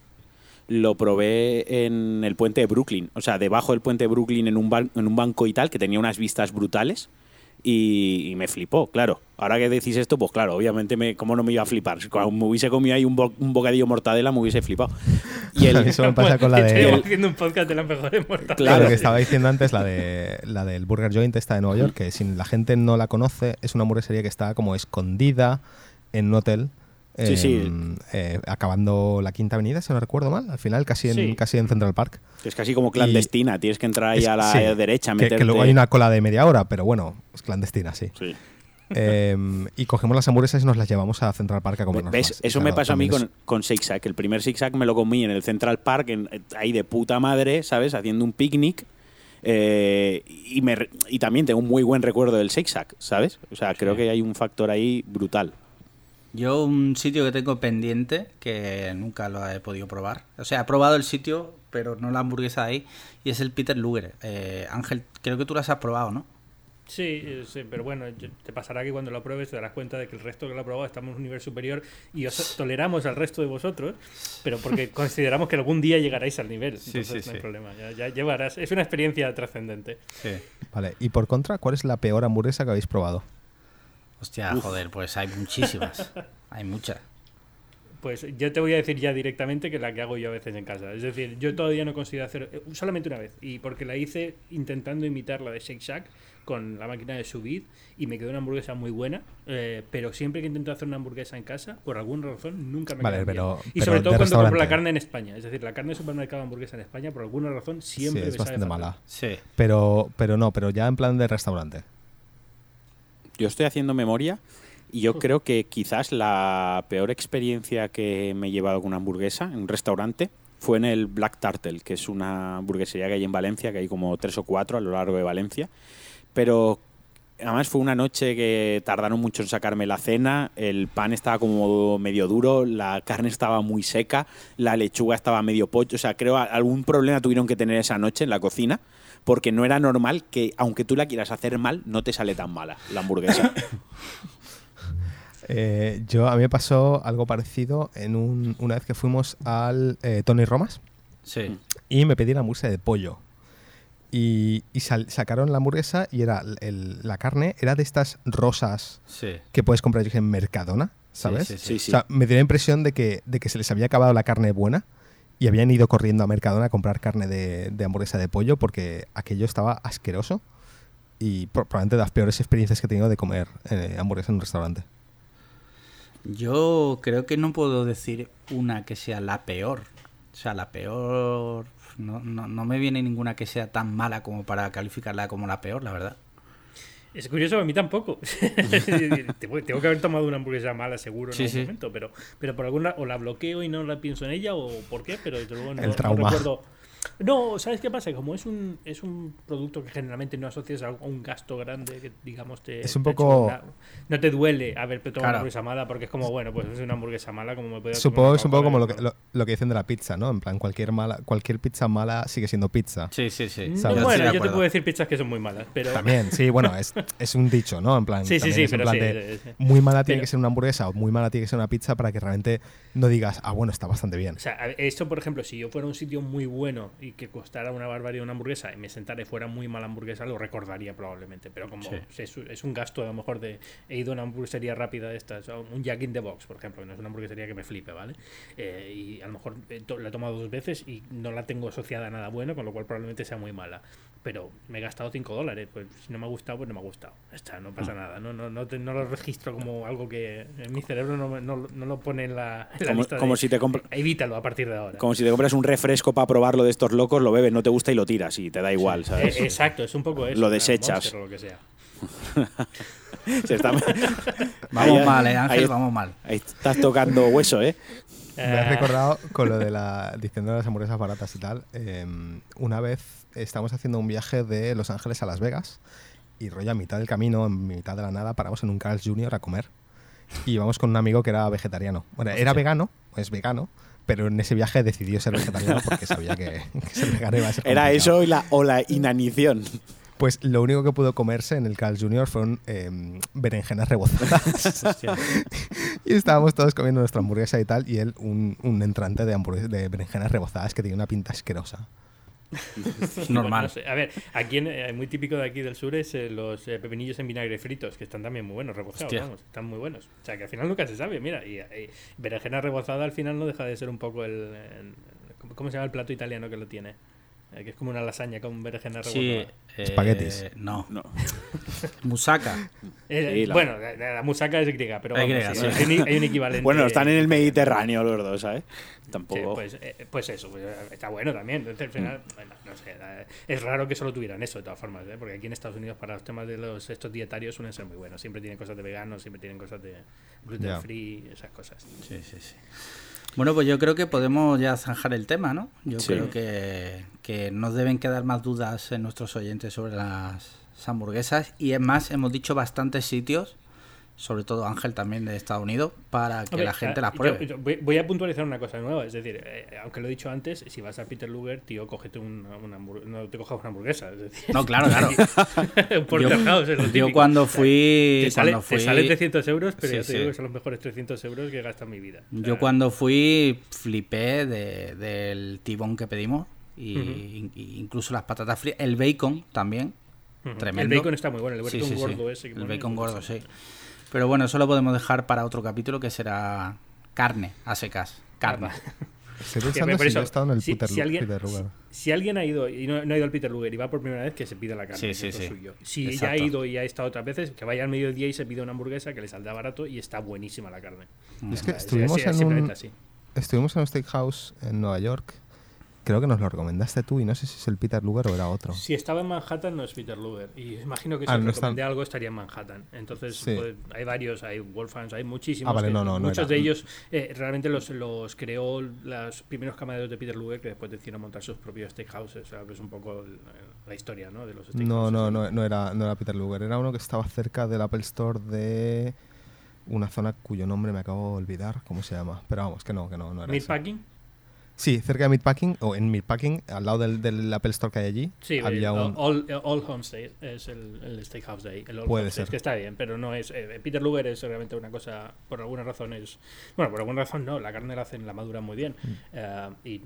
lo probé en el puente de Brooklyn. O sea, debajo del puente de Brooklyn en un, ban- en un banco y tal, que tenía unas vistas brutales. Y, y me flipó, claro. Ahora que decís esto, pues claro, obviamente, me, ¿cómo no me iba a flipar? Cuando me hubiese comido ahí un, bo- un bocadillo mortadela, me hubiese flipado. Y el, Eso me pasa con la de- Estaríamos haciendo un podcast de las mejores mortales. Claro, Claro. que estaba diciendo antes, la, de, la del Burger Joint esta de Nueva York, que si la gente no la conoce, es una hamburguesería que está como escondida en un hotel Sí, sí. em, eh, acabando la quinta avenida, si no recuerdo mal, al final, casi en, Sí. casi en Central Park. Es casi como clandestina, tienes que entrar ahí Es- a la sí, derecha, que, meterte. que luego hay una cola de media hora, pero bueno, es clandestina, sí. Sí. Em, y cogemos las hamburguesas y nos las llevamos a Central Park a comernos ¿Ves? más. Y Eso me pasó a mí con, con Six Sack. El primer Six Sack me lo comí en el Central Park, en- ahí de puta madre, ¿sabes? Haciendo un picnic. eh, y, me, y también tengo un muy buen recuerdo del Six Sack, ¿sabes? O sea, creo que hay un factor ahí brutal. Yo un sitio que tengo pendiente, que nunca lo he podido probar. O sea, he probado el sitio, pero no la hamburguesa ahí, y es el Peter Luger. Eh, Ángel, creo que tú las has probado, ¿no? Sí, eh, sí, pero bueno, te pasará que cuando lo pruebes te darás cuenta de que el resto que lo ha probado estamos en un nivel superior y os toleramos al resto de vosotros, pero porque consideramos que algún día llegaréis al nivel. Sí, Entonces sí, no hay sí. problema, ya, ya llevarás. Es una experiencia trascendente. Sí. Vale, y por contra, ¿cuál es la peor hamburguesa que habéis probado? Hostia, joder, pues hay muchísimas. hay muchas. Pues yo te voy a decir ya directamente que la que hago yo a veces en casa. Es decir, yo todavía no consigo hacer eh, solamente una vez. Y porque la hice intentando imitar la de Shake Shack con la máquina de subir y me quedó una hamburguesa muy buena. eh, pero siempre que intento hacer una hamburguesa en casa, por alguna razón, nunca me Vale, queda bien. pero- Y pero sobre todo cuando compro la carne en España. Es decir, la carne de supermercado hamburguesa en España, por alguna razón, siempre sí, me es sabe bastante fatal. mala. Sí. Pero, pero no, pero ya en plan de restaurante. Yo estoy haciendo memoria y yo creo que quizás la peor experiencia que me he llevado con una hamburguesa en un restaurante fue en el Black Turtle, que es una hamburguesería que hay en Valencia, que hay como tres o cuatro a lo largo de Valencia. Pero además fue una noche que tardaron mucho en sacarme la cena, el pan estaba como medio duro, la carne estaba muy seca, la lechuga estaba medio pocho, o sea, creo algún problema tuvieron que tener esa noche en la cocina, porque no era normal que, aunque tú la quieras hacer mal, no te sale tan mala la hamburguesa. Eh, yo, a mí me pasó algo parecido en un- una vez que fuimos al eh, Tony Romas Sí. y me pedí la hamburguesa de pollo. Y, y sal- sacaron la hamburguesa y era el- la carne era de estas rosas Sí. que puedes comprar yo en Mercadona, ¿sabes? sí, Sí, sí. O sea, me dio la impresión de que, de que se les había acabado la carne buena y habían ido corriendo a Mercadona a comprar carne de, de hamburguesa de pollo porque aquello estaba asqueroso y pro- probablemente de las peores experiencias que he tenido de comer eh, hamburguesa en un restaurante. Yo creo que no puedo decir una que sea la peor. O sea, la peor. No, no, no me viene ninguna que sea tan mala como para calificarla como la peor, la verdad. Es curioso, a mí tampoco. Tengo que haber tomado una hamburguesa mala seguro en Sí, algún sí. momento, pero, pero por alguna o la bloqueo y no la pienso en ella o por qué, pero desde luego no, El no trauma. recuerdo. No, ¿sabes qué pasa? Como es un, es un producto que generalmente no asocias a un gasto grande, que digamos te. Es un poco- una- no te duele haber tomado Claro. una hamburguesa mala porque es como, bueno, pues es una hamburguesa mala, como me puede Supongo que es un poco como lo que, lo, lo que dicen de la pizza, ¿no? En plan, cualquier, mala, cualquier pizza mala sigue siendo pizza. Sí, sí, sí. No, ¿sabes? estoy bueno, yo te puedo decir pizzas que son muy malas, pero. También, sí, bueno, es, es un dicho, ¿no? En plan, Sí, sí, sí, es pero plan sí, de sí, sí. muy mala tiene Pero- que ser una hamburguesa o muy mala tiene que ser una pizza para que realmente no digas, ah, bueno, está bastante bien. O sea, esto, por ejemplo, si yo fuera a un sitio muy bueno y que costara una barbaridad una hamburguesa y me sentara y fuera muy mala hamburguesa, lo recordaría probablemente. Pero como Sí. es, es un gasto, a lo mejor, de. He ido a una hamburguesería rápida de estas, un Jack in the Box, por ejemplo, que no es una hamburguesería que me flipe, ¿vale? Eh, y a lo mejor eh, la he tomado dos veces y no la tengo asociada a nada bueno, con lo cual probablemente sea muy mala. Pero me he gastado 5 dólares, pues si no me ha gustado, pues no me ha gustado. Está, no pasa nada. No, no, no, te- no lo registro como algo que en mi cerebro no, me- no, no lo pone en la, en la Como- lista de- como si te compra- Evítalo a partir de ahora. Como si te compras un refresco para probarlo de estos locos, lo bebes, no te gusta y lo tiras y te da igual, Eh, ¿sabes? exacto, es un poco eso. Lo desechas. Monster o lo que sea. Se está- Vamos Ahí- mal, eh, Ángel, ahí- vamos mal. Ahí estás tocando hueso, ¿eh? Me has Ah. recordado con lo de la diciendo las hamburguesas baratas y tal. eh, una vez estábamos haciendo un viaje de Los Ángeles a Las Vegas y rollo a mitad del camino, en mitad de la nada, paramos en un Carl's Jr. a comer. Y íbamos con un amigo que era vegetariano. Bueno, era vegano, es vegano, pero en ese viaje decidió ser vegetariano porque sabía que, que ser vegano iba a ser Era complicado. eso y la, o la inanición. Pues lo único que pudo comerse en el Carl's Jr. fueron eh, berenjenas rebozadas. y estábamos todos comiendo nuestra hamburguesa y tal, y él un, un entrante de, hamburguesa, de berenjenas rebozadas que tenía una pinta asquerosa. Normal. Bueno, no sé. A ver, aquí en- eh, muy típico de aquí del sur es eh, los eh, pepinillos en vinagre fritos, que están también muy buenos, rebozados, Hostia. vamos, están muy buenos. O sea, que al final nunca se sabe, mira, y, y berenjena rebozada al final no deja de ser un poco el... el- ¿cómo- ¿Cómo se llama el plato italiano que lo tiene? Eh, que es como una lasaña con berenjena Sí, eh, Espaguetis. No, No. Musaka. Eh, Sí, la- bueno, la, la musaca es griega, pero Es vamos, griega, sí, sí. hay, un, hay un equivalente. Bueno, están en el Mediterráneo los dos, ¿sabes? Sí, Tampoco. pues, eh, pues eso, pues, está bueno también. Entonces, al final, bueno, no sé, es raro que solo tuvieran eso de todas formas, ¿eh? porque aquí en Estados Unidos para los temas de los estos dietarios suelen ser muy buenos. Siempre tienen cosas de veganos, siempre tienen cosas de gluten free, esas cosas. Sí, sí, sí. Bueno, pues yo creo que podemos ya zanjar el tema, ¿no? Yo Sí. creo que, que nos deben quedar más dudas en nuestros oyentes sobre las hamburguesas. Y es más, hemos dicho bastantes sitios, sobre todo Ángel también de Estados Unidos, para que la gente ah, las yo- pruebe. yo voy, voy a puntualizar una cosa nueva, es decir, eh, aunque lo he dicho antes, si vas a Peter Luger, tío, cógete una, una no te cojas una hamburguesa. Es decir, No, claro, claro. es lo Yo típico. cuando fui... te sale, cuando te fui- sale 300 euros, pero Sí, ya te sí. digo que son los mejores 300 euros que he gastado en mi vida. Yo cuando fui flipé de- del tibón que pedimos y, incluso las patatas fritas, el bacon también, tremendo. El bacon está muy bueno, el bacon sí, gordo ese. que El bacon gordo, sí. Pero bueno, eso lo podemos dejar para otro capítulo que será carne a secas. Carne. Estoy Que pensando si eso, yo he estado en el si- Peter, si alguien- Peter Luger. Si alguien ha ido y no, no ha ido al Peter Luger y va por primera vez, que se pida la carne. Sí, que suyo. Si Exacto. ya ha ido y ha estado otras veces, que vaya al mediodía y se pide una hamburguesa que le saldrá barato y está buenísima la carne. Es que O sea, estuvimos es- es en un, estuvimos en un steakhouse en Nueva York. Creo que nos lo recomendaste tú y no sé si es el Peter Luger o era otro. Si estaba en Manhattan, no es Peter Luger. Y imagino que si Ah, no recomendé algo estaría en Manhattan. Entonces, Sí. pues, hay varios, hay Wolfhams, hay muchísimos. Ah, vale, no, no, no muchos de ellos eh, realmente los, los creó los primeros camareros de Peter Luger que después decidieron montar sus propios steakhouses. O sea, que es un poco la historia ¿no? de los No, steakhouses. no, no, no era, no era Peter Luger. Era uno que estaba cerca del Apple Store de una zona cuyo nombre me acabo de olvidar. ¿Cómo se llama? Pero vamos, que no, que no, no era. Meatpacking. Sí, cerca de Meatpacking, o en Meatpacking, al lado del, del Apple Store que hay allí, Sí, había el- un... All, All es el, el steakhouse de ahí. El All Puede ser. que está bien, pero no es. eh, Peter Luger es realmente una cosa, por alguna razón es. Bueno, por alguna razón no, la carne la hacen, la madura muy bien. eh, y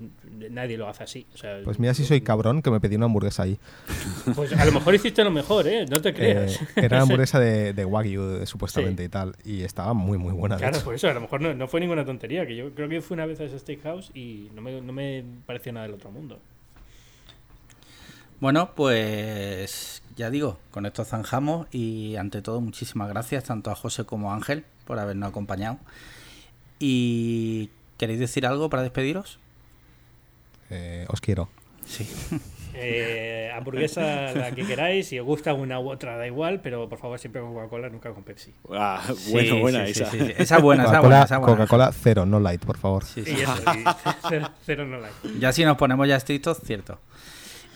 nadie lo hace así. o sea, Mm. Pues mira si soy cabrón que me pedí una hamburguesa ahí. Pues a lo mejor hiciste lo mejor, ¿eh? No te Eh, creas. era una hamburguesa de, de Wagyu, eh, supuestamente, y tal. Y estaba muy, muy buena, Claro, por eso, a lo mejor no, no fue ninguna tontería. Que yo creo que fui una vez a ese steakhouse y no me, no me pareció nada del otro mundo. Bueno, pues ya digo, con esto zanjamos y ante todo muchísimas gracias tanto a José como a Ángel por habernos acompañado. ¿Y queréis decir algo para despediros? Eh, os quiero. Sí. Eh, hamburguesa la que queráis, si os gusta una u otra da igual, pero por favor siempre con Coca-Cola, nunca con Pepsi. Ah, bueno, sí, buena sí, esa. sí, sí. Esa es buena, esa es buena, Coca-Cola esa es buena. Coca-Cola cero, no light, por favor. Sí, Y sí. eso, y cero, cero no like. Ya si nos ponemos ya estrictos, cierto.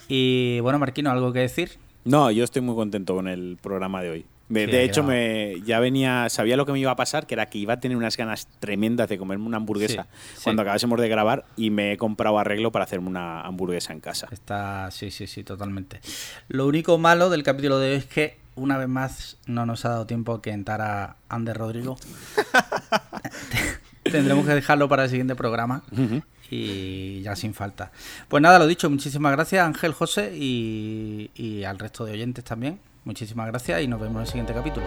Y bueno, Marquino, ¿algo que decir? No, yo estoy muy contento con el programa de hoy. Sí, de hecho, me, ya venía, sabía lo que me iba a pasar, que era que iba a tener unas ganas tremendas de comerme una hamburguesa Sí, sí. cuando acabásemos de grabar y me he comprado arreglo para hacerme una hamburguesa en casa. Está, sí, sí, sí, totalmente. Lo único malo del capítulo de hoy es que una vez más no nos ha dado tiempo que entrar Ander Rodrigo. Tendremos que dejarlo para el siguiente programa y ya sin falta. Pues nada, lo dicho, muchísimas gracias Ángel, José y, y al resto de oyentes también. Muchísimas gracias y nos vemos en el siguiente capítulo.